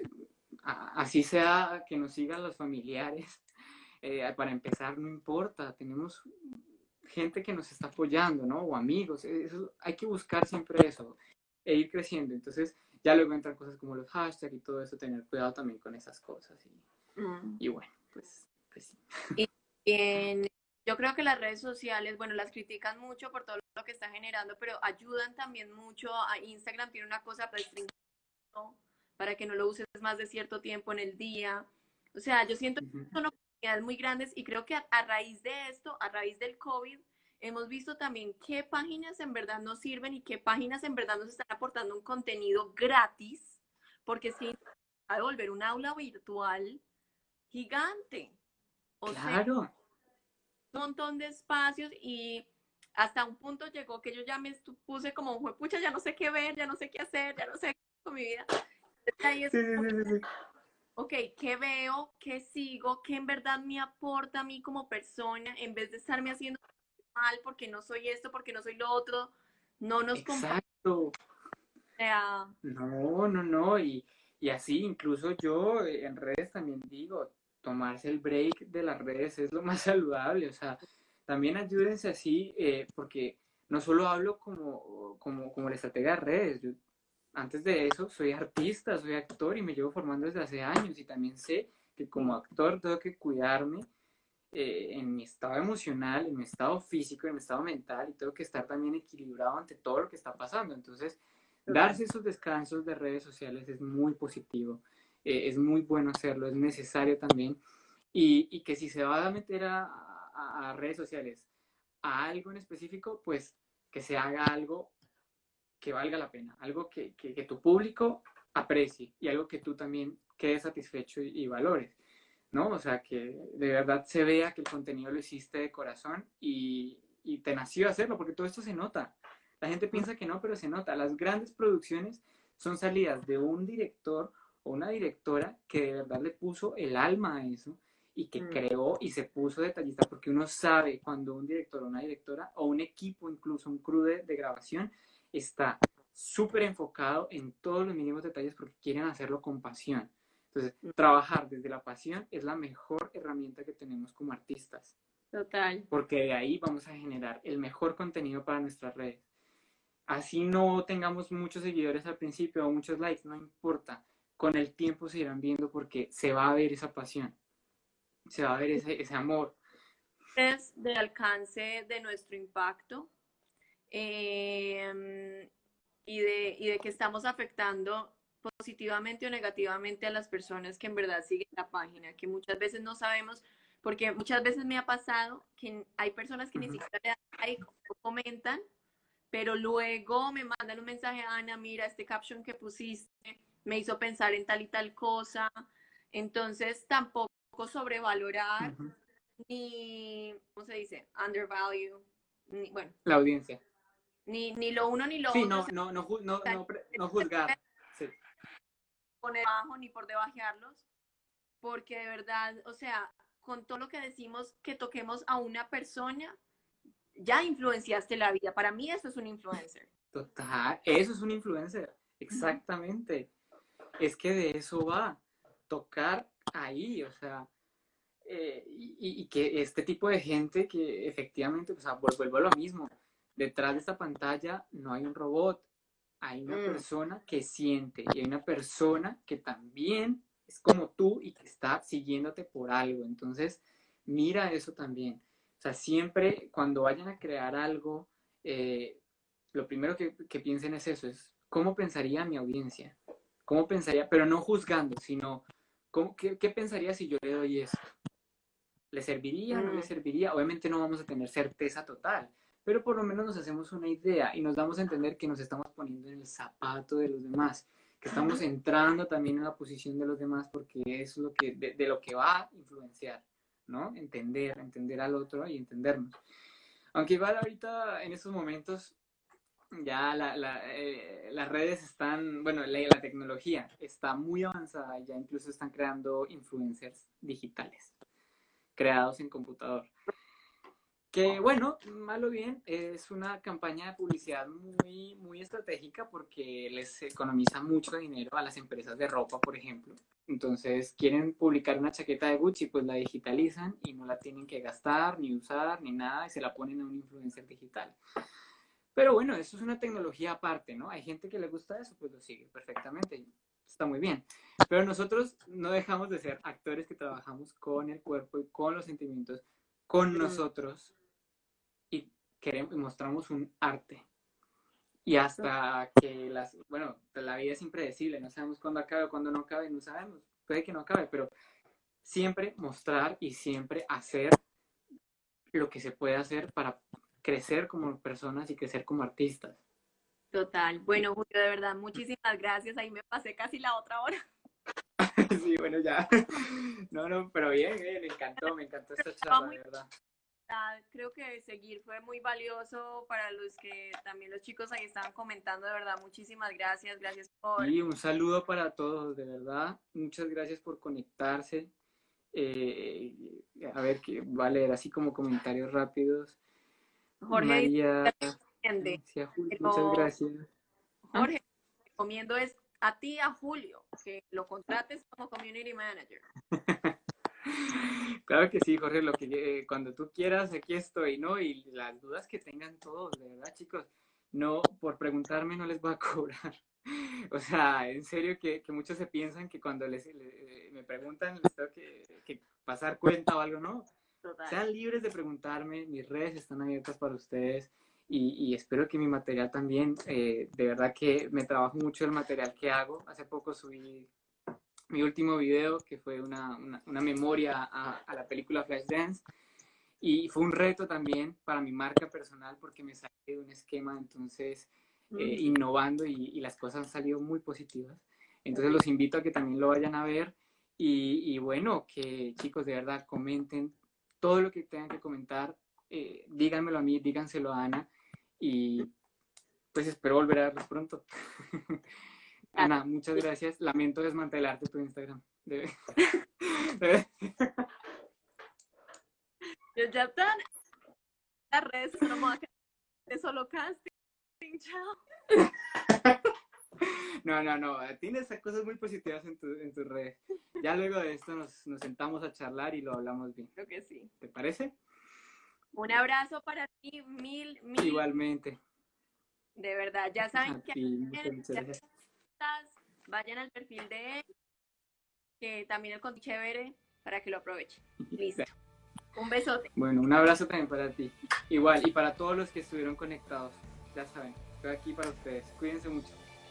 así sea que nos sigan los familiares, eh, para empezar, no importa, tenemos gente que nos está apoyando, ¿no? O amigos, eso, hay que buscar siempre eso e ir creciendo. Entonces, ya luego entran cosas como los hashtags y todo eso, tener cuidado también con esas cosas. Y, mm. y bueno, pues pues y yo creo que las redes sociales, bueno, las critican mucho por todo lo que está generando, pero ayudan también mucho. A Instagram tiene una cosa para que no lo uses más de cierto tiempo en el día. O sea, yo siento que son oportunidades muy grandes y creo que a, raíz de esto, a raíz del COVID, hemos visto también qué páginas en verdad nos sirven y qué páginas en verdad nos están aportando un contenido gratis, porque si va a volver un aula virtual gigante. O claro. un montón de espacios y hasta un punto llegó que yo ya me puse como, pucha, ya no sé qué ver, ya no sé qué hacer, ya no sé qué con mi vida. sí, sí, sí, ok, ¿qué veo? ¿Qué sigo? ¿Qué en verdad me aporta a mí como persona? En vez de estarme haciendo mal porque no soy esto, porque no soy lo otro, no nos Exacto. No, no, no, y, y así incluso yo en redes también digo, tomarse el break de las redes es lo más saludable, o sea, también ayúdense así, eh, porque no solo hablo como, como, como la estratega de redes, yo, antes de eso soy artista, soy actor y me llevo formando desde hace años y también sé que como actor tengo que cuidarme eh, en mi estado emocional, en mi estado físico, en mi estado mental y tengo que estar también equilibrado ante todo lo que está pasando. Entonces, darse esos descansos de redes sociales es muy positivo. Eh, es muy bueno hacerlo, es necesario también. Y, y que si se va a meter a, redes sociales a algo en específico, pues que se haga algo que valga la pena, algo que, que, tu público aprecie y algo que tú también quedes satisfecho y, valores, ¿no? O sea, que de verdad se vea que el contenido lo hiciste de corazón y, y te nació hacerlo, porque todo esto se nota. La gente piensa que no, pero se nota. Las grandes producciones son salidas de un director o una directora que de verdad le puso el alma a eso y que mm. creó y se puso detallista, porque uno sabe cuando un director o una directora o un equipo, incluso un crew de, grabación, está súper enfocado en todos los mínimos detalles porque quieren hacerlo con pasión. Entonces, mm. trabajar desde la pasión es la mejor herramienta que tenemos como artistas. Total. Porque de ahí vamos a generar el mejor contenido para nuestras redes. Así no tengamos muchos seguidores al principio o muchos likes, no importa con el tiempo se irán viendo porque se va a ver esa pasión, se va a ver ese, ese amor. Es de alcance de nuestro impacto em, y, de, y de que estamos afectando positivamente o negativamente a las personas que en verdad siguen la página, que muchas veces no sabemos, porque muchas veces me ha pasado que hay personas que ni siquiera comentan, pero luego me mandan un mensaje, Ana, mira este caption que pusiste, me hizo pensar en tal y tal cosa. Entonces, tampoco sobrevalorar ni, ¿cómo se dice? Undervalue. Ni, bueno. La audiencia. Ni, ni lo uno ni lo sí, otro. no, no, no, no, no, no juzgar. Sí. Poner abajo ni por debajearlos, porque de verdad, o sea, con todo lo que decimos que toquemos a una persona, ya influenciaste la vida. Para mí eso es un influencer. Total, eso es un influencer, exactamente. Es que de eso va, tocar ahí, o sea, eh, y, que este tipo de gente que efectivamente, o sea, vuelvo a lo mismo, detrás de esta pantalla no hay un robot, hay una mm. persona que siente y hay una persona que también es como tú y que está siguiéndote por algo. Entonces, mira eso también. O sea, siempre cuando vayan a crear algo, eh, lo primero que, piensen es eso, es cómo pensaría mi audiencia, cómo pensaría, pero no juzgando, sino ¿cómo, qué, pensaría si yo le doy eso? ¿Le serviría? ¿No le mm. serviría? Obviamente no vamos a tener certeza total, pero por lo menos nos hacemos una idea y nos damos a entender que nos estamos poniendo en el zapato de los demás, que estamos entrando también en la posición de los demás porque es lo que, de lo que va a influenciar. ¿no? Entender, entender al otro y entendernos. Aunque igual ahorita en estos momentos ya eh, las redes están, bueno, la, la, tecnología está muy avanzada, ya incluso están creando influencers digitales, creados en computador. Que bueno, malo bien, es una campaña de publicidad muy, muy estratégica porque les economiza mucho dinero a las empresas de ropa, por ejemplo. Entonces, quieren publicar una chaqueta de Gucci, pues la digitalizan y no la tienen que gastar, ni usar, ni nada, y se la ponen a un influencer digital. Pero bueno, eso es una tecnología aparte, ¿no? Hay gente que le gusta eso, pues lo sigue perfectamente, está muy bien. Pero nosotros no dejamos de ser actores que trabajamos con el cuerpo y con los sentimientos, con nosotros, y queremos, mostramos un arte. Y hasta que las, bueno, la vida es impredecible, no sabemos cuándo acabe o cuándo no acabe, no sabemos, puede que no acabe, pero siempre mostrar y siempre hacer lo que se puede hacer para crecer como personas y crecer como artistas. Total. Bueno, Julio, de verdad, muchísimas gracias. Ahí me pasé casi la otra hora. sí, bueno, ya. No, no, pero bien, bien, me encantó, me encantó esta charla, de verdad creo que seguir fue muy valioso para los que también los chicos ahí estaban comentando, de verdad, muchísimas gracias, gracias por... Y un saludo para todos, de verdad, muchas gracias por conectarse. Eh, a ver, que va a leer así como comentarios rápidos. Jorge, María, muchas gracias. Jorge, recomiendo es a ti, a Julio, que lo contrates como community manager. Claro que sí, Jorge, lo que eh, cuando tú quieras, aquí estoy, ¿no? Y las dudas que tengan todos, de verdad, chicos, no, por preguntarme no les voy a cobrar. O sea, en serio que, muchos se piensan que cuando les, eh, me preguntan les tengo que, pasar cuenta o algo, ¿no? Sean libres de preguntarme, mis redes están abiertas para ustedes y, espero que mi material también, eh, de verdad que me trabajo mucho el material que hago. Hace poco subí mi último video, que fue una, una, memoria a, a, la película Flashdance. Y fue un reto también para mi marca personal porque me salí de un esquema, entonces, eh, mm. innovando y, y, las cosas han salido muy positivas. Entonces los invito a que también lo vayan a ver y, y bueno, que chicos de verdad comenten todo lo que tengan que comentar, eh, díganmelo a mí, díganselo a Ana y pues espero volver a verlos pronto. Ana, muchas gracias. Lamento desmantelarte tu Instagram. ya están las redes de solo casting. Chao. No, no, no. Tienes cosas muy positivas en, tu, en tus redes. Ya luego de esto nos, nos sentamos a charlar y lo hablamos bien. Creo que sí. ¿Te parece? Un abrazo para ti, mil, mil. Igualmente. De verdad, ya saben que vayan al perfil de él, que también el conti chévere, para que lo aprovechen. Listo. Un besote. Bueno, un abrazo también para ti. Igual, y para todos los que estuvieron conectados. Ya saben, estoy aquí para ustedes. Cuídense mucho.